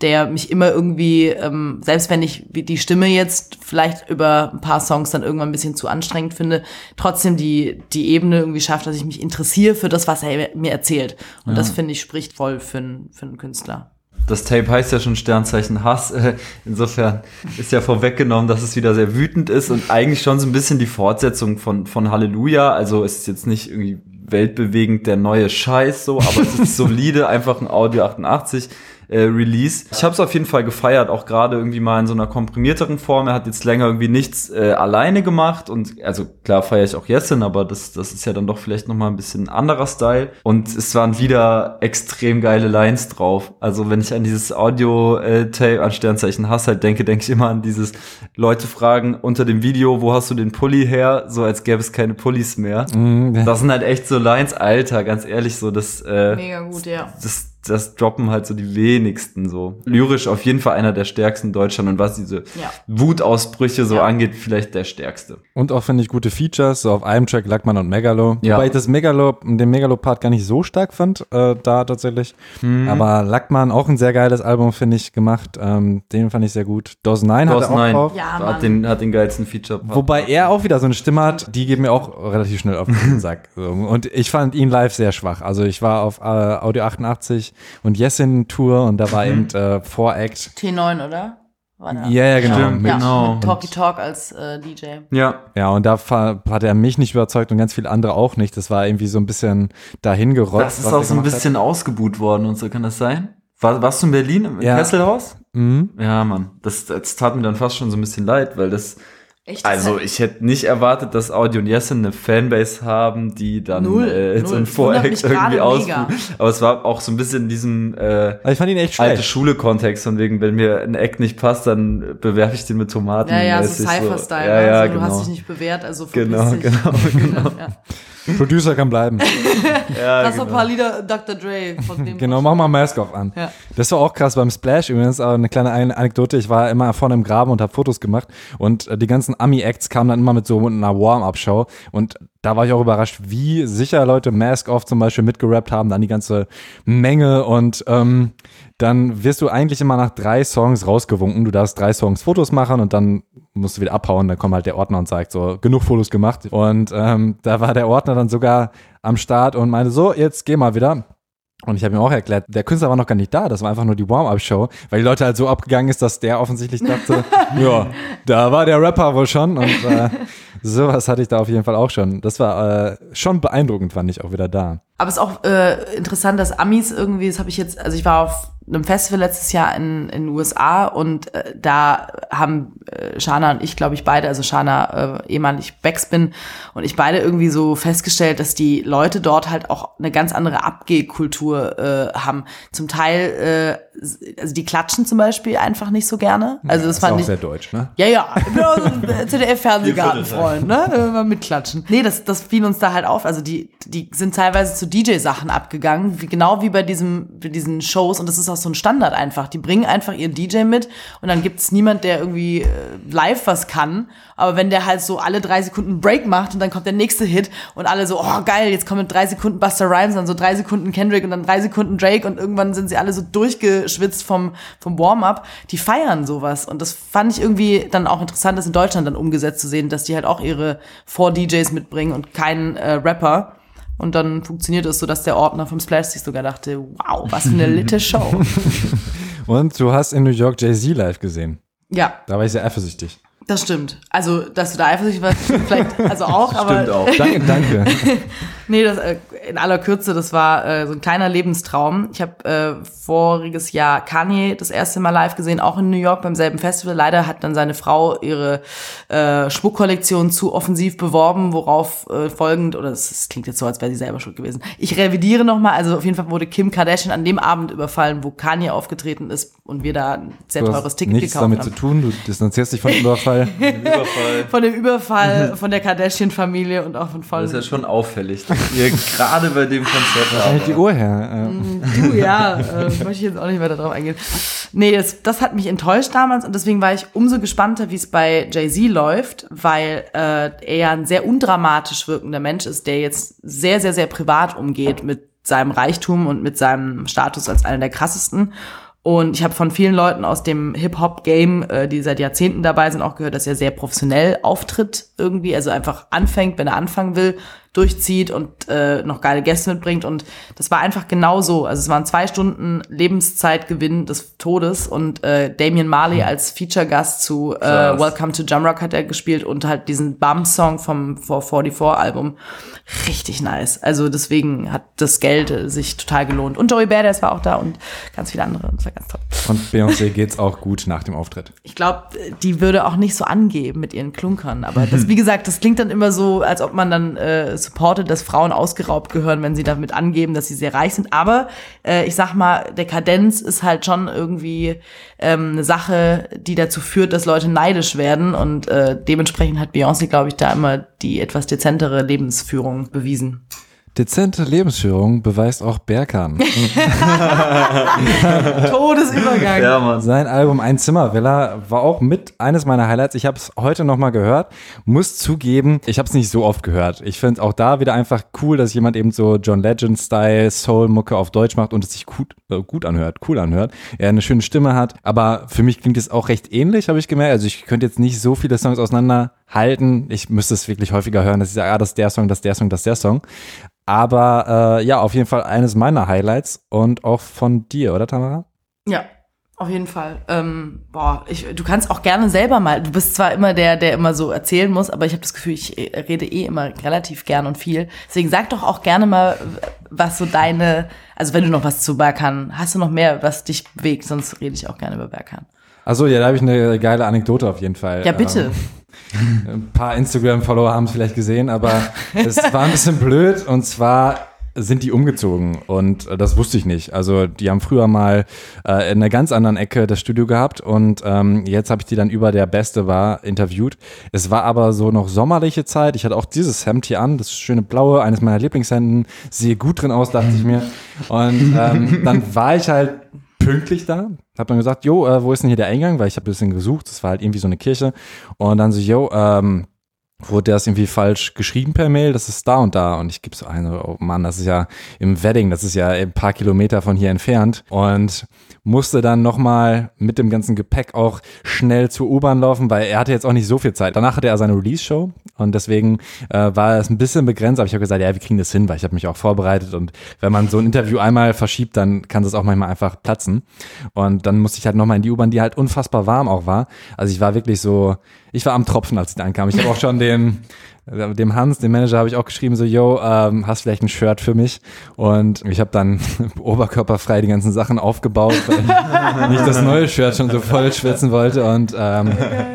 der mich immer irgendwie, ähm, selbst wenn ich wie die Stimme jetzt vielleicht über ein paar Songs dann irgendwann ein bisschen zu anstrengend finde, trotzdem die, die Ebene irgendwie schafft, dass ich mich interessiere für das, was er mir erzählt. Und das finde ich spricht voll für einen, für einen Künstler. Das Tape heißt ja schon Sternzeichen Hass. [LAUGHS] Insofern ist ja vorweggenommen, dass es wieder sehr wütend ist und eigentlich schon so ein bisschen die Fortsetzung von, von Halleluja. Also es ist jetzt nicht irgendwie weltbewegend der neue Scheiß so, aber es ist [LAUGHS] solide, einfach ein Audio 88 äh, Release. Ich habe es auf jeden Fall gefeiert, auch gerade irgendwie mal in so einer komprimierteren Form. Er hat jetzt länger irgendwie nichts äh, alleine gemacht und also klar feiere ich auch Jessen, aber das, das ist ja dann doch vielleicht noch mal ein bisschen anderer Style. Und es waren wieder extrem geile Lines drauf. Also wenn ich an dieses Audio-Tape an Sternzeichen Hass halt denke, denke ich immer an dieses Leute fragen unter dem Video, wo hast du den Pulli her? So als gäbe es keine Pullis mehr. Mhm. Das sind halt echt so Lines, Alter, ganz ehrlich, so das, äh, Mega gut, ja. das das droppen halt so die wenigsten so. Lyrisch auf jeden Fall einer der stärksten in Deutschland und was diese Ja. Wutausbrüche so Ja. angeht, vielleicht der stärkste. Und auch finde ich gute Features, so auf einem Track Lackmann und Megalo. Ja. Wobei ich das Megalo, den Megalo-Part gar nicht so stark fand, äh, da tatsächlich. Mhm. Aber Lackmann auch ein sehr geiles Album, finde ich, gemacht. Ähm, den fand ich sehr gut. Dawes 9 hat er auch Nine drauf. Ja, hat den, hat den geilsten Feature. Wobei er auch wieder so eine Stimme hat, die geht mir auch relativ schnell auf den [LAUGHS] Sack. Und ich fand ihn live sehr schwach. Also ich war auf äh, Audio 88 und Yesin Tour und da war Mhm. eben äh, Voract. T9, oder? Ja, ja, genau. Stimmt, Mit- Ja, Genau. mit Talky Talk als äh, DJ. Ja, Ja, und da hat er mich nicht überzeugt und ganz viele andere auch nicht. Das war irgendwie so ein bisschen dahin gerotzt. das ist auch so ein bisschen ausgebuht worden und so, kann das sein? War, warst du in Berlin im Ja. Kesselhaus? Hat. Mhm. Ja, Mann. Das, das tat mir dann fast schon so ein bisschen leid, weil das. Echt? Also, ich hätte nicht erwartet, dass Audio und Yesin eine Fanbase haben, die dann Null, äh, null. so ein mich irgendwie mega. Aber es war auch so ein bisschen in diesem äh, Also ich fand ihn echt alte. Schule-Kontext, von wegen, wenn mir ein Eck nicht passt, dann bewerfe ich den mit Tomaten. ja, ja, so Cypher-Style. Ja, ja, also, genau. Du hast dich nicht bewährt, also Genau, verpiss dich. [LAUGHS] genau, genau. [LAUGHS] Ja. Producer kann bleiben. [LAUGHS] ja, Lass genau. ein paar Lieder Dr. Dre von dem. genau, mach mal Mask Off an. Ja. Das war auch krass beim Splash übrigens, aber eine kleine An- Anekdote. Ich war immer vorne im Graben und habe Fotos gemacht und äh, die ganzen Ami-Acts kamen dann immer mit so einer Warm-Up-Show und da war ich auch überrascht, wie sicher Leute Mask Off zum Beispiel mitgerappt haben, dann die ganze Menge und ähm, dann wirst du eigentlich immer nach drei Songs rausgewunken. Du darfst drei Songs Fotos machen und dann musst du wieder abhauen. Dann kommt halt der Ordner und sagt so, genug Fotos gemacht. Und ähm, da war der Ordner dann sogar am Start und meinte so, jetzt geh mal wieder. Und ich habe ihm auch erklärt, der Künstler war noch gar nicht da, das war einfach nur die Warm-Up-Show, weil die Leute halt so abgegangen ist, dass der offensichtlich dachte, [LAUGHS] ja, da war der Rapper wohl schon und äh, sowas hatte ich da auf jeden Fall auch schon. Das war äh, schon beeindruckend, fand ich auch wieder da. Aber es ist auch äh, interessant, dass Amis irgendwie, das habe ich jetzt, also ich war auf einem Festival letztes Jahr in in den USA und äh, da haben äh, Shana und ich, glaube ich, beide, also Shana äh, ehemalig Backspin und ich beide irgendwie so festgestellt, dass die Leute dort halt auch eine ganz andere Abgehkultur äh, haben. Zum Teil, äh, also die klatschen zum Beispiel einfach nicht so gerne. Also das ist fand auch ich sehr deutsch, ne? ja, ja, ich bin auch so [LAUGHS] ein ZDF-Fernsehgartenfreund, ne? Mal mitklatschen. Nee, das, das fiel uns da halt auf. Also die, die sind teilweise zu DJ-Sachen abgegangen, wie, genau wie bei diesem, bei diesen Shows. Und das ist auch so ein Standard einfach. Die bringen einfach ihren DJ mit und dann gibt's niemand, der irgendwie äh, live was kann. Aber wenn der halt so alle drei Sekunden einen Break macht und dann kommt der nächste Hit und alle so, oh geil, jetzt kommen drei Sekunden Buster Rhymes, dann so drei Sekunden Kendrick und dann drei Sekunden Drake und irgendwann sind sie alle so durchgeschwitzt vom, vom Warm-up. Die feiern sowas. Und das fand ich irgendwie dann auch interessant, das in Deutschland dann umgesetzt zu sehen, dass die halt auch ihre four DJs mitbringen und keinen äh, Rapper. Und dann funktioniert es so, dass der Ordner vom Splash sich sogar dachte, wow, was für eine [LAUGHS] litte Show. Und du hast in New York Jay-Z live gesehen. ja, Da war ich sehr eifersüchtig. Das stimmt. Also, dass du da eifersüchtig warst, [LAUGHS] vielleicht, also auch, aber. Stimmt auch. Danke, danke. [LAUGHS] Nee, das, äh, in aller Kürze, das war äh, so ein kleiner Lebenstraum. Ich habe äh, voriges Jahr Kanye das erste Mal live gesehen, auch in New York beim selben Festival. Leider hat dann seine Frau ihre äh, Schmuckkollektion zu offensiv beworben, worauf äh, folgend, oder das klingt jetzt so, als wäre sie selber schuld gewesen. Ich revidiere nochmal, also auf jeden Fall wurde Kim Kardashian an dem Abend überfallen, wo Kanye aufgetreten ist und wir da ein sehr Du teures hast Ticket nichts gekauft damit haben. zu tun, du distanzierst dich von dem [LAUGHS] Überfall. Überfall. Von dem Überfall von der Kardashian-Familie und auch von voll Das ist ja schon auffällig, dass ihr gerade bei dem Konzert Wahrscheinlich die habt. Uhr her. Ähm, Du, ja, äh, möchte ich jetzt auch nicht weiter drauf eingehen. Nee, das, das hat mich enttäuscht damals und deswegen war ich umso gespannter, wie es bei Jay-Z läuft, weil äh, er ja ein sehr undramatisch wirkender Mensch ist, der jetzt sehr, sehr, sehr privat umgeht mit seinem Reichtum und mit seinem Status als einer der krassesten. Und ich habe von vielen Leuten aus dem Hip-Hop-Game, äh, die seit Jahrzehnten dabei sind, auch gehört, dass er sehr professionell auftritt irgendwie, also einfach anfängt, wenn er anfangen will, durchzieht und äh, noch geile Gäste mitbringt. Und das war einfach genau so. Also es waren zwei Stunden Lebenszeitgewinn des Todes und äh, Damian Marley als Feature-Gast zu äh, Krass. Welcome to Jamrock hat er gespielt und halt diesen Bum-Song vom 444-Album. Richtig nice. Also deswegen hat das Geld äh, sich total gelohnt. Und Joey Badass war auch da und ganz viele andere. Das war ganz toll. Und Beyoncé geht's auch gut nach dem Auftritt. Ich glaube, die würde auch nicht so angeben mit ihren Klunkern. Aber das, [LAUGHS] wie gesagt, das klingt dann immer so, als ob man dann äh, supportet, dass Frauen ausgeraubt gehören, wenn sie damit angeben, dass sie sehr reich sind. Aber äh, ich sag mal, Dekadenz ist halt schon irgendwie ähm, eine Sache, die dazu führt, dass Leute neidisch werden. Und äh, dementsprechend hat Beyoncé, glaube ich, da immer die etwas dezentere Lebensführung bewiesen. Dezente Lebensführung beweist auch Berkan. [LAUGHS] Todesübergang. Ja, Mann. Sein Album Ein Zimmervilla war auch mit eines meiner Highlights. Ich habe es heute nochmal gehört. Muss zugeben, ich habe es nicht so oft gehört. Ich finde auch da wieder einfach cool, dass jemand eben so John Legend-Style Soul-Mucke auf Deutsch macht und es sich gut, äh, gut anhört, cool anhört. Er eine schöne Stimme hat. Aber für mich klingt es auch recht ähnlich, habe ich gemerkt. Also ich könnte jetzt nicht so viele Songs auseinanderhalten. Ich müsste es wirklich häufiger hören, dass ich sage, ah, das ist der Song, das ist der Song, das ist der Song. Aber äh, ja, auf jeden Fall eines meiner Highlights und auch von dir, oder Tamara? Ja, auf jeden Fall. Ähm, boah, ich, du kannst auch gerne selber mal. Du bist zwar immer der, der immer so erzählen muss, aber ich habe das Gefühl, ich äh, rede eh immer relativ gern und viel. Deswegen sag doch auch gerne mal, was so deine, also wenn du noch was zu Berkan, hast du noch mehr, was dich bewegt? Sonst rede ich auch gerne über Berkan. Also ja, da habe ich eine geile Anekdote auf jeden Fall. Ja, bitte. Ein paar Instagram-Follower haben es vielleicht gesehen, aber es war ein bisschen blöd und zwar sind die umgezogen und äh, das wusste ich nicht. Also die haben früher mal äh, in einer ganz anderen Ecke das Studio gehabt und ähm, jetzt habe ich die dann über der Beste war interviewt. Es war aber so noch sommerliche Zeit. Ich hatte auch dieses Hemd hier an, das schöne blaue, eines meiner Lieblingshemden. Sehe gut drin aus, dachte ich mir. Und ähm, dann war ich halt pünktlich da. Hab dann gesagt, jo, äh, wo ist denn hier der Eingang? Weil ich habe ein bisschen gesucht. Das war halt irgendwie so eine Kirche. Und dann so, jo, ähm, wurde das irgendwie falsch geschrieben per Mail, das ist da und da. Und ich gebe so eine, oh Mann, das ist ja im Wedding, das ist ja ein paar Kilometer von hier entfernt. Und musste dann nochmal mit dem ganzen Gepäck auch schnell zur U-Bahn laufen, weil er hatte jetzt auch nicht so viel Zeit. Danach hatte er seine Release-Show und deswegen äh, war es ein bisschen begrenzt, aber ich habe gesagt, ja, wir kriegen das hin, weil ich habe mich auch vorbereitet und wenn man so ein Interview einmal verschiebt, dann kann das auch manchmal einfach platzen. Und dann musste ich halt nochmal in die U-Bahn, die halt unfassbar warm auch war. Also ich war wirklich so, ich war am Tropfen, als ich da ankam. Ich habe auch schon den, dem Hans, dem Manager, habe ich auch geschrieben, so, yo, ähm, hast vielleicht ein Shirt für mich? Und ich habe dann [LAUGHS] oberkörperfrei die ganzen Sachen aufgebaut, weil [LAUGHS] ich das neue Shirt schon so voll schwitzen wollte. Und ähm,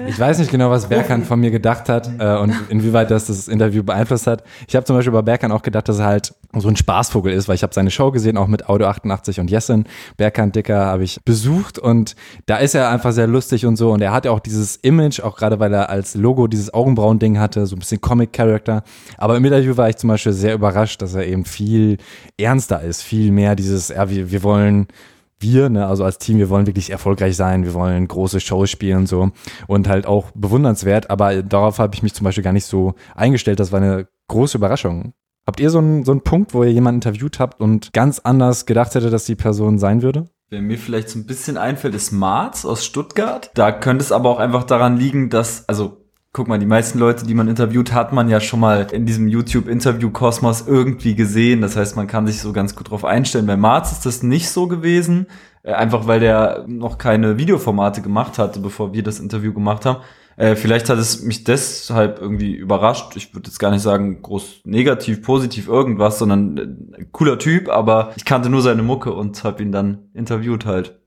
ich weiß nicht genau, was Berkan von mir gedacht hat äh, und inwieweit das das Interview beeinflusst hat. Ich habe zum Beispiel bei Berkan auch gedacht, dass er halt so ein Spaßvogel ist, weil ich habe seine Show gesehen, auch mit Audio 88 und Jessin. Berkan Dicker habe ich besucht und da ist er einfach sehr lustig und so. Und er hat ja auch dieses Image, auch gerade weil er als Logo dieses Augenbrauen-Ding hatte, so ein bisschen Comic-Character. Aber im Interview war ich zum Beispiel sehr überrascht, dass er eben viel ernster ist, viel mehr dieses, ja, wir, wir wollen wir, ne, also als Team, wir wollen wirklich erfolgreich sein, wir wollen große Shows spielen und so und halt auch bewundernswert, aber darauf habe ich mich zum Beispiel gar nicht so eingestellt, das war eine große Überraschung. Habt ihr so einen, so einen Punkt, wo ihr jemanden interviewt habt und ganz anders gedacht hätte, dass die Person sein würde? Wer mir vielleicht so ein bisschen einfällt, ist Marz aus Stuttgart. Da könnte es aber auch einfach daran liegen, dass, also guck mal, die meisten Leute, die man interviewt, hat man ja schon mal in diesem YouTube-Interview-Kosmos irgendwie gesehen. Das heißt, man kann sich so ganz gut drauf einstellen. Bei Marz ist das nicht so gewesen, äh, einfach weil der noch keine Videoformate gemacht hatte, bevor wir das Interview gemacht haben. Äh, vielleicht hat es mich deshalb irgendwie überrascht. Ich würde jetzt gar nicht sagen, groß negativ, positiv irgendwas, sondern äh, cooler Typ, aber ich kannte nur seine Mucke und habe ihn dann interviewt halt.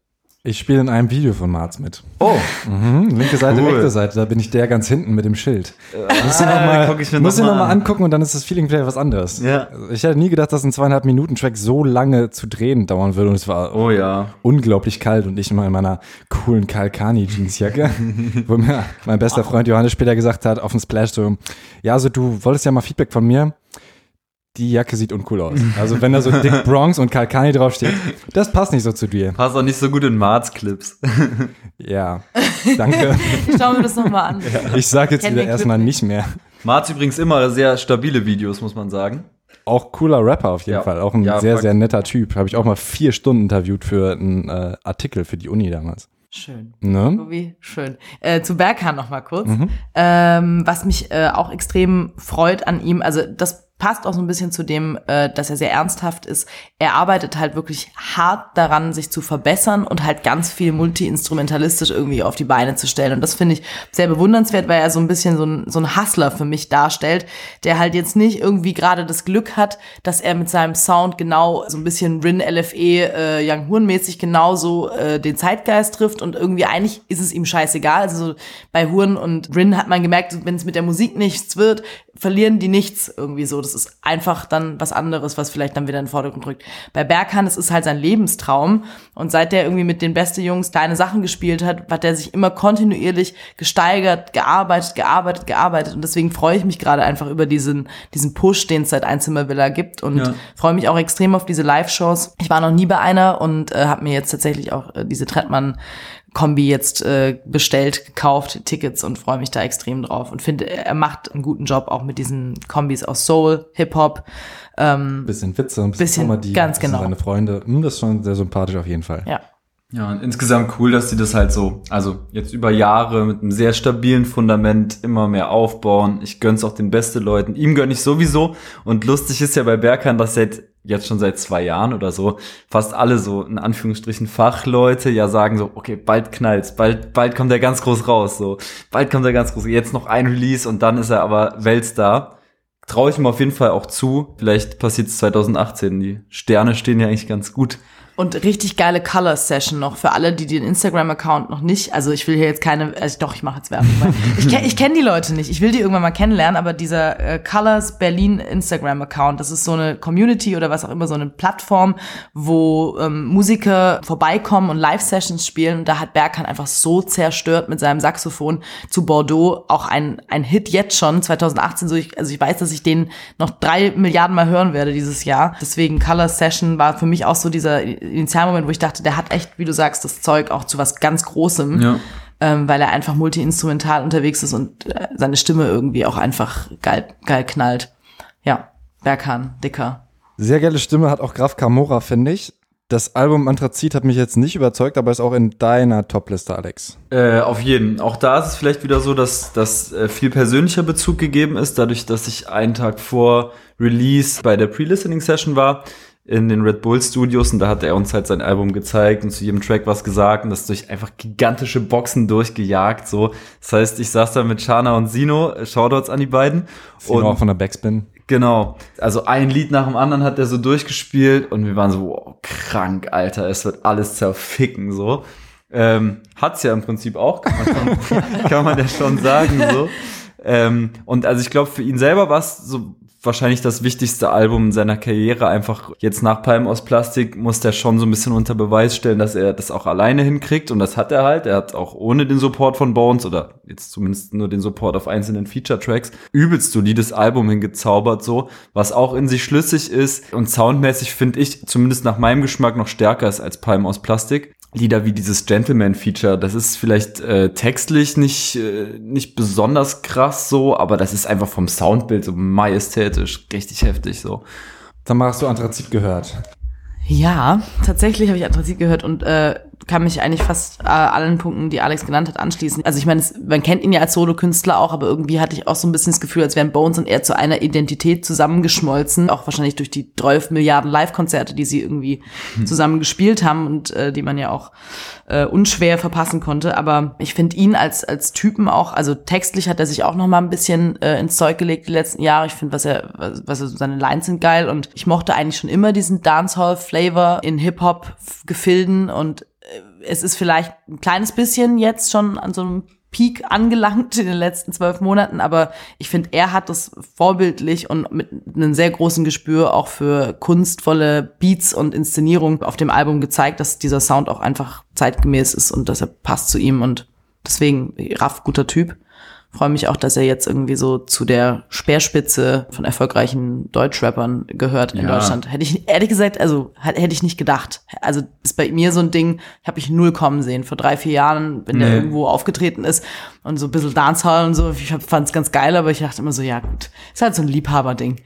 Ich spiele in einem Video von Marz mit. Oh, Mhm, linke Seite, Cool. rechte Seite, da bin ich der ganz hinten mit dem Schild. Muss ich Ah, nochmal muss ich noch noch mal mal an. angucken und dann ist das Feeling vielleicht was anderes. Ja. Also Ich hätte nie gedacht, dass ein zweieinhalb Minuten Track so lange zu drehen dauern würde und es war oh ja. unglaublich kalt und ich immer in meiner coolen Kalkani Jeansjacke, [LAUGHS] wo mir mein bester Freund Johannes später gesagt hat auf dem Splash so, ja, also du wolltest ja mal Feedback von mir. Die Jacke sieht uncool aus. Also wenn da so Dick [LAUGHS] Bronx und Kalkani draufsteht, das passt nicht so zu dir. Passt auch nicht so gut in Marz-Clips. [LAUGHS] Ja, danke. [LAUGHS] Schauen wir das nochmal an. Ich sag jetzt Kenn wieder erstmal nicht mehr. Marz übrigens immer sehr stabile Videos, muss man sagen. Auch cooler Rapper auf jeden Ja. Fall. Auch ein Ja, sehr, Fakt. sehr netter Typ. Habe ich auch mal vier Stunden interviewt für einen äh, Artikel für die Uni damals. Schön. Ne? Wie schön. Äh, zu Berghahn noch mal kurz. Mhm. Ähm, was mich äh, auch extrem freut an ihm, also das passt auch so ein bisschen zu dem, äh, dass er sehr ernsthaft ist. Er arbeitet halt wirklich hart daran, sich zu verbessern und halt ganz viel multi-instrumentalistisch irgendwie auf die Beine zu stellen. Und das finde ich sehr bewundernswert, weil er so ein bisschen so ein, so ein Hustler für mich darstellt, der halt jetzt nicht irgendwie gerade das Glück hat, dass er mit seinem Sound genau so ein bisschen Rin LFE äh, Young Horn mäßig genauso äh, den Zeitgeist trifft und irgendwie eigentlich ist es ihm scheißegal. Also so bei Huren und Rin hat man gemerkt, wenn es mit der Musik nichts wird, verlieren die nichts irgendwie so. Das ist einfach dann was anderes, was vielleicht dann wieder in den Vordergrund rückt. Bei Berghahn, es ist halt sein Lebenstraum. Und seit der irgendwie mit den beste Jungs kleine Sachen gespielt hat, hat er sich immer kontinuierlich gesteigert, gearbeitet, gearbeitet, gearbeitet. Und deswegen freue ich mich gerade einfach über diesen, diesen Push, den es seit Einzimmervilla gibt. Und ja. freue mich auch extrem auf diese Live-Shows. Ich war noch nie bei einer und äh, habe mir jetzt tatsächlich auch äh, diese Trettmann Kombi jetzt äh, bestellt, gekauft, Tickets und freue mich da extrem drauf und finde, er macht einen guten Job auch mit diesen Kombis aus Soul, Hip-Hop. Ähm, bisschen Witze, ein bisschen, bisschen Comedy, ganz genau. seine Freunde. Hm, das ist schon sehr sympathisch auf jeden Fall. Ja. Ja, und insgesamt cool, dass sie das halt so, also jetzt über Jahre mit einem sehr stabilen Fundament immer mehr aufbauen. Ich gönn's auch den besten Leuten. Ihm gönn ich sowieso. Und lustig ist ja bei Berkan, dass seit jetzt schon seit zwei Jahren oder so, fast alle so in Anführungsstrichen Fachleute ja sagen so, okay, bald knallt's, bald, bald kommt er ganz groß raus, so, bald kommt er ganz groß, jetzt noch ein Release und dann ist er aber Weltstar. Traue ich ihm auf jeden Fall auch zu. Vielleicht passiert's 2018. Die Sterne stehen ja eigentlich ganz gut. Und richtig geile Color Session noch für alle, die den Instagram-Account noch nicht. Also ich will hier jetzt keine, also doch, ich mache jetzt Werbung. [LAUGHS] ich kenne ich kenn die Leute nicht. Ich will die irgendwann mal kennenlernen, aber dieser äh, Colors Berlin Instagram-Account, das ist so eine Community oder was auch immer, so eine Plattform, wo ähm, Musiker vorbeikommen und Live-Sessions spielen. Und da hat Berghahn einfach so zerstört mit seinem Saxophon zu Bordeaux. Auch ein, ein Hit jetzt schon, 2018. So ich, also ich weiß, dass ich den noch drei Milliarden Mal hören werde dieses Jahr. Deswegen Color Session war für mich auch so dieser Initialmoment, wo ich dachte, der hat echt, wie du sagst, das Zeug auch zu was ganz Großem. Ja. Ähm, weil er einfach multi-instrumental unterwegs ist und äh, seine Stimme irgendwie auch einfach geil, geil knallt. Ja, Berghahn, dicker. Sehr geile Stimme hat auch Graf Camora, finde ich. Das Album Anthrazit hat mich jetzt nicht überzeugt, aber ist auch in deiner Topliste, Alex. Äh, auf jeden. Auch da ist es vielleicht wieder so, dass, dass äh, viel persönlicher Bezug gegeben ist, dadurch, dass ich einen Tag vor Release bei der Pre-Listening-Session war in den Red Bull Studios und da hat er uns halt sein Album gezeigt und zu jedem Track was gesagt und das durch einfach gigantische Boxen durchgejagt so. Das heißt, ich saß da mit Shana und Sino, Shoutouts an die beiden. Sino und auch von der Backspin. Genau. Also ein Lied nach dem anderen hat er so durchgespielt und wir waren so, wow, krank, Alter, es wird alles zerficken so. Ähm, hat's ja im Prinzip auch, kann man, schon, [LAUGHS] kann man ja schon sagen so. Ähm, und also ich glaube, für ihn selber war es so wahrscheinlich das wichtigste Album seiner Karriere. Einfach jetzt nach Palm aus Plastik muss der schon so ein bisschen unter Beweis stellen, dass er das auch alleine hinkriegt. Und das hat er halt. Er hat auch ohne den Support von Bones oder jetzt zumindest nur den Support auf einzelnen Feature-Tracks übelst solides Album hingezaubert, so, was auch in sich schlüssig ist und soundmäßig finde ich zumindest nach meinem Geschmack noch stärker ist als Palm aus Plastik. Lieder wie dieses Gentleman-Feature, das ist vielleicht äh, textlich nicht, äh, nicht besonders krass so, aber das ist einfach vom Soundbild so majestätisch, richtig heftig so. Dann hast du Anthrazit gehört. Ja, tatsächlich habe ich Anthrazit gehört und äh, kann mich eigentlich fast äh, allen Punkten, die Alex genannt hat, anschließen. Also ich meine, man kennt ihn ja als Solokünstler auch, aber irgendwie hatte ich auch so ein bisschen das Gefühl, als wären Bones und er zu einer Identität zusammengeschmolzen. Auch wahrscheinlich durch die 12 Milliarden Live-Konzerte, die sie irgendwie hm. zusammen gespielt haben und äh, die man ja auch äh, unschwer verpassen konnte. Aber ich finde ihn als als Typen auch, also textlich hat er sich auch noch mal ein bisschen äh, ins Zeug gelegt die letzten Jahre. Ich finde, was er, was, was er, seine Lines sind geil und ich mochte eigentlich schon immer diesen Dancehall-Flavor in Hip-Hop-Gefilden und es ist vielleicht ein kleines bisschen jetzt schon an so einem Peak angelangt in den letzten zwölf Monaten, aber ich finde, er hat das vorbildlich und mit einem sehr großen Gespür auch für kunstvolle Beats und Inszenierung auf dem Album gezeigt, dass dieser Sound auch einfach zeitgemäß ist und dass er passt zu ihm und deswegen Raff guter Typ freue mich auch, dass er jetzt irgendwie so zu der Speerspitze von erfolgreichen Deutschrappern gehört in ja. Deutschland. Hätte ich ehrlich gesagt, also hätte ich nicht gedacht. Also ist bei mir so ein Ding, habe ich null kommen sehen. Vor drei, vier Jahren, wenn nee. der irgendwo aufgetreten ist und so ein bisschen Dancehall und so, ich fand es ganz geil, aber ich dachte immer so, ja gut, ist halt so ein Liebhaberding.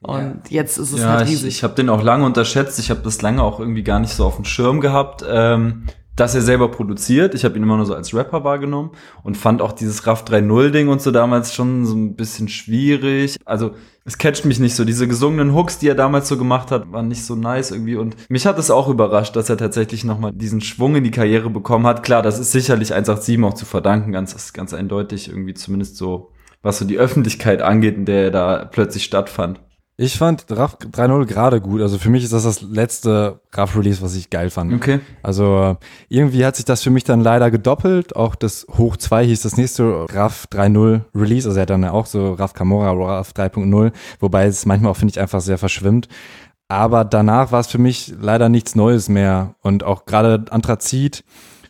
Und ja. jetzt ist es ja, halt riesig. Ich, ich habe den auch lange unterschätzt. Ich habe das lange auch irgendwie gar nicht so auf dem Schirm gehabt. Ähm, dass er selber produziert. Ich habe ihn immer nur so als Rapper wahrgenommen und fand auch dieses RAF 3.0-Ding und so damals schon so ein bisschen schwierig. Also es catcht mich nicht so. Diese gesungenen Hooks, die er damals so gemacht hat, waren nicht so nice irgendwie. Und mich hat es auch überrascht, dass er tatsächlich nochmal diesen Schwung in die Karriere bekommen hat. Klar, das ist sicherlich 187 auch zu verdanken, ganz, ganz eindeutig irgendwie zumindest so, was so die Öffentlichkeit angeht, in der er da plötzlich stattfand. Ich fand RAF 3.0 gerade gut. Also für mich ist das das letzte RAF-Release, was ich geil fand. Okay. Also irgendwie hat sich das für mich dann leider gedoppelt. Auch das Hoch 2 hieß das nächste RAF 3.0 Release. Also er hat dann auch so RAF Camora, RAF 3.0, wobei es manchmal auch, finde ich, einfach sehr verschwimmt. Aber danach war es für mich leider nichts Neues mehr. Und auch gerade Anthrazit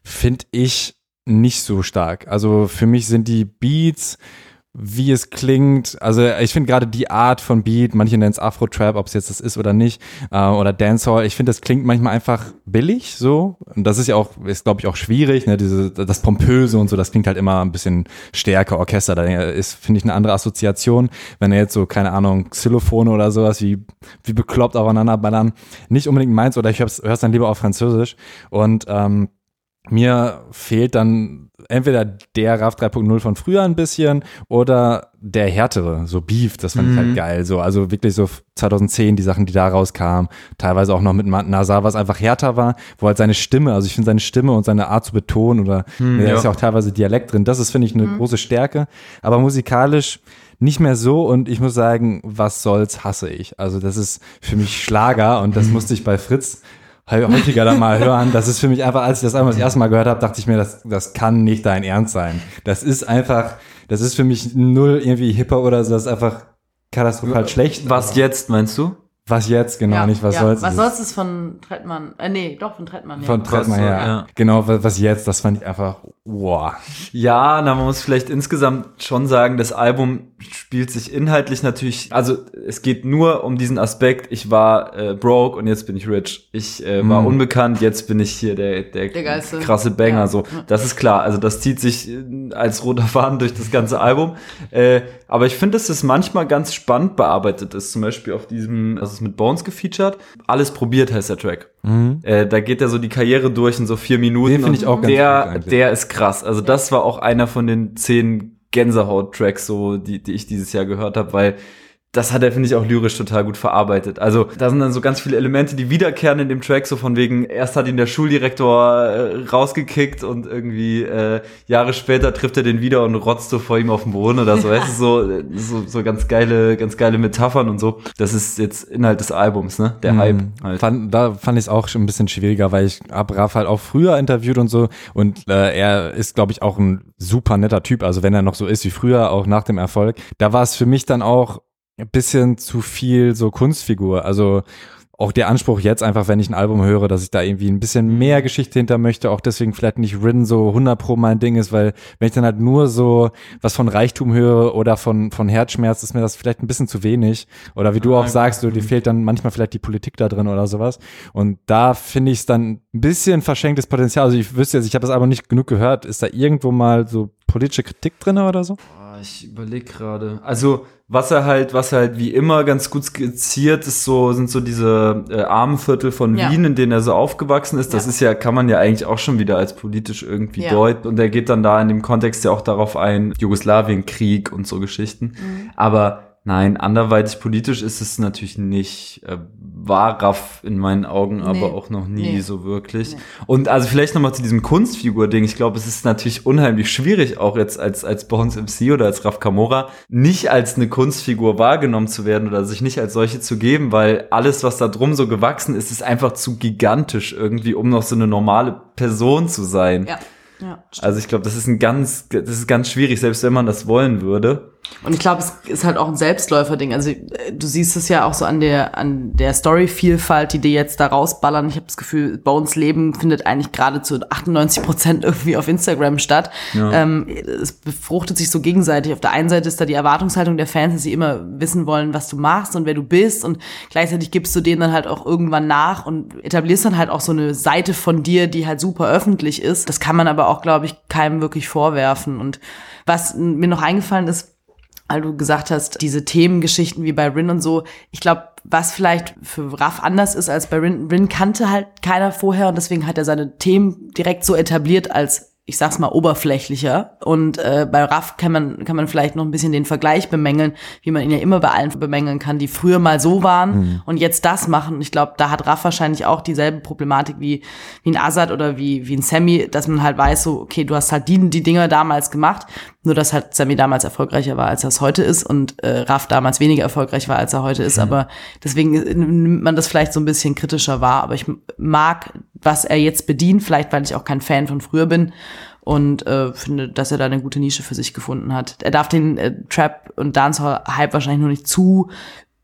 finde ich nicht so stark. Also für mich sind die Beats, wie es klingt. Also ich finde gerade die Art von Beat, manche nennen es Afro-Trap, ob es jetzt das ist oder nicht, äh, oder Dancehall, ich finde, das klingt manchmal einfach billig so. Und das ist ja auch, ist glaube ich auch schwierig, ne? Diese, das Pompöse und so, das klingt halt immer ein bisschen stärker, Orchester, da ist, finde ich, eine andere Assoziation. Wenn er jetzt so, keine Ahnung, Xylophone oder sowas, wie, wie bekloppt aufeinander ballern, nicht unbedingt meins, oder ich höre es dann lieber auf Französisch. Und ähm, mir fehlt dann entweder der RAV 3.0 von früher ein bisschen oder der härtere, so Beef, das fand mhm. ich halt mhm. geil. So, also wirklich so 2010 die Sachen, die da rauskamen, teilweise auch noch mit Nazar, was einfach härter war, wo halt seine Stimme, also ich finde seine Stimme und seine Art zu betonen oder mhm, da ja. ist ja auch teilweise Dialekt drin, das ist, finde ich, eine mhm. große Stärke. Aber musikalisch nicht mehr so und ich muss sagen, was soll's, hasse ich. Also das ist für mich Schlager und das musste ich bei Fritz häufiger dann mal hören. Das ist für mich einfach, als ich das einmal das erste Mal gehört habe, dachte ich mir, das, das kann nicht dein Ernst sein. Das ist einfach, das ist für mich null irgendwie hipper oder so, das ist einfach katastrophal schlecht. Was jetzt, meinst du? Was jetzt, genau, ja, nicht was ja. soll's. Was soll's ist von Trettmann, äh, nee, doch, von Trettmann, ja. Von Trettmann, ja. ja. Genau, was jetzt, das fand ich einfach, wow. Ja, na, man muss vielleicht insgesamt schon sagen, das Album spielt sich inhaltlich natürlich, also es geht nur um diesen Aspekt, ich war äh, broke und jetzt bin ich rich. Ich äh, war mm. unbekannt, jetzt bin ich hier der, der, der krasse Banger, ja. so. Das ist klar, also das zieht sich äh, als roter Faden durch das ganze Album. Äh, aber ich finde, dass es manchmal ganz spannend bearbeitet ist, zum Beispiel auf diesem, also ist mit Bones gefeatured. Alles probiert heißt der Track. Mhm. Äh, da geht er so die Karriere durch in so vier Minuten. Den finde ich auch ganz der, der ist krass. Also das war auch einer von den zehn Gänsehaut-Tracks, so die, die ich dieses Jahr gehört habe, weil das hat er, finde ich, auch lyrisch total gut verarbeitet. Also da sind dann so ganz viele Elemente, die wiederkehren in dem Track, so von wegen, erst hat ihn der Schuldirektor äh, rausgekickt und irgendwie äh, Jahre später trifft er den wieder und rotzt so vor ihm auf dem Boden oder so. Es ist so, so, so ganz geile, ganz geile Metaphern und so. Das ist jetzt Inhalt des Albums, ne? Der mhm. Hype halt. Fand, da fand ich es auch schon ein bisschen schwieriger, weil ich hab Raf halt auch früher interviewt und so und äh, er ist, glaube ich, auch ein super netter Typ. Also wenn er noch so ist wie früher, auch nach dem Erfolg. Da war es für mich dann auch ein bisschen zu viel so Kunstfigur. Also auch der Anspruch jetzt einfach, wenn ich ein Album höre, dass ich da irgendwie ein bisschen mehr Geschichte hinter möchte, auch deswegen vielleicht nicht Rin so 100 pro mein Ding ist, weil wenn ich dann halt nur so was von Reichtum höre oder von, von Herzschmerz, ist mir das vielleicht ein bisschen zu wenig. Oder wie du auch sagst, so, dir fehlt dann manchmal vielleicht die Politik da drin oder sowas. Und da finde ich es dann ein bisschen verschenktes Potenzial. Also ich wüsste jetzt, ich habe das aber nicht genug gehört. Ist da irgendwo mal so politische Kritik drin oder so? ich überlege gerade. Also, was er halt, was er halt wie immer ganz gut skizziert ist, so, sind so diese äh, Armenviertel von ja. Wien, in denen er so aufgewachsen ist. Das ja. ist ja, kann man ja eigentlich auch schon wieder als politisch irgendwie ja. deuten. Und er geht dann da in dem Kontext ja auch darauf ein, Jugoslawienkrieg und so Geschichten. Mhm. Aber Nein, anderweitig politisch ist es natürlich nicht. Äh, war Raff in meinen Augen aber nee. auch noch nie nee. so wirklich. Nee. Und also vielleicht nochmal zu diesem Kunstfigur-Ding. Ich glaube, es ist natürlich unheimlich schwierig, auch jetzt als, als Bones MC oder als Raff Kamora, nicht als eine Kunstfigur wahrgenommen zu werden oder sich nicht als solche zu geben, weil alles, was da drum so gewachsen ist, ist einfach zu gigantisch irgendwie, um noch so eine normale Person zu sein. Ja. Ja, also ich glaube, das ist ein ganz, das ist ganz schwierig, selbst wenn man das wollen würde. Und ich glaube, es ist halt auch ein Selbstläufer-Ding. Also äh, du siehst es ja auch so an der an der Story-Vielfalt, die die jetzt da rausballern. Ich habe das Gefühl, Bones Leben findet eigentlich gerade zu 98 Prozent irgendwie auf Instagram statt. Ja. Ähm, es befruchtet sich so gegenseitig. Auf der einen Seite ist da die Erwartungshaltung der Fans, dass sie immer wissen wollen, was du machst und wer du bist. Und gleichzeitig gibst du denen dann halt auch irgendwann nach und etablierst dann halt auch so eine Seite von dir, die halt super öffentlich ist. Das kann man aber auch, glaube ich, keinem wirklich vorwerfen. Und was mir noch eingefallen ist, weil du gesagt hast, diese Themengeschichten wie bei Rin und so, ich glaube, was vielleicht für Raff anders ist als bei Rin, Rin kannte halt keiner vorher und deswegen hat er seine Themen direkt so etabliert als ich sag's mal, oberflächlicher. Und äh, bei Raff kann man, kann man vielleicht noch ein bisschen den Vergleich bemängeln, wie man ihn ja immer bei allen bemängeln kann, die früher mal so waren mhm. und jetzt das machen. Ich glaube, da hat Raff wahrscheinlich auch dieselbe Problematik wie, wie ein Azad oder wie, wie ein Sammy, dass man halt weiß, so, okay, du hast halt die, die Dinger damals gemacht. Nur, dass halt Sammy damals erfolgreicher war, als er es heute ist und äh, Raff damals weniger erfolgreich war, als er heute ist. Mhm. Aber deswegen nimmt man das vielleicht so ein bisschen kritischer wahr. Aber ich mag, was er jetzt bedient, vielleicht weil ich auch kein Fan von früher bin und äh, finde, dass er da eine gute Nische für sich gefunden hat. Er darf den äh, Trap und Dancehall-Hype wahrscheinlich nur nicht zu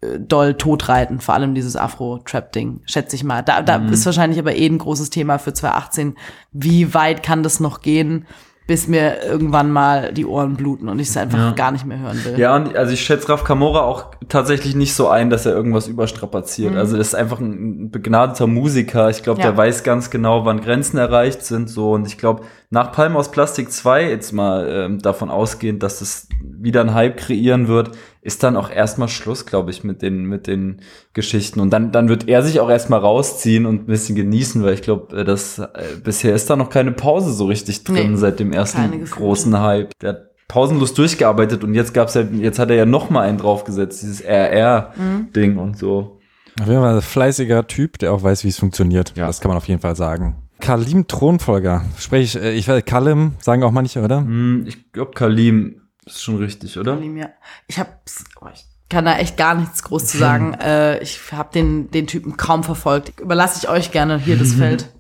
äh, doll totreiten, vor allem dieses Afro-Trap-Ding, schätze ich mal. Da, da mhm. ist wahrscheinlich aber eh ein großes Thema für 2018. Wie weit kann das noch gehen? Bis mir irgendwann mal die Ohren bluten und ich es einfach ja. gar nicht mehr hören will. Ja, und also ich schätze Raf Kamora auch tatsächlich nicht so ein, dass er irgendwas überstrapaziert. Mhm. Also das ist einfach ein begnadeter Musiker. Ich glaube, ja. der weiß ganz genau, wann Grenzen erreicht sind so und ich glaube, nach Palm aus Plastik 2 jetzt mal ähm, davon ausgehend, dass es wieder ein Hype kreieren wird, ist dann auch erstmal Schluss, glaube ich, mit den, mit den Geschichten. Und dann, dann wird er sich auch erstmal rausziehen und ein bisschen genießen, weil ich glaube, äh, dass äh, bisher ist da noch keine Pause so richtig drin nee, seit dem ersten großen Hype. Der hat pausenlos durchgearbeitet und jetzt gab's ja, jetzt hat er ja noch mal einen draufgesetzt, dieses RR-Ding mhm. und so. Auf jeden Fall ein fleißiger Typ, der auch weiß, wie es funktioniert. Ja. Das kann man auf jeden Fall sagen. Kalim Thronfolger. Sprich, äh, ich werde Kalim, sagen auch manche, oder? Hm, ich glaube Kalim ist schon richtig, oder? Kalim, ja. Ich hab's, oh, ich kann da echt gar nichts groß zu sagen. [LAUGHS] äh, ich habe den, den Typen kaum verfolgt. Überlasse ich euch gerne hier das [LAUGHS] Feld.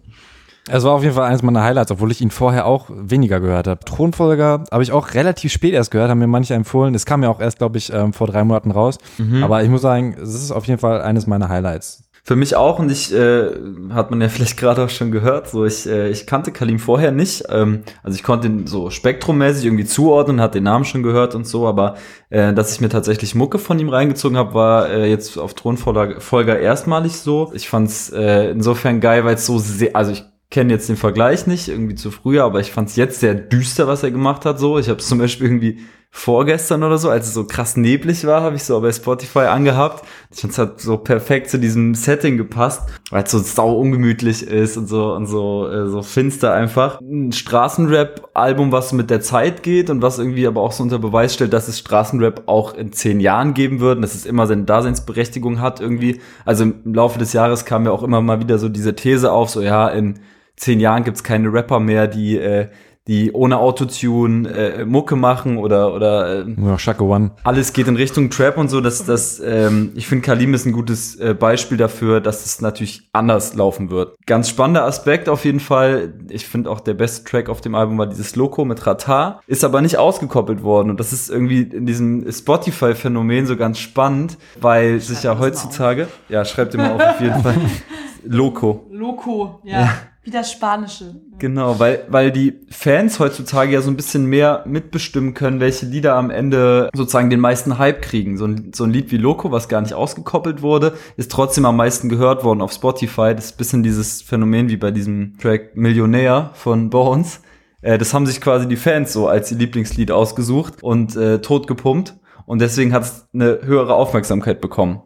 Es war auf jeden Fall eines meiner Highlights, obwohl ich ihn vorher auch weniger gehört habe. Thronfolger habe ich auch relativ spät erst gehört, haben mir manche empfohlen. Es kam ja auch erst, glaube ich, ähm, vor drei Monaten raus. Mhm. Aber ich muss sagen, es ist auf jeden Fall eines meiner Highlights. Für mich auch und ich äh, hat man ja [LAUGHS] vielleicht gerade auch schon gehört, so ich äh, ich kannte Kalim vorher nicht, ähm, also ich konnte ihn so spektrummäßig irgendwie zuordnen, hat den Namen schon gehört und so, aber äh, dass ich mir tatsächlich Mucke von ihm reingezogen habe, war äh, jetzt auf Thronfolger erstmalig so. Ich fand's äh, insofern geil, weil es so sehr, also ich kenne jetzt den Vergleich nicht irgendwie zu früher, aber ich fand's jetzt sehr düster, was er gemacht hat. So, ich habe zum Beispiel irgendwie vorgestern oder so, als es so krass neblig war, habe ich so bei Spotify angehabt. Ich fand es hat so perfekt zu diesem Setting gepasst, weil es so sau ungemütlich ist und so und so äh, so finster einfach. Ein Straßenrap-Album, was mit der Zeit geht und was irgendwie aber auch so unter Beweis stellt, dass es Straßenrap auch in zehn Jahren geben wird und dass es immer seine Daseinsberechtigung hat irgendwie. Also im Laufe des Jahres kam ja auch immer mal wieder so diese These auf, so ja, in zehn Jahren gibt's keine Rapper mehr, die äh, die ohne Autotune äh, Mucke machen oder oder äh, ja, Shaka One. Alles geht in Richtung Trap und so. Dass das, ähm, ich finde, Kalim ist ein gutes äh, Beispiel dafür, dass es natürlich anders laufen wird. Ganz spannender Aspekt auf jeden Fall. Ich finde auch der beste Track auf dem Album war dieses Loco mit Rata, ist aber nicht ausgekoppelt worden und das ist irgendwie in diesem Spotify-Phänomen so ganz spannend, weil sich ja heutzutage, ja, schreibt immer auf, auf jeden Fall. [LAUGHS] Loco. Loco, ja. ja. Wie das Spanische. Genau, weil, weil die Fans heutzutage ja so ein bisschen mehr mitbestimmen können, welche Lieder am Ende sozusagen den meisten Hype kriegen. So ein, so ein Lied wie Loco, was gar nicht ausgekoppelt wurde, ist trotzdem am meisten gehört worden auf Spotify. Das ist ein bisschen dieses Phänomen wie bei diesem Track Millionär von Bones. Äh, das haben sich quasi die Fans so als ihr Lieblingslied ausgesucht und äh, tot gepumpt. Und deswegen hat es eine höhere Aufmerksamkeit bekommen.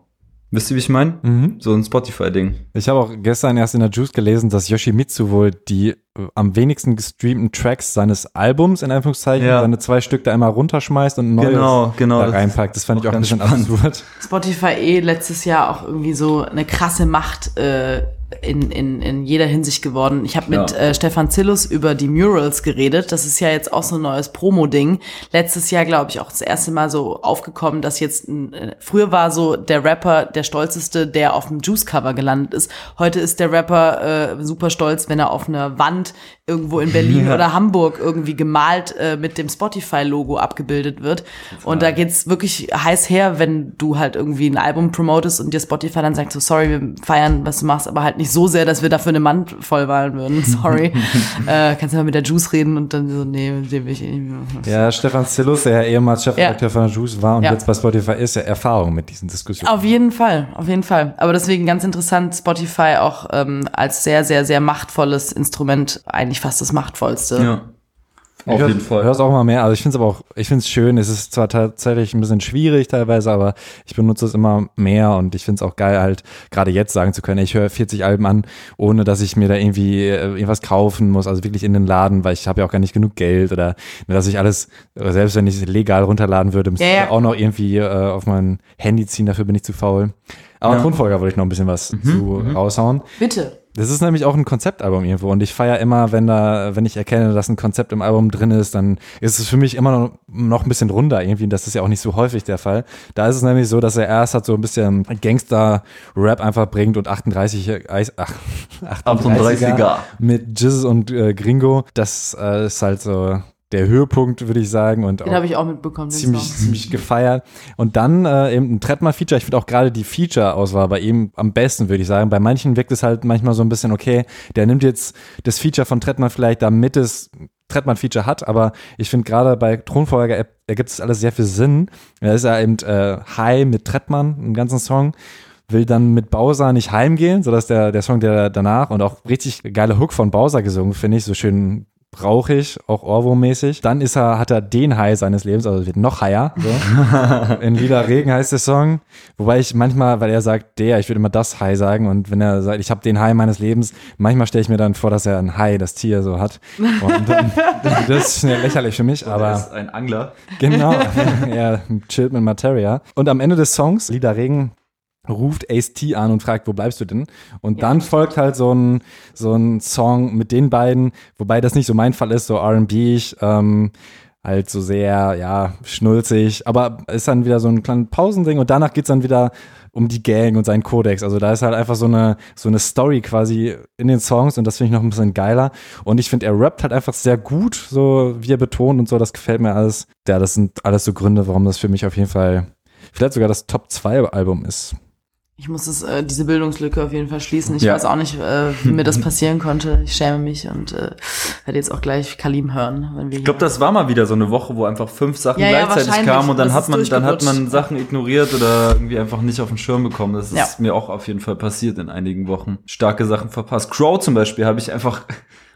Wisst ihr, wie ich meine? Mhm. So ein Spotify-Ding. Ich habe auch gestern erst in der Juice gelesen, dass Yoshimitsu wohl die äh, am wenigsten gestreamten Tracks seines Albums, in Anführungszeichen, ja. seine zwei Stück da einmal runterschmeißt und ein neues genau, genau, da reinpackt. Das fand ich auch ein bisschen [LAUGHS] absurd. Spotify eh letztes Jahr auch irgendwie so eine krasse Macht äh, in, in, in jeder Hinsicht geworden. Ich habe mit ja. äh, Stefan Zillus über die Murals geredet. Das ist ja jetzt auch so ein neues Promo-Ding. Letztes Jahr, glaube ich, auch das erste Mal so aufgekommen, dass jetzt äh, früher war so der Rapper der stolzeste, der auf dem Juice-Cover gelandet ist. Heute ist der Rapper äh, super stolz, wenn er auf einer Wand irgendwo in Berlin [LAUGHS] ja. oder Hamburg irgendwie gemalt äh, mit dem Spotify-Logo abgebildet wird. Total. Und da geht's wirklich heiß her, wenn du halt irgendwie ein Album promotest und dir Spotify dann sagt so, sorry, wir feiern, was du machst, aber halt nicht so sehr, dass wir dafür eine Mann vollwahlen würden. [LAUGHS] Sorry. äh, kannst du mal mit der Juice reden und dann so, nee, den will ich nicht mehr. Ja, Stefan Zillus, der ehemals Chefredakteur ja. von der Juice war und ja. jetzt bei Spotify ist, ja Erfahrung mit diesen Diskussionen. Auf jeden Fall, auf jeden Fall. Aber deswegen ganz interessant, Spotify auch ähm, als sehr, sehr, sehr machtvolles Instrument, eigentlich fast das machtvollste. Ja. Auf ich jeden Fall. Ich höre es auch mal mehr. Also ich finde es aber auch, ich finde es schön. Es ist zwar tatsächlich ein bisschen schwierig teilweise, aber ich benutze es immer mehr und ich finde es auch geil, halt gerade jetzt sagen zu können, ich höre 40 Alben an, ohne dass ich mir da irgendwie äh, irgendwas kaufen muss, also wirklich in den Laden, weil ich habe ja auch gar nicht genug Geld oder dass ich alles, selbst wenn ich es legal runterladen würde, müsste ja, ja. auch noch irgendwie äh, auf mein Handy ziehen, dafür bin ich zu faul. Aber ja. Tonfolger wollte ich noch ein bisschen was mhm, zu mhm. raushauen. Bitte. Das ist nämlich auch ein Konzeptalbum irgendwo und ich feiere immer, wenn da, wenn ich erkenne, dass ein Konzept im Album drin ist, dann ist es für mich immer noch, noch ein bisschen runder irgendwie. Das ist ja auch nicht so häufig der Fall. Da ist es nämlich so, dass er erst hat so ein bisschen Gangster-Rap einfach bringt und 38, ach, 38er mit Jizz und äh, Gringo. Das äh, ist halt so der Höhepunkt, würde ich sagen. Und den habe ich auch mitbekommen. Ziemlich, ziemlich gefeiert. Und dann äh, eben ein Trettmann-Feature. Ich finde auch gerade die Feature-Auswahl bei ihm am besten, würde ich sagen. Bei manchen wirkt es halt manchmal so ein bisschen, okay, der nimmt jetzt das Feature von Trettmann vielleicht, damit es Trettmann-Feature hat, aber ich finde gerade bei Thronfolger ergibt es alles sehr viel Sinn. Da ist er eben äh, High mit Trettmann im ganzen Song will dann mit Bowser nicht heimgehen, sodass der, der Song, der danach und auch richtig geile Hook von Bowser gesungen, finde ich, so schön brauche ich, auch Orwo-mäßig. Dann ist er, hat er den High seines Lebens, also wird noch higher. So. [LAUGHS] In Lila Regen heißt der Song. Wobei ich manchmal, weil er sagt der, ich würde immer das High sagen und wenn er sagt, ich habe den High meines Lebens, manchmal stelle ich mir dann vor, dass er ein High, das Tier so hat. Und dann, [LAUGHS] das ist lächerlich für mich, aber. Er ist ein Angler. Genau. [LAUGHS] er chillt mit Materia. Und am Ende des Songs, Lila Regen, ruft Ace T an und fragt, wo bleibst du denn? Und ja. dann folgt halt so ein, so ein Song mit den beiden, wobei das nicht so mein Fall ist, so R&B, ähm, halt so sehr, ja, schnulzig, aber ist dann wieder so ein kleines Pausending und danach geht's dann wieder um die Gang und seinen Kodex. Also da ist halt einfach so eine, so eine Story quasi in den Songs und das finde ich noch ein bisschen geiler. Und ich finde, er rappt halt einfach sehr gut, so wie er betont und so, das gefällt mir alles. Ja, das sind alles so Gründe, warum das für mich auf jeden Fall vielleicht sogar das Top 2 Album ist. Ich muss es, äh, diese Bildungslücke auf jeden Fall schließen. Ich ja. weiß auch nicht, äh, wie mir das passieren konnte. Ich schäme mich und äh, werde jetzt auch gleich Kalim hören, wenn wir. Ich glaube, das war mal wieder so eine Woche, wo einfach fünf Sachen ja, gleichzeitig ja, kamen und dann hat man, dann hat man Sachen ignoriert oder irgendwie einfach nicht auf den Schirm bekommen. Das ist mir auch auf jeden Fall passiert in einigen Wochen. Starke Sachen verpasst. Crow zum Beispiel habe ich einfach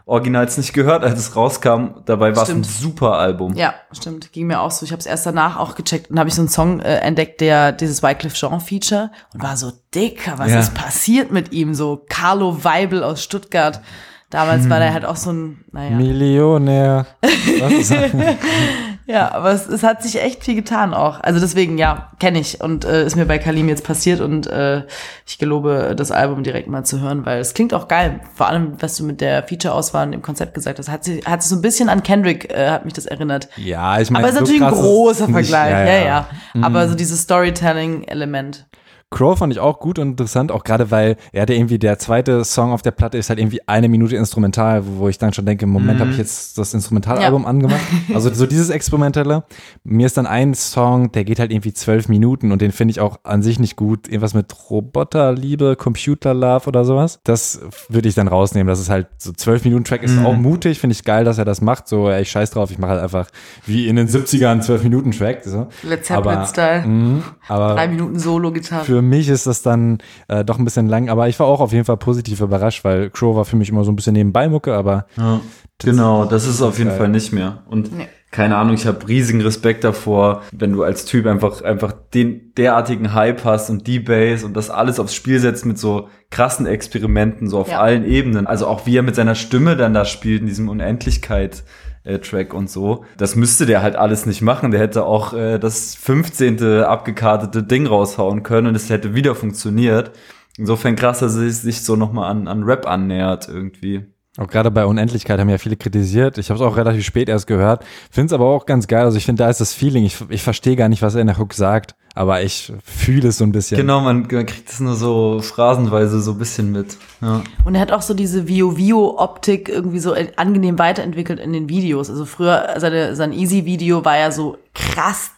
Originals nicht gehört, als es rauskam. Dabei war es ein super Album. Ja, stimmt. Ging mir auch so. Ich habe es erst danach auch gecheckt und habe ich so einen Song äh, entdeckt, der dieses Wycliffe Jean Feature und war so dick. Was ja. ist passiert mit ihm? So Carlo Weibel aus Stuttgart. Damals hm. war der halt auch so ein, naja. Millionär. [LAUGHS] ja, aber es, es hat sich echt viel getan auch. Also deswegen, ja, kenne ich und äh, ist mir bei Kalim jetzt passiert und äh, ich gelobe, das Album direkt mal zu hören, weil es klingt auch geil. Vor allem, was du mit der Feature-Auswahl und dem Konzept gesagt hast, hat sich, hat sich so ein bisschen an Kendrick, äh, hat mich das erinnert. Ja, ich meine, aber es ist natürlich ein großer Vergleich, ja, ja. ja, ja. Mhm. Aber so dieses Storytelling-Element. Crow fand ich auch gut und interessant, auch gerade weil er hatte irgendwie der zweite Song auf der Platte ist halt irgendwie eine Minute instrumental, wo ich dann schon denke, im Moment mhm. habe ich jetzt das Instrumentalalbum ja. angemacht. [LAUGHS] Also so dieses Experimentelle. Mir ist dann ein Song, der geht halt irgendwie zwölf Minuten und den finde ich auch an sich nicht gut. Irgendwas mit Roboterliebe, Computerlove oder sowas. Das würde ich dann rausnehmen. Das ist halt so zwölf Minuten Track ist mhm. auch mutig, finde ich geil, dass er das macht. So, ey, ich scheiß drauf, ich mache halt einfach wie in den 70ern zwölf Minuten Track. So. Let's Zeppelin-Style. Mhm, Drei Minuten Solo-Gitarre für mich ist das dann äh, doch ein bisschen lang, aber ich war auch auf jeden Fall positiv überrascht, weil Crow war für mich immer so ein bisschen nebenbei Mucke, aber ja, genau, das ist auf jeden geil. Fall nicht mehr. Und nee. keine Ahnung, ich habe riesigen Respekt davor, wenn du als Typ einfach einfach den derartigen Hype hast und die Bass und das alles aufs Spiel setzt mit so krassen Experimenten so auf ja. allen Ebenen. Also auch wie er mit seiner Stimme dann da spielt in diesem Unendlichkeit äh, Track und so. Das müsste der halt alles nicht machen. Der hätte auch äh, das 15. abgekartete Ding raushauen können und es hätte wieder funktioniert. Insofern krass, dass er sich so nochmal an, an Rap annähert irgendwie. Auch gerade bei Unendlichkeit haben ja viele kritisiert. Ich habe es auch relativ spät erst gehört. Finde es aber auch ganz geil. Also ich finde, da ist das Feeling. Ich, ich verstehe gar nicht, was er in der Hook sagt, aber ich fühle es so ein bisschen. Genau, man, man kriegt es nur so phrasenweise so ein bisschen mit. Ja. Und er hat auch so diese Vio-Vio-Optik irgendwie so angenehm weiterentwickelt in den Videos. Also früher, seine, sein Easy-Video war ja so krass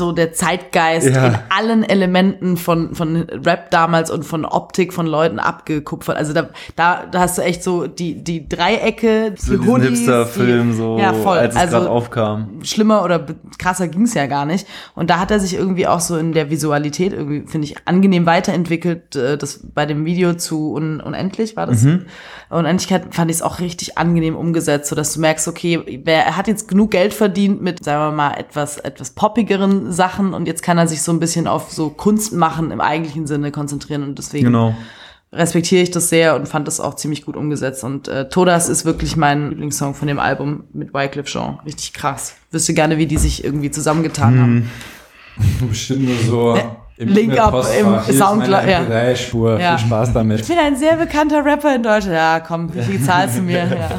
so der Zeitgeist ja. in allen Elementen von, von Rap damals und von Optik von Leuten abgekupfert. Also da, da, da hast du echt so die, die Dreiecke, die so Hoodies. Hipster-Film, so, ja, voll. als es also, gerade aufkam. Schlimmer oder krasser ging's ja gar nicht. Und da hat er sich irgendwie auch so in der Visualität irgendwie, finde ich, angenehm weiterentwickelt. Äh, das bei dem Video zu Un Unendlich war das. Mhm. Unendlichkeit fand ich es auch richtig angenehm umgesetzt, so dass du merkst, okay, wer, er hat jetzt genug Geld verdient mit, sagen wir mal, etwas, etwas poppigeren Sachen und jetzt kann er sich so ein bisschen auf so Kunst machen im eigentlichen Sinne konzentrieren und deswegen genau. respektiere ich das sehr und fand das auch ziemlich gut umgesetzt und äh, Todas ist wirklich mein Lieblingssong von dem Album mit Wycliffe Jean. Richtig krass. Wüsste gerne, wie die sich irgendwie zusammengetan mhm. haben. [LAUGHS] Bestimmt nur so. Link up im Soundcloud. Ja. Spur. Ja. Viel Spaß damit. Ich bin ein sehr bekannter Rapper in Deutschland. Ja, komm, [LAUGHS] wie viel zahlst du mir? Ja.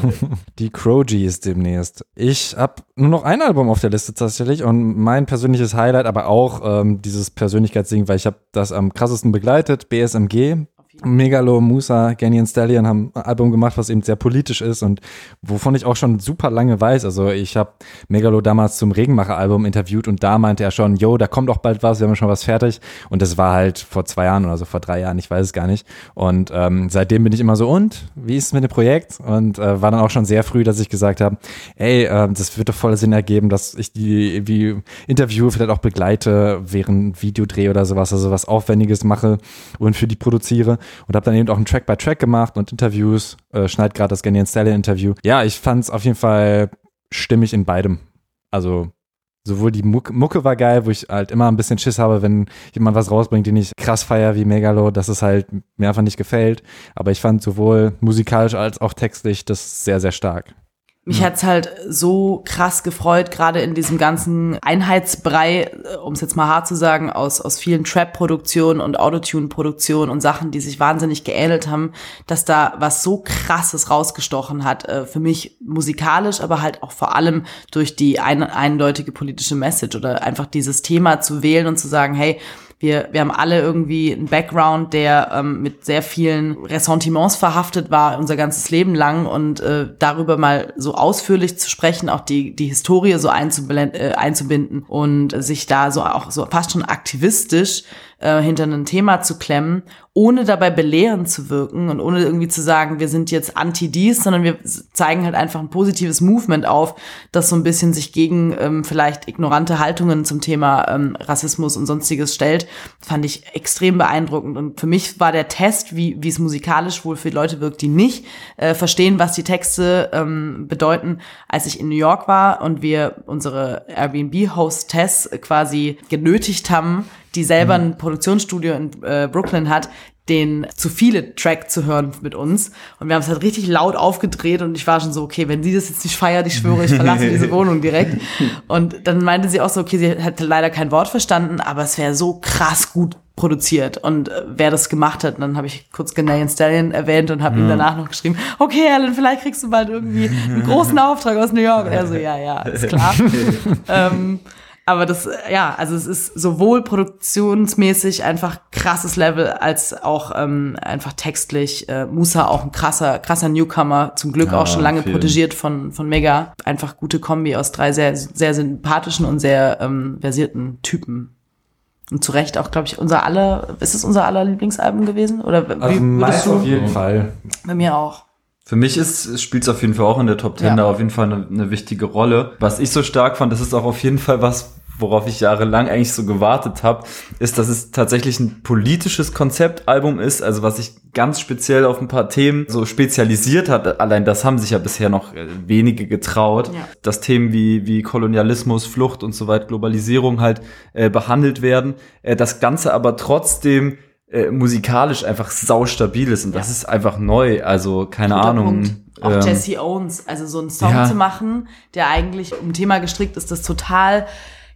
Die Crow-G ist demnächst. Ich habe nur noch ein Album auf der Liste tatsächlich und mein persönliches Highlight, aber auch ähm, dieses Persönlichkeitsding, weil ich habe das am krassesten begleitet, BSMG, Megalo, Musa, Ganyan Stallion haben ein Album gemacht, was eben sehr politisch ist und wovon ich auch schon super lange weiß. Also ich habe Megalo damals zum Regenmacher-Album interviewt und da meinte er schon, yo, da kommt auch bald was, wir haben schon was fertig. Und das war halt vor zwei Jahren oder so, vor drei Jahren, ich weiß es gar nicht. Und ähm, seitdem bin ich immer so, und, wie ist es mit dem Projekt? Und äh, war dann auch schon sehr früh, dass ich gesagt habe, ey, äh, das wird doch voll Sinn ergeben, dass ich die wie Interview vielleicht auch begleite während Videodreh oder sowas, also was Aufwendiges mache und für die produziere und habe dann eben auch ein Track by Track gemacht und Interviews, äh, schneid gerade das Ganyan Stallion Interview. Ja, ich fand es auf jeden Fall stimmig in beidem. Also sowohl die Mucke, Mucke war geil, wo ich halt immer ein bisschen Schiss habe, wenn jemand was rausbringt, den ich krass feier wie Megalo, dass es halt mir einfach nicht gefällt. Aber ich fand sowohl musikalisch als auch textlich das sehr, sehr stark. Mich ja. hat's halt so krass gefreut, gerade in diesem ganzen Einheitsbrei, äh, um es jetzt mal hart zu sagen, aus, aus vielen Trap-Produktionen und Autotune-Produktionen und Sachen, die sich wahnsinnig geähnelt haben, dass da was so krasses rausgestochen hat. Äh, für mich musikalisch, aber halt auch vor allem durch die ein, eindeutige politische Message oder einfach dieses Thema zu wählen und zu sagen, hey, wir, wir haben alle irgendwie einen Background, der ähm, mit sehr vielen Ressentiments verhaftet war, unser ganzes Leben lang. Und äh, darüber mal so ausführlich zu sprechen, auch die, die Historie so äh, einzubinden und sich da so auch so fast schon aktivistisch äh, hinter ein Thema zu klemmen, ohne dabei belehrend zu wirken und ohne irgendwie zu sagen, wir sind jetzt anti dies, sondern wir zeigen halt einfach ein positives Movement auf, das so ein bisschen sich gegen ähm, vielleicht ignorante Haltungen zum Thema ähm, Rassismus und sonstiges stellt, fand ich extrem beeindruckend. Und für mich war der Test, wie, wie es musikalisch wohl für Leute wirkt, die nicht äh, verstehen, was die Texte ähm, bedeuten, als ich in New York war und wir unsere Airbnb-Hostess quasi genötigt haben, die selber mhm. ein Produktionsstudio in äh, Brooklyn hat, den zu viele Track zu hören mit uns. Und wir haben es halt richtig laut aufgedreht und ich war schon so, okay, wenn sie das jetzt nicht feiert, ich schwöre, ich verlasse diese [LAUGHS] Wohnung direkt. Und dann meinte sie auch so, okay, sie hat leider kein Wort verstanden, aber es wäre so krass gut produziert und äh, wer das gemacht hat. Und dann habe ich kurz Ghanaian Stallion erwähnt und habe mhm. ihm danach noch geschrieben, okay, Alan, vielleicht kriegst du bald irgendwie einen [LAUGHS] großen Auftrag aus New York. Und er so, ja, ja, ist klar. [LAUGHS] ähm, aber das, ja, also es ist sowohl produktionsmäßig einfach krasses Level, als auch ähm, einfach textlich. Äh, Musa auch ein krasser, krasser Newcomer, zum Glück ja, auch schon lange viel. protegiert von, von Mega. Einfach gute Kombi aus drei sehr, sehr sympathischen und sehr ähm, versierten Typen. Und zu Recht auch, glaube ich, unser aller, ist es unser aller Lieblingsalbum gewesen? Oder wie also du? auf jeden Fall. Bei mir auch. Für mich ist spielt es auf jeden Fall auch in der Top 10 ja. da auf jeden Fall eine, eine, wichtige Rolle. Was ich so stark fand, das ist auch auf jeden Fall was, worauf ich jahrelang eigentlich so gewartet habe, ist, dass es tatsächlich ein politisches Konzeptalbum ist, also was sich ganz speziell auf ein paar Themen so spezialisiert hat. Allein das haben sich ja bisher noch äh, wenige getraut, ja. dass Themen wie, wie Kolonialismus, Flucht und so weiter, Globalisierung halt äh, behandelt werden. Äh, das Ganze aber trotzdem äh, musikalisch einfach saustabil ist und ja. das ist einfach neu. Also keine Guter Ahnung. Punkt. Auch ähm, Jesse Owens, also so einen Song ja. zu machen, der eigentlich um Thema gestrickt ist, das total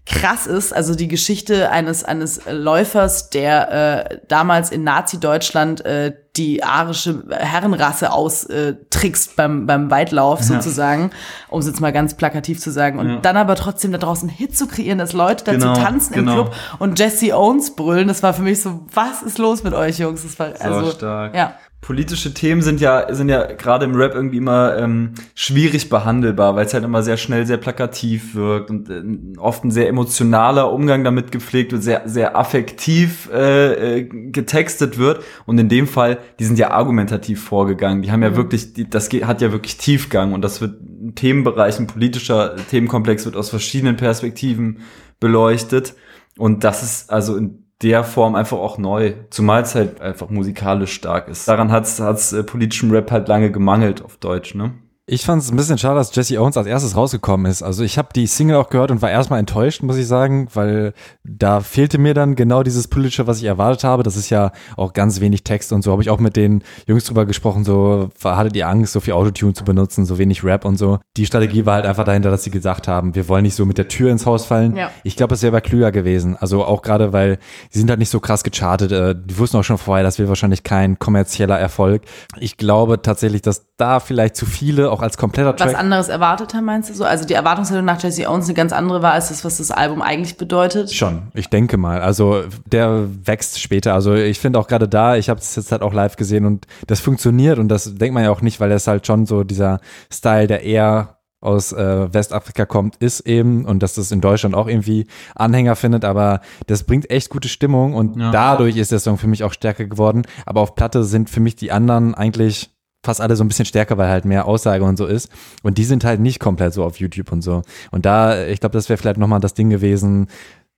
krass ist, also die Geschichte eines eines Läufers, der äh, damals in Nazi-Deutschland äh, die arische Herrenrasse austrickst beim beim Weitlauf ja. sozusagen, um es jetzt mal ganz plakativ zu sagen, und ja. dann aber trotzdem da draußen Hit zu kreieren, dass Leute dazu genau, tanzen im genau. Club und Jesse Owens brüllen, das war für mich so, was ist los mit euch Jungs? Das war also so stark. ja politische Themen sind ja sind ja gerade im Rap irgendwie immer ähm, schwierig behandelbar, weil es halt immer sehr schnell sehr plakativ wirkt und äh, oft ein sehr emotionaler Umgang damit gepflegt wird, sehr sehr affektiv äh, äh, getextet wird. Und in dem Fall, die sind ja argumentativ vorgegangen, die haben ja mhm. wirklich, die, das geht, hat ja wirklich Tiefgang und das wird ein Themenbereich, ein politischer Themenkomplex wird aus verschiedenen Perspektiven beleuchtet. Und das ist also in der Form einfach auch neu, zumal es halt einfach musikalisch stark ist. Daran hat es äh, politischem Rap halt lange gemangelt auf Deutsch, ne? Ich fand es ein bisschen schade, dass Jesse Owens als erstes rausgekommen ist. Also ich habe die Single auch gehört und war erstmal enttäuscht, muss ich sagen, weil da fehlte mir dann genau dieses politische, was ich erwartet habe. Das ist ja auch ganz wenig Text und so. Habe ich auch mit den Jungs drüber gesprochen, so hattet ihr Angst, so viel Autotune zu benutzen, so wenig Rap und so. Die Strategie war halt einfach dahinter, dass sie gesagt haben, wir wollen nicht so mit der Tür ins Haus fallen. Ja. Ich glaube, es wäre klüger gewesen. Also auch gerade, weil sie sind halt nicht so krass gechartet. Äh, Die wussten auch schon vorher, das wird wahrscheinlich kein kommerzieller Erfolg. Ich glaube tatsächlich, dass da vielleicht zu viele auch als kompletter Was Track anderes erwartet haben, meinst du so? Also die Erwartungshaltung nach Jesse Owens eine ganz andere war, als das, was das Album eigentlich bedeutet. Schon, ich denke mal. Also der wächst später. Also ich finde auch gerade da, ich habe es jetzt halt auch live gesehen und das funktioniert und das denkt man ja auch nicht, weil es halt schon so dieser Style, der eher aus äh, Westafrika kommt, ist eben und dass das in Deutschland auch irgendwie Anhänger findet, aber das bringt echt gute Stimmung und Ja. dadurch ist der Song für mich auch stärker geworden. Aber auf Platte sind für mich die anderen eigentlich fast alle so ein bisschen stärker, weil halt mehr Aussage und so ist. Und die sind halt nicht komplett so auf YouTube und so. Und da, ich glaube, das wäre vielleicht nochmal das Ding gewesen,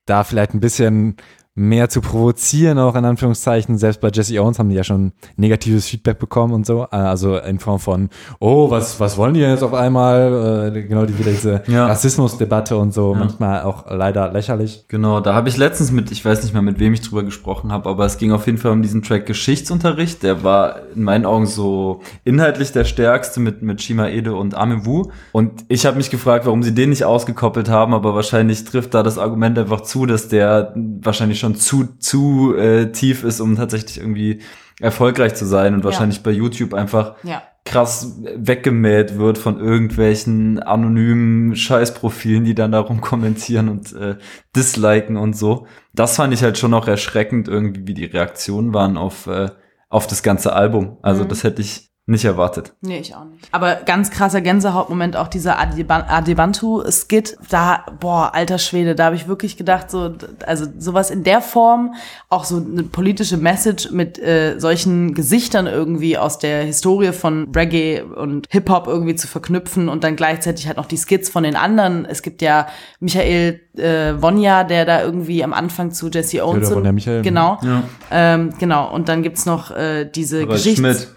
da vielleicht ein bisschen mehr zu provozieren, auch in Anführungszeichen. Selbst bei Jesse Owens haben die ja schon negatives Feedback bekommen und so. Äh, Also in Form von, oh, was, was wollen die jetzt auf einmal? Äh, Genau, die wieder diese Ja. Rassismusdebatte und so, manchmal auch leider lächerlich. Genau, da habe ich letztens mit, ich weiß nicht mehr, mit wem ich drüber gesprochen habe, aber es ging auf jeden Fall um diesen Track Geschichtsunterricht. Der war in meinen Augen so inhaltlich der stärkste mit, mit Shima Ede und Amewu. Und ich habe mich gefragt, warum sie den nicht ausgekoppelt haben, aber wahrscheinlich trifft da das Argument einfach zu, dass der wahrscheinlich schon zu, zu äh, tief ist, um tatsächlich irgendwie erfolgreich zu sein und wahrscheinlich bei YouTube einfach Ja. krass weggemäht wird von irgendwelchen anonymen Scheißprofilen, die dann darum kommentieren und äh, disliken und so. Das fand ich halt schon auch erschreckend irgendwie, wie die Reaktionen waren auf, äh, auf das ganze Album. Also das hätte ich nicht erwartet. Nee, ich auch nicht. Aber ganz krasser Gänsehautmoment auch dieser Adeban- Adebantu-Skit. Da, boah, alter Schwede, da habe ich wirklich gedacht, so, also sowas in der Form, auch so eine politische Message mit äh, solchen Gesichtern irgendwie aus der Historie von Reggae und Hip-Hop irgendwie zu verknüpfen und dann gleichzeitig halt noch die Skits von den anderen. Es gibt ja Michael äh, Wonja, der da irgendwie am Anfang zu Jesse Owens Theodor Wonja Michael. Genau. Ja. Ähm, genau. Und dann gibt's noch äh, diese. Schmidt.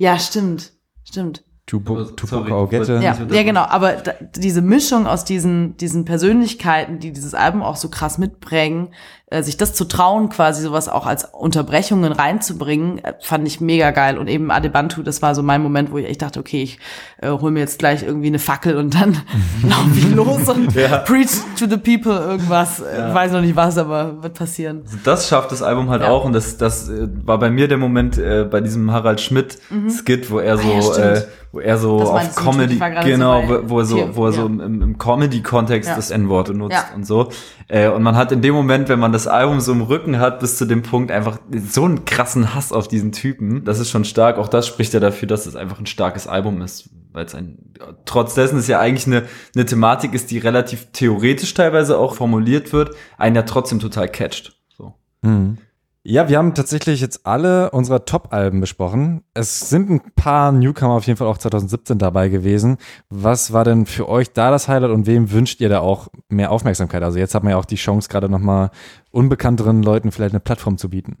Ja, stimmt. Stimmt. Tupo- Sorry, Tupac Augette. Ja, ja, genau. Aber da, diese Mischung aus diesen, diesen Persönlichkeiten, die dieses Album auch so krass mitprägen, sich das zu trauen, quasi sowas auch als Unterbrechungen reinzubringen, äh, fand ich mega geil. Und eben Adebantu, das war so mein Moment, wo ich echt dachte, okay, ich äh, hol mir jetzt gleich irgendwie eine Fackel und dann [LAUGHS] laufe ich los und preach to the people irgendwas. Äh, Weiß noch nicht was, aber wird passieren. Das schafft das Album halt Ja. auch und das, das äh, war bei mir der Moment äh, bei diesem Harald Schmidt Skit, wo er so, Ah ja, stimmt. äh, wo er so auf Comedy, genau, so wo, er so, wo er so ja. im, im Comedy-Kontext Ja. das N-Wort benutzt Ja. und so. Äh, und man hat in dem Moment, wenn man das Album so im Rücken hat, bis zu dem Punkt einfach so einen krassen Hass auf diesen Typen. Das ist schon stark. Auch das spricht ja dafür, dass es einfach ein starkes Album ist. Weil es ein, trotz dessen es ja eigentlich eine, eine Thematik ist, die relativ theoretisch teilweise auch formuliert wird, einen ja trotzdem total catcht. So. Mhm. Ja, wir haben tatsächlich jetzt alle unserer Top-Alben besprochen. Es sind ein paar Newcomer auf jeden Fall auch 2017 dabei gewesen. Was war denn für euch da das Highlight und wem wünscht ihr da auch mehr Aufmerksamkeit? Also jetzt hat man ja auch die Chance, gerade nochmal unbekannteren Leuten vielleicht eine Plattform zu bieten.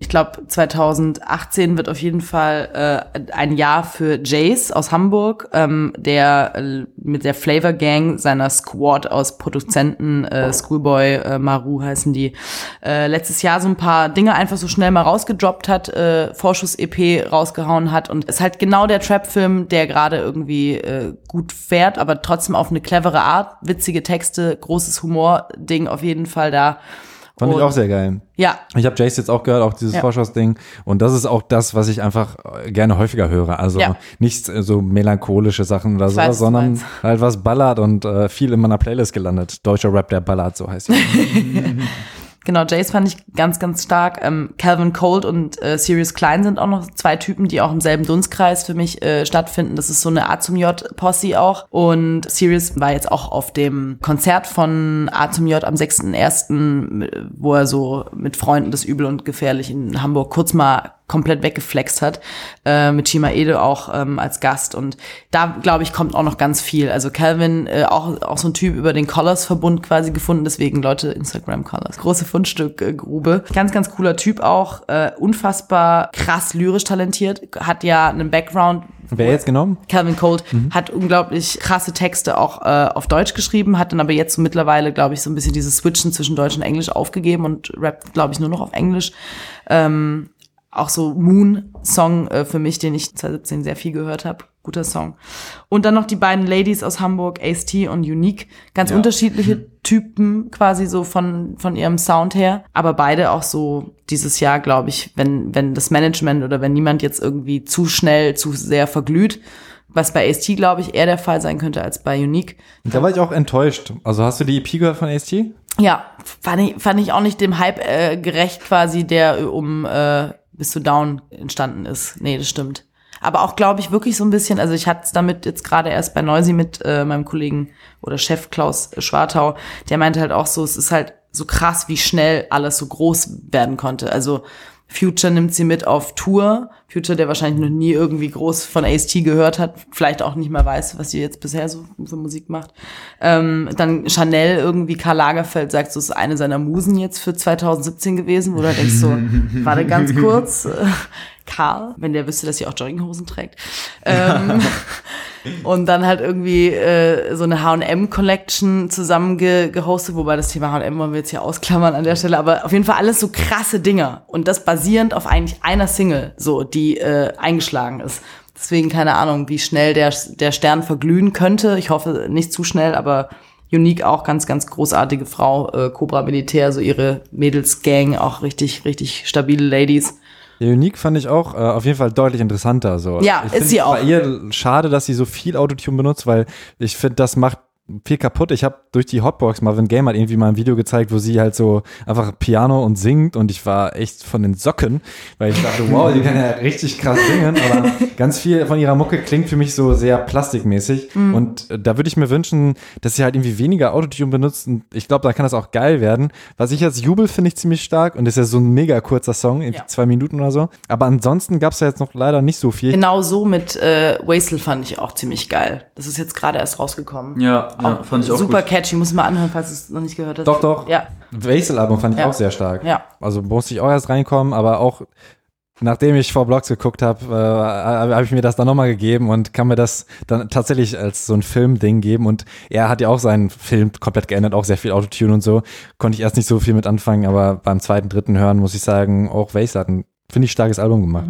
Ich glaube, 2018 wird auf jeden Fall äh, ein Jahr für Jace aus Hamburg, ähm, der äh, mit der Flavor Gang seiner Squad aus Produzenten, äh, Schoolboy, äh, Maru heißen die, äh, letztes Jahr so ein paar Dinge einfach so schnell mal rausgedroppt hat, äh, Vorschuss-EP rausgehauen hat und ist halt genau der Trap-Film, der gerade irgendwie äh, gut fährt, aber trotzdem auf eine clevere Art, witzige Texte, großes Humor-Ding auf jeden Fall da. Fand ich Und- auch sehr geil. Ja, Ich habe Jace jetzt auch gehört, auch dieses Ja. Vorschussding. Und das ist auch das, was ich einfach äh, gerne häufiger höre. Also Ja. nicht äh, so melancholische Sachen oder du sondern halt was ballert und äh, viel in meiner Playlist gelandet. Deutscher Rap, der ballert, so heißt es. [LAUGHS] Genau, Jace fand ich ganz, ganz stark. Ähm, Calvin Cold und äh, Sirius Klein sind auch noch zwei Typen, die auch im selben Dunstkreis für mich äh, stattfinden. Das ist so eine A zum J Posse auch. Und Sirius war jetzt auch auf dem Konzert von A zum J am 6.1., wo er so mit Freunden das Übel und Gefährlich in Hamburg kurz mal komplett weggeflext hat, äh, mit Shima Ede auch ähm, als Gast. Und da, glaube ich, kommt auch noch ganz viel. Also Calvin, äh, auch, auch so ein Typ über den Colors-Verbund quasi gefunden, deswegen Leute, Instagram Colors. Große Fundstück-Grube. Ganz, ganz cooler Typ auch, äh, unfassbar krass lyrisch talentiert, hat ja einen Background Wer jetzt genommen? Calvin Cold hat unglaublich krasse Texte auch äh, auf Deutsch geschrieben, hat dann aber jetzt so mittlerweile, glaube ich, so ein bisschen dieses Switchen zwischen Deutsch und Englisch aufgegeben und rappt, glaube ich, nur noch auf Englisch. Ähm, auch so Moon-Song äh, für mich, den ich 2017 sehr viel gehört habe. Guter Song. Und dann noch die beiden Ladies aus Hamburg, Ace-T und Unique. Ganz Ja. unterschiedliche Typen quasi so von, von ihrem Sound her. Aber beide auch so dieses Jahr, glaube ich, wenn, wenn das Management oder wenn niemand jetzt irgendwie zu schnell, zu sehr verglüht, was bei Ace-T, glaube ich, eher der Fall sein könnte als bei Unique. Da war ich auch enttäuscht. Also hast du die EP gehört von AST? Ja, fand ich, fand ich auch nicht dem Hype äh, gerecht quasi, der um äh, bis zu Down entstanden ist. Nee, das stimmt. Aber auch, glaube ich, wirklich so ein bisschen, also ich hatte es damit jetzt gerade erst bei Noisy mit äh, meinem Kollegen oder Chef Klaus Schwartau, der meinte halt auch so, es ist halt so krass, wie schnell alles so groß werden konnte. Also Future nimmt sie mit auf Tour. Future, der wahrscheinlich noch nie irgendwie groß von AST gehört hat, vielleicht auch nicht mehr weiß, was sie jetzt bisher so für Musik macht. Ähm, dann Chanel irgendwie, Karl Lagerfeld sagt, so ist eine seiner Musen jetzt für 2017 gewesen, wo du denkst so, [LAUGHS] warte ganz kurz, Karl, wenn der wüsste, dass sie auch Jogginghosen trägt. Ähm, [LAUGHS] und dann halt irgendwie äh, so eine H&M-Collection zusammen ge gehostet, wobei das Thema H&M wollen wir jetzt hier ausklammern an der Stelle, aber auf jeden Fall alles so krasse Dinger und das basierend auf eigentlich einer Single, so die äh, eingeschlagen ist. Deswegen keine Ahnung, wie schnell der der Stern verglühen könnte. Ich hoffe nicht zu schnell, aber Unique auch ganz ganz großartige Frau, äh, Cobra Militär, so ihre Mädels-Gang, auch richtig richtig stabile Ladies. Ja, Unique fand ich auch äh, auf jeden Fall deutlich interessanter. So. Ja, ich ist sie auch. Bei ihr schade, dass sie so viel Autotune benutzt, weil ich finde, das macht viel kaputt. Ich habe durch die Hotbox, Marvin Game hat irgendwie mal ein Video gezeigt, wo sie halt so einfach Piano und singt und ich war echt von den Socken, weil ich dachte, wow, die kann ja richtig krass singen, aber ganz viel von ihrer Mucke klingt für mich so sehr plastikmäßig Mhm. und äh, da würde ich mir wünschen, dass sie halt irgendwie weniger Autotune benutzt und ich glaube, da kann das auch geil werden. Was ich als Jubel finde ich ziemlich stark und das ist ja so ein mega kurzer Song, irgendwie Ja. zwei Minuten oder so, aber ansonsten gab es ja jetzt noch leider nicht so viel. Genau so mit äh, Wastel fand ich auch ziemlich geil. Das ist jetzt gerade erst rausgekommen. Ja, ja fand ich auch Super gut. catchy, muss mal anhören, falls du es noch nicht gehört hast. Doch, doch. Ja, Wastel-Album fand ich Ja. auch sehr stark. ja. Also musste ich auch erst reinkommen, aber auch nachdem ich vor Blogs geguckt habe, äh, habe ich mir das dann nochmal gegeben und kann mir das dann tatsächlich als so ein Filmding geben. Und er hat ja auch seinen Film komplett geändert, auch sehr viel Autotune und so. Konnte ich erst nicht so viel mit anfangen, aber beim zweiten, dritten Hören muss ich sagen, auch Wastel hat ein, finde ich, starkes Album gemacht.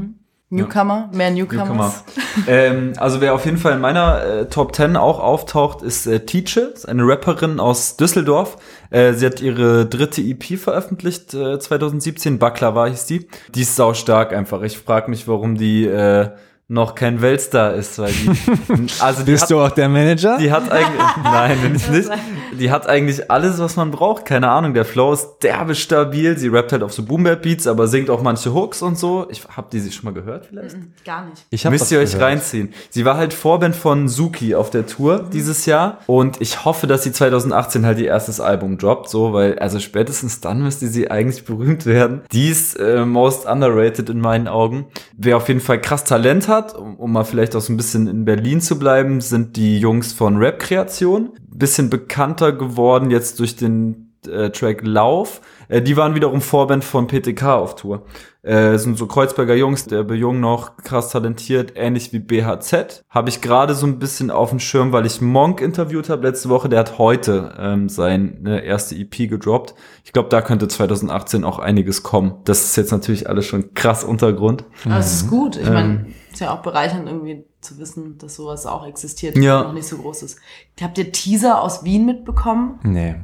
Newcomer, mehr Newcomers. Newcomer. ähm, also wer auf jeden Fall in meiner äh, Top 10 auch auftaucht, ist äh, Teacher, eine Rapperin aus Düsseldorf. Äh, sie hat ihre dritte EP veröffentlicht, äh, 2017, Baklava hieß die. Die ist sau stark einfach. Ich frage mich, warum die äh, noch kein Weltstar ist, weil die, [LAUGHS] also die Bist hat, du auch der Manager? die hat eigentlich, [LAUGHS] nein, bin ich nicht. Die hat eigentlich alles, was man braucht. Keine Ahnung, der Flow ist derbe stabil. Sie rappt halt auf so Boom Beats, aber singt auch manche Hooks und so. Ich hab die sie schon mal gehört vielleicht? Gar nicht. ich hab Müsst ihr euch gehört. reinziehen. Sie war halt Vorband von Suki auf der Tour dieses Jahr und ich hoffe, dass sie 2018 halt ihr erstes Album droppt, so, weil, also spätestens dann müsste sie eigentlich berühmt werden. Die ist äh, most underrated in meinen Augen. Wer auf jeden Fall krass Talent hat, um, um mal vielleicht auch so ein bisschen in Berlin zu bleiben, sind die Jungs von Rap Kreation. Bisschen bekannter geworden jetzt durch den Track Lauf. Äh, die waren wiederum Vorband von PTK auf Tour. Äh, sind so Kreuzberger Jungs, der Jung noch krass talentiert, ähnlich wie BHZ. Habe ich gerade so ein bisschen auf dem Schirm, weil ich Monk interviewt habe letzte Woche. Der hat heute ähm, seine erste EP gedroppt. Ich glaube, da könnte 2018 auch einiges kommen. Das ist jetzt natürlich alles schon krass Untergrund. Aber es ist gut. Ich Ähm. meine, ist ja auch bereichernd irgendwie zu wissen, dass sowas auch existiert, Ja. und noch nicht so groß ist. Habt ihr Teaser aus Wien mitbekommen? Nee.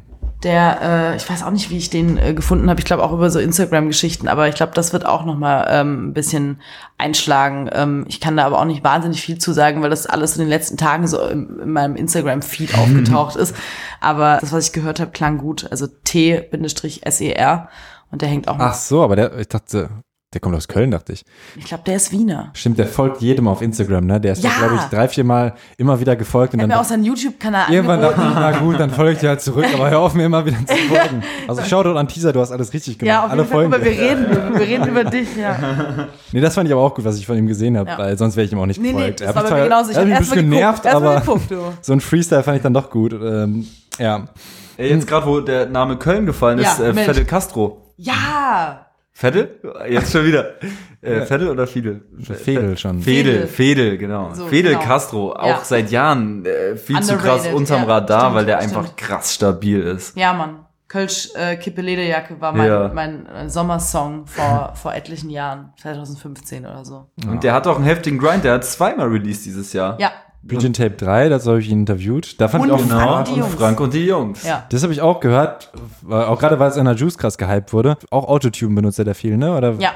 Der, äh, ich weiß auch nicht, wie ich den äh, gefunden habe. Ich glaube auch über so Instagram-Geschichten, aber ich glaube, das wird auch noch mal ähm, ein bisschen einschlagen. Ähm, ich kann da aber auch nicht wahnsinnig viel zu sagen, weil das alles in den letzten Tagen so in, in meinem Instagram-Feed aufgetaucht ist. Aber das, was ich gehört habe, klang gut. Also T-SER und der hängt auch. Ach so, aber der, ich dachte, der kommt aus Köln, dachte ich. Ich glaube, der ist Wiener. Stimmt, der folgt jedem auf Instagram, ne? Der ist, Ja. glaube ich, drei, vier Mal immer wieder gefolgt und hat dann mir auch seinen YouTube-Kanal Irgendwann dachte ich, na gut, dann folge ich dir halt zurück, aber hör auf mir immer wieder zu folgen. [LAUGHS] Also Shoutout an Teaser, du hast alles richtig gemacht. Ja, auf Alle jeden Fall. folgen Aber wir reden, wir reden über dich, ja. [LAUGHS] Nee, das fand ich aber auch gut, was ich von ihm gesehen habe, Ja. weil sonst wäre ich ihm auch nicht Nee, nee, gefolgt. das Er war mir genauso. Ich er hat habe ein bisschen geguckt, genervt, aber geguckt, du. so ein Freestyle fand ich dann doch gut. Ähm, ja. Ey, jetzt gerade, wo der Name Köln gefallen ist, Ja, äh. Fidel Castro. Ja, Vettel? Jetzt schon wieder. [LAUGHS] Äh, Vettel oder Fidel? Fedel schon. Fedel, Fedel. Fedel, genau. So, Fedel genau. Castro, auch Ja. seit Jahren äh, viel zu krass Underrated, unterm ja, Radar, stimmt, weil der stimmt. einfach krass stabil ist. Ja, Mann. Kölsch äh, Kippe Lederjacke war mein, Ja. mein äh, Sommersong vor, [LAUGHS] vor etlichen Jahren, 2015 oder so. Und der hat auch einen heftigen Grind, der hat zweimal released dieses Jahr. Ja, Region Tape 3, dazu habe ich ihn interviewt. Da fand Und ich auch Frank Genau, und. Frank und die Jungs. ja. Das habe ich auch gehört, auch gerade weil es in der Juice krass gehypt wurde. Auch Autotune benutzt er da viel, ne? Oder? Ja.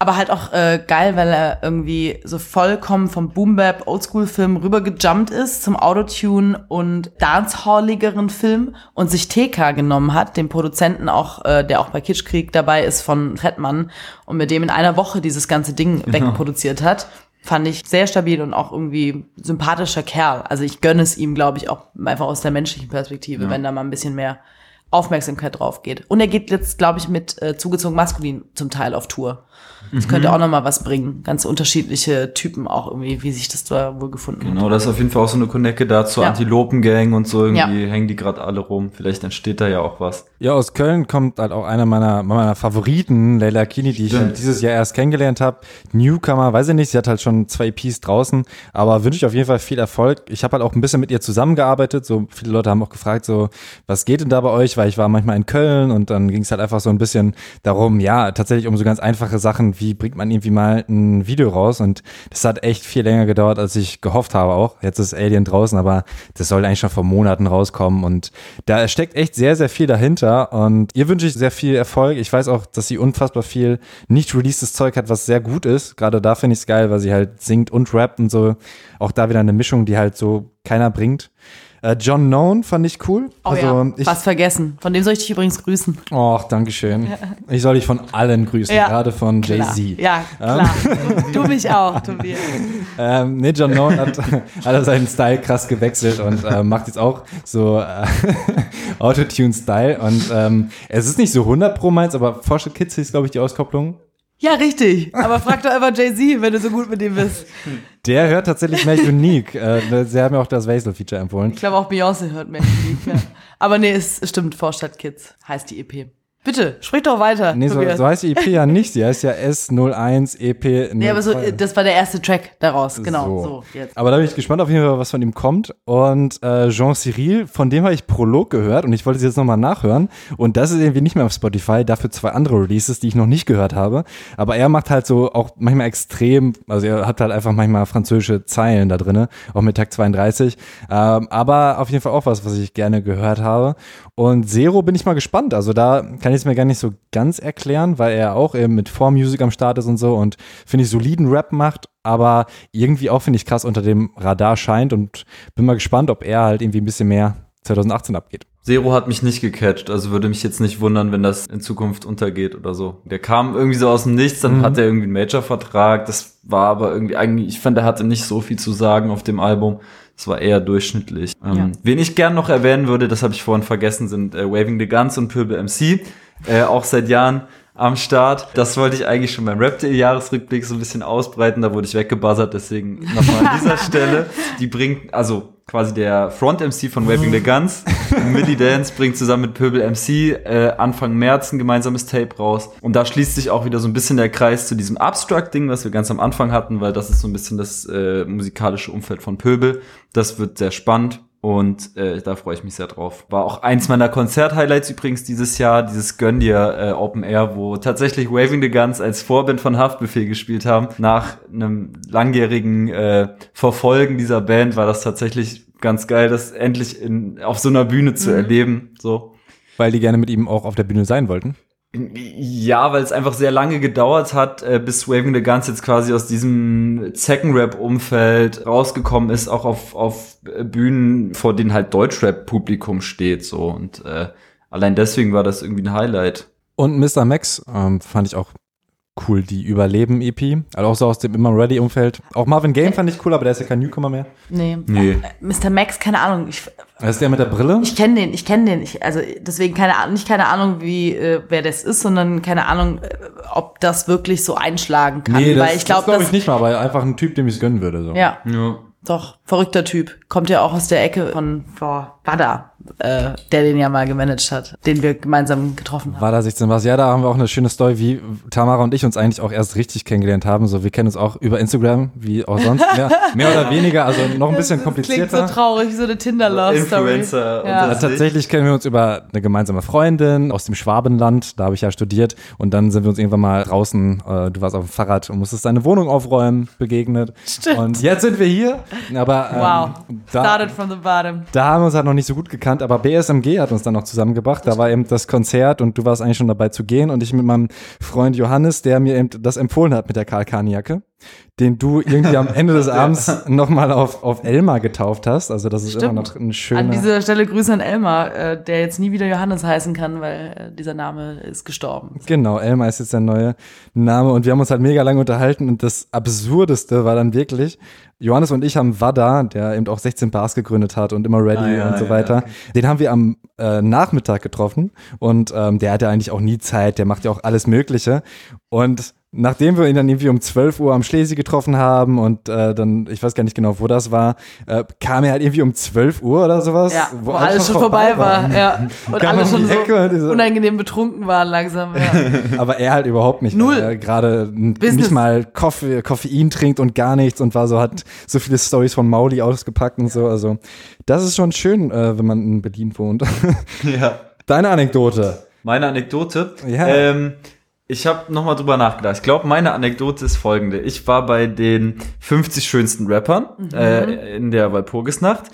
Aber halt auch äh, geil, weil er irgendwie so vollkommen vom Boom-Bap Oldschool-Film rübergejumpt ist zum Autotune und dancehalligeren Film und sich TK genommen hat, den Produzenten auch, äh, der auch bei Kitschkrieg dabei ist von Trettmann und mit dem in einer Woche dieses ganze Ding wegproduziert hat. Fand ich sehr stabil und auch irgendwie sympathischer Kerl. Also ich gönne es ihm, glaube ich, auch einfach aus der menschlichen Perspektive, wenn da mal ein bisschen mehr Aufmerksamkeit drauf geht. Und er geht jetzt, glaube ich, mit äh, zugezogen maskulin zum Teil auf Tour. Das Mhm. könnte auch noch mal was bringen. Ganz unterschiedliche Typen auch irgendwie, wie sich das da wohl gefunden hat. Genau, das ist auf jeden Fall auch so eine Connecte da zur Ja. Antilopen-Gang und so irgendwie Ja. hängen die gerade alle rum. Vielleicht entsteht da ja auch was. Ja, aus Köln kommt halt auch einer meiner, meiner Favoriten, Leila Kini, die ich Stimmt. halt dieses Jahr erst kennengelernt habe. Newcomer, weiß ich nicht, sie hat halt schon zwei EPs draußen, aber wünsche ich auf jeden Fall viel Erfolg. Ich habe halt auch ein bisschen mit ihr zusammengearbeitet, so viele Leute haben auch gefragt, so, was geht denn da bei euch, weil ich war manchmal in Köln und dann ging es halt einfach so ein bisschen darum, ja, tatsächlich um so ganz einfache Sachen, wie bringt man irgendwie mal ein Video raus und das hat echt viel länger gedauert, als ich gehofft habe auch. Jetzt ist Alien draußen, aber das soll eigentlich schon vor Monaten rauskommen und da steckt echt sehr, sehr viel dahinter und ihr wünsche ich sehr viel Erfolg. Ich weiß auch, dass sie unfassbar viel nicht releasedes Zeug hat, was sehr gut ist. Gerade da finde ich es geil, weil sie halt singt und rappt und so. Auch da wieder eine Mischung, die halt so keiner bringt. Äh, John Known fand ich cool. Oh also ja, ich, was vergessen. Von dem soll ich dich übrigens grüßen. Och, Dankeschön. [LAUGHS] Ich soll dich von allen grüßen, Ja. gerade von. Jay-Z. Ja, klar. [LAUGHS] Du, mich auch, Tobias. Ähm, nee, John Known hat, [LAUGHS] hat seinen Style krass gewechselt und äh, macht jetzt auch so äh, Autotune-Style. Und ähm, es ist nicht so 100 pro meins, aber Forsche Kids hieß, glaube ich, die Auskopplung. Ja, richtig. Aber frag doch einfach Jay-Z, wenn du so gut mit ihm bist. Der hört tatsächlich Make Unique. Äh, sie haben mir auch das Vaisel-Feature empfohlen. Ich glaube auch Beyoncé hört mehr Musik. Ja. Aber nee, es stimmt, Vorstadt Kids heißt die EP. Bitte, sprich doch weiter. Nee, so, so heißt die EP ja nicht. Sie heißt ja S01 EP. Nee, aber so, 02. das war der erste Track daraus, genau. So. So. Aber da bin ich gespannt auf jeden Fall, was von ihm kommt. Und äh, Jean Cyril, von dem habe ich Prolog gehört und ich wollte es jetzt nochmal nachhören. Und das ist irgendwie nicht mehr auf Spotify, dafür zwei andere Releases, die ich noch nicht gehört habe. Aber er macht halt so auch manchmal extrem, also er hat halt einfach manchmal französische Zeilen da drinne, auch mit Tag 32. Ähm, aber auf jeden Fall auch was, was ich gerne gehört habe. Und Zero bin ich mal gespannt. Also da kann ich es mir gar nicht so ganz erklären, weil er auch eben mit Vormusik am Start ist und so und finde ich soliden Rap macht, aber irgendwie auch finde ich krass unter dem Radar scheint und bin mal gespannt, ob er halt irgendwie ein bisschen mehr 2018 abgeht. Zero hat mich nicht gecatcht, also würde mich jetzt nicht wundern, wenn das in Zukunft untergeht oder so. Der kam irgendwie so aus dem Nichts, dann Mhm. hat er irgendwie einen Major-Vertrag, das war aber irgendwie eigentlich, ich fand, er hatte nicht so viel zu sagen auf dem Album. Es war eher durchschnittlich. Ähm, Ja. Wen ich gern noch erwähnen würde, das habe ich vorhin vergessen, sind äh, Waving the Guns und Pöbel MC. Äh, auch seit Jahren am Start. Das wollte ich eigentlich schon beim Rap.de Jahresrückblick so ein bisschen ausbreiten, da wurde ich weggebuzzert, deswegen nochmal an [LAUGHS] dieser Stelle. Die bringt, also quasi der Front-MC von Waving the Guns, [LAUGHS] Millie Dance bringt zusammen mit Pöbel MC äh, Anfang März ein gemeinsames Tape raus. Und da schließt sich auch wieder so ein bisschen der Kreis zu diesem Abstract-Ding, was wir ganz am Anfang hatten, weil das ist so ein bisschen das äh, musikalische Umfeld von Pöbel. Das wird sehr spannend. Und äh, da freue ich mich sehr drauf. War auch eins meiner Konzert-Highlights übrigens dieses Jahr, dieses Gönn dir äh, Open Air, wo tatsächlich Waving the Guns als Vorband von Haftbefehl gespielt haben. Nach einem langjährigen äh, Verfolgen dieser Band war das tatsächlich ganz geil, das endlich in, auf so einer Bühne zu erleben. So. Weil die gerne mit ihm auch auf der Bühne sein wollten. Ja, weil es einfach sehr lange gedauert hat, äh, bis Waving the Guns jetzt quasi aus diesem Second-Rap-Umfeld rausgekommen ist, auch auf, auf äh, Bühnen, vor denen halt Deutschrap-Publikum steht, so. Und äh, allein deswegen war das irgendwie ein Highlight. Und Mr. Max ähm, fand ich auch cool, die Überleben-EP. Also auch so aus dem Immer Ready-Umfeld. Auch Marvin Game fand ich cool, aber der ist ja kein Newcomer mehr. Nee. Nee. Äh, Mr. Max, keine Ahnung. Ich, Das ist der mit der Brille. ich kenne den, ich kenne den. Ich, also deswegen keine Ahnung, nicht keine Ahnung, wie äh, wer das ist, sondern keine Ahnung, äh, ob das wirklich so einschlagen kann. das, Weil ich glaube, das glaube das, ich nicht mal, aber einfach ein Typ, dem ich es gönnen würde. So. ja, Ja. doch verrückter Typ. Kommt ja auch aus der Ecke von boah, Wada. Äh, der den ja mal gemanagt hat, den wir gemeinsam getroffen haben. War da 16 was? Ja, da haben wir auch eine schöne Story, wie Tamara und ich uns eigentlich auch erst richtig kennengelernt haben. So, wir kennen uns auch über Instagram, wie auch sonst. [LAUGHS] Mehr, mehr oder weniger, also noch ein bisschen das komplizierter. Klingt so traurig, wie so eine Tinder-Love-Story. Influencer Ja. tatsächlich kennen wir uns über eine gemeinsame Freundin aus dem Schwabenland, da habe ich ja studiert und dann sind wir uns irgendwann mal draußen, äh, du warst auf dem Fahrrad und musstest deine Wohnung aufräumen, begegnet. Stimmt. Und jetzt sind wir hier, aber ähm, Wow. da, Started from the bottom. da haben wir uns halt noch nicht so gut gekannt, aber BSMG hat uns dann noch zusammengebracht, da war eben das Konzert und du warst eigentlich schon dabei zu gehen. Und ich mit meinem Freund Johannes, der mir eben das empfohlen hat mit der Karl Kahn-Jacke, den du irgendwie am Ende des [LAUGHS] Abends nochmal auf, auf Elmar getauft hast, also das ist immer Stimmt. noch ein schöner... An dieser Stelle Grüße an Elmar, äh, der jetzt nie wieder Johannes heißen kann, weil äh, dieser Name ist gestorben. Genau, Elmar ist jetzt der neue Name und wir haben uns halt mega lange unterhalten und das Absurdeste war dann wirklich, Johannes und ich haben Wada, der eben auch 16 Bars gegründet hat und immer ready Ah, ja, und so ja, weiter, okay. den haben wir am äh, Nachmittag getroffen und ähm, der hat ja eigentlich auch nie Zeit, der macht ja auch alles Mögliche und Nachdem wir ihn dann irgendwie um 12 Uhr am Schlesi getroffen haben und äh, dann, ich weiß gar nicht genau, wo das war, äh, kam er halt irgendwie um 12 Uhr oder sowas. Ja, wo, alles schon vorbei war. Ja. [LAUGHS] Und alle schon Ecke so unangenehm betrunken waren langsam. Ja. [LAUGHS] Aber er halt überhaupt nicht. Null. Er gerade nicht mal Koffe, Koffein trinkt und gar nichts und war so, hat so viele Stories von Mauli ausgepackt und so. Also, das ist schon schön, äh, wenn man in Berlin wohnt. Ja. [LAUGHS] Deine Anekdote. Meine Anekdote. Ja. Ähm, ich habe nochmal drüber nachgedacht. Ich glaube, meine Anekdote ist folgende. Ich war bei den 50 schönsten Rappern äh, in der Walpurgisnacht.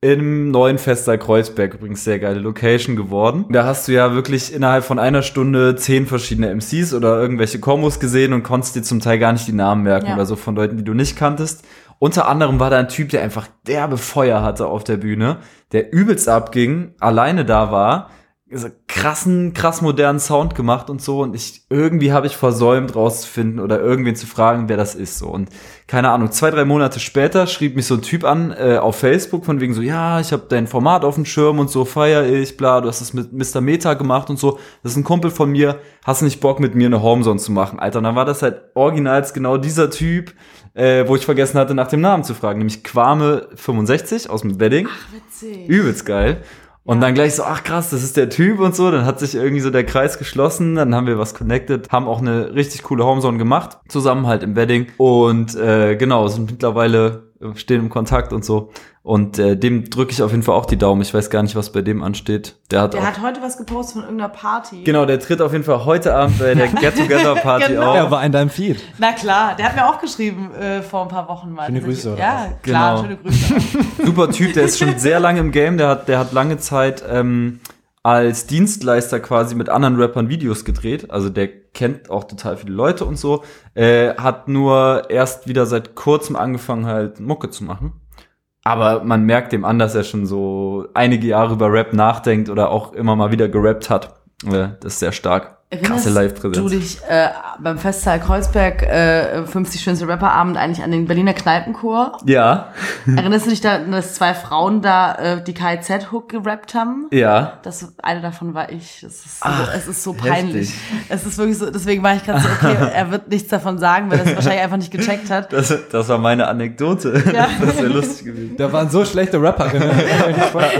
Im neuen Festsaal Kreuzberg, übrigens sehr geile Location geworden. Da hast du ja wirklich innerhalb von einer Stunde zehn verschiedene MCs oder irgendwelche Kombos gesehen und konntest dir zum Teil gar nicht die Namen merken Ja. oder so von Leuten, die du nicht kanntest. Unter anderem war da ein Typ, der einfach derbe Feuer hatte auf der Bühne, der übelst abging, alleine da war, so krassen, krass modernen Sound gemacht und so und ich irgendwie habe ich versäumt rauszufinden oder irgendwen zu fragen, wer das ist so und keine Ahnung, zwei, drei Monate später schrieb mich so ein Typ an äh, auf Facebook von wegen so, ja, ich habe dein Format auf dem Schirm und so feier ich, bla, du hast das mit Mr. Meta gemacht und so, das ist ein Kumpel von mir, hast du nicht Bock mit mir eine Homezone zu machen, Alter, und dann war das halt originals genau dieser Typ, äh, wo ich vergessen hatte, nach dem Namen zu fragen, nämlich Quame65 aus dem Wedding. Witzig. Übelst geil. Und dann gleich so, ach krass, das ist der Typ und so. Dann hat sich irgendwie so der Kreis geschlossen. Dann haben wir was connected, haben auch eine richtig coole Homezone gemacht, zusammen halt im Wedding. Und äh, genau, sind mittlerweile stehen im Kontakt und so. Und äh, dem drücke ich auf jeden Fall auch die Daumen. Ich weiß gar nicht, was bei dem ansteht. Der hat Der auch. hat heute was gepostet von irgendeiner Party. genau, der tritt auf jeden Fall heute Abend bei der [LAUGHS] Get Together Party Genau. auf. Er war in deinem Feed. Na klar, der hat mir auch geschrieben äh, vor ein paar Wochen mal. Schöne Grüße, oder Ja, klar, Genau. schöne Grüße. super Typ, der ist schon [LAUGHS] sehr lange im Game, der hat, der hat lange Zeit ähm, als Dienstleister quasi mit anderen Rappern Videos gedreht. Also der kennt auch total viele Leute und so. Äh, hat nur erst wieder seit kurzem angefangen, halt Mucke zu machen. Aber man merkt dem an, dass er schon so einige Jahre über Rap nachdenkt oder auch immer mal wieder gerappt hat. Äh, das ist sehr stark. Krasse Erinnerst Live-Präsenz. du dich äh, beim Festsaal Kreuzberg äh, 50 schönste Rapperabend eigentlich an den Berliner Kneipenchor? Ja, Erinnerst du dich da, dass zwei Frauen da äh, die KZ-Hook gerappt haben? ja. Das, eine davon war ich. Das ist so, Ach, es ist so peinlich. heftig. Es ist wirklich so, deswegen war ich gerade so, okay, er wird nichts davon sagen, weil er es wahrscheinlich einfach nicht gecheckt hat. Das, das war meine Anekdote. Ja. [LAUGHS] Das wäre lustig gewesen. Da waren so schlechte Rapperinnen. [LAUGHS]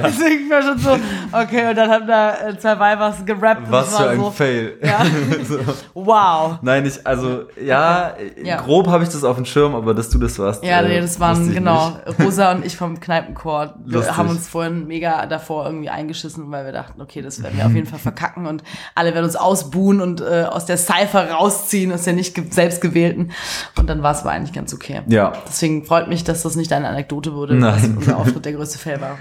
Deswegen war schon so, okay, und dann haben da äh, zwei Weibers gerappt. und Was für war ein so, Fail. Ja. [LAUGHS] so. Wow. Nein, ich, also, ja, Ja. grob habe ich das auf dem Schirm, aber dass du das warst. Ja, äh, nee, das waren, genau, nicht. [LAUGHS] Rosa und ich vom Kneipenchor. Wir Lustig. haben uns vorhin mega davor irgendwie eingeschissen, weil wir dachten, okay, das werden wir auf jeden Fall verkacken und alle werden uns ausbuhen und äh, aus der Cypher rausziehen, aus der nicht ge selbst gewählten. Und dann war es aber eigentlich ganz okay. Ja. Deswegen freut mich, dass das nicht eine Anekdote wurde, Nein. dass unser Auftritt der größte Fail war.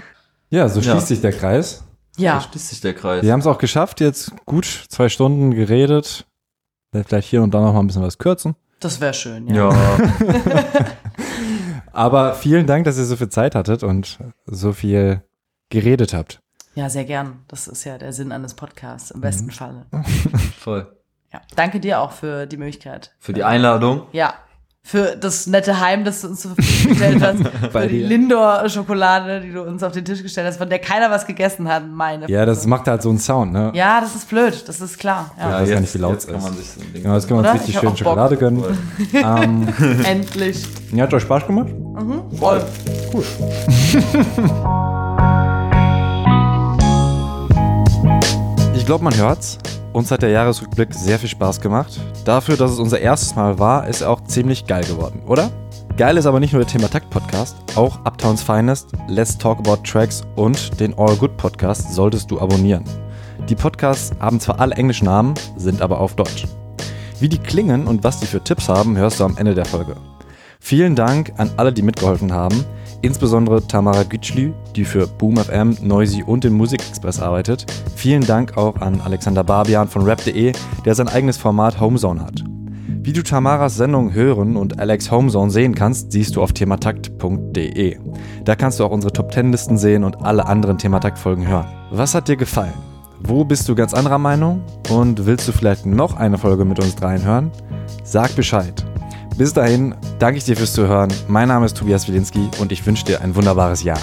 Ja, so Ja. schließt sich der Kreis. Da Ja, schließt sich der Kreis. Wir haben es auch geschafft, jetzt gut zwei Stunden geredet. Vielleicht hier und da noch mal ein bisschen was kürzen. das wäre schön, ja. Ja, [LAUGHS] Aber vielen Dank, dass ihr so viel Zeit hattet und so viel geredet habt. Ja, sehr gern. Das ist ja der Sinn eines Podcasts, im Mhm. besten Falle. voll. Ja. Danke dir auch für die Möglichkeit. Für die Einladung. Ja. Für das nette Heim, das du uns zur Verfügung gestellt hast. [LAUGHS] Bei für die. Lindor-Schokolade, die du uns auf den Tisch gestellt hast, von der keiner was gegessen hat. Meine. Ja, das macht halt so einen Sound, ne? Ja, das ist blöd. Das ist klar. Ja. weiß gar nicht, wie laut jetzt es kann ist. man sich so ein Ding. Genau, jetzt können wir uns richtig Ich schön Schokolade Bock. gönnen. ähm, [LAUGHS] Endlich. ja, hat euch Spaß gemacht? Voll. Gut. [LAUGHS] glaube, man hört's. Uns hat der Jahresrückblick sehr viel Spaß gemacht. Dafür, dass es unser erstes Mal war, ist er auch ziemlich geil geworden, oder? Geil ist aber nicht nur der Thema Takt Podcast, auch Uptowns Finest, Let's Talk About Tracks und den All Good Podcast solltest du abonnieren. Die Podcasts haben zwar alle englischen Namen, sind aber auf Deutsch. Wie die klingen und was die für Tipps haben, hörst du am Ende der Folge. Vielen Dank an alle, die mitgeholfen haben, insbesondere Tamara Gütschlü, die für BoomFM, Noisy und den Musikexpress arbeitet. Vielen Dank auch an Alexander Barbian von rap.de, der sein eigenes Format Homezone hat. Wie du Tamaras Sendung hören und Alex Homezone sehen kannst, siehst du auf thematakt.de. Da kannst du auch unsere Top 10 Listen sehen und alle anderen Thematakt Folgen hören. Was hat dir gefallen? Wo bist du ganz anderer Meinung? Und willst du vielleicht noch eine Folge mit uns dreien hören? Sag Bescheid. Bis dahin danke ich dir fürs Zuhören. Mein Name ist Tobias Wilinski und ich wünsche dir ein wunderbares Jahr.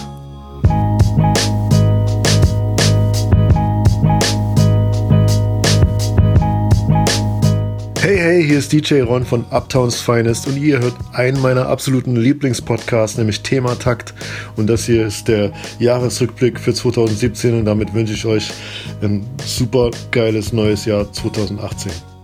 Hey, hey, hier ist DJ Ron von Uptowns Finest und ihr hört einen meiner absoluten Lieblingspodcasts, nämlich Thema Takt. Und das hier ist der Jahresrückblick für 2017 und damit wünsche ich euch ein super geiles neues Jahr 2018.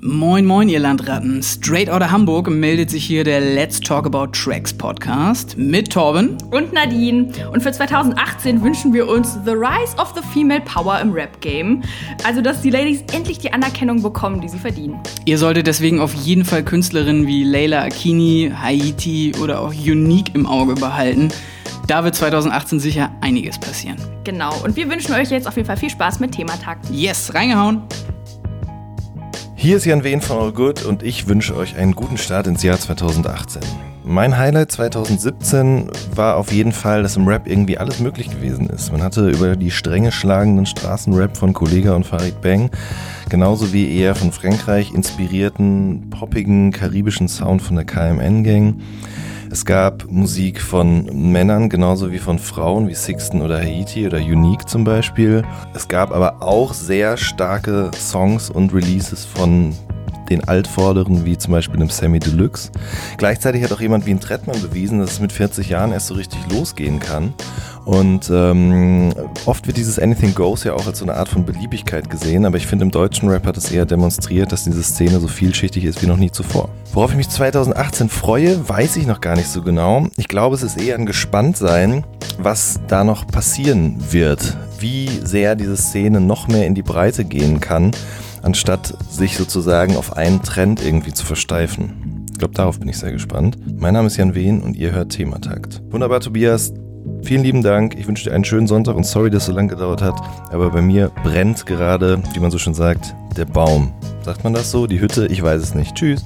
Moin moin ihr Landratten. Straight Outta Hamburg meldet sich hier der Let's Talk About Tracks Podcast mit Torben und Nadine. Und für 2018 wünschen wir uns The Rise of the Female Power im Rap Game. Also, dass die Ladies endlich die Anerkennung bekommen, die sie verdienen. Ihr solltet deswegen auf jeden Fall Künstlerinnen wie Leila Akini, Haiti oder auch Unique im Auge behalten. Da wird 2018 sicher einiges passieren. Genau. Und wir wünschen euch jetzt auf jeden Fall viel Spaß mit Thematakt. Yes, reingehauen. Hier ist Jan Wehn von All Good und ich wünsche euch einen guten Start ins Jahr 2018. Mein Highlight 2017 war auf jeden Fall, dass im Rap irgendwie alles möglich gewesen ist. Man hatte über die strenge schlagenden Straßenrap von Kollega und Farid Bang, genauso wie eher von Frankreich inspirierten, poppigen, karibischen Sound von der KMN-Gang es gab Musik von Männern genauso wie von Frauen wie Sixten oder Haiti oder Unique zum Beispiel. Es gab aber auch sehr starke Songs und Releases von den Altvorderen, wie zum Beispiel dem Sammy Deluxe. Gleichzeitig hat auch jemand wie ein Trettmann bewiesen, dass es mit 40 Jahren erst so richtig losgehen kann. Und ähm, oft wird dieses Anything Goes ja auch als so eine Art von Beliebigkeit gesehen, aber ich finde im deutschen Rap hat es eher demonstriert, dass diese Szene so vielschichtig ist wie noch nie zuvor. Worauf ich mich 2018 freue, weiß ich noch gar nicht so genau. Ich glaube, es ist eher ein Gespanntsein, was da noch passieren wird, wie sehr diese Szene noch mehr in die Breite gehen kann anstatt sich sozusagen auf einen Trend irgendwie zu versteifen. Ich glaube, darauf bin ich sehr gespannt. Mein Name ist Jan Wehn und ihr hört Thematakt. Wunderbar, Tobias. Vielen lieben Dank. Ich wünsche dir einen schönen Sonntag und sorry, dass es so lange gedauert hat. Aber bei mir brennt gerade, wie man so schön sagt, der Baum. Sagt man das so? Die Hütte? Ich weiß es nicht. Tschüss.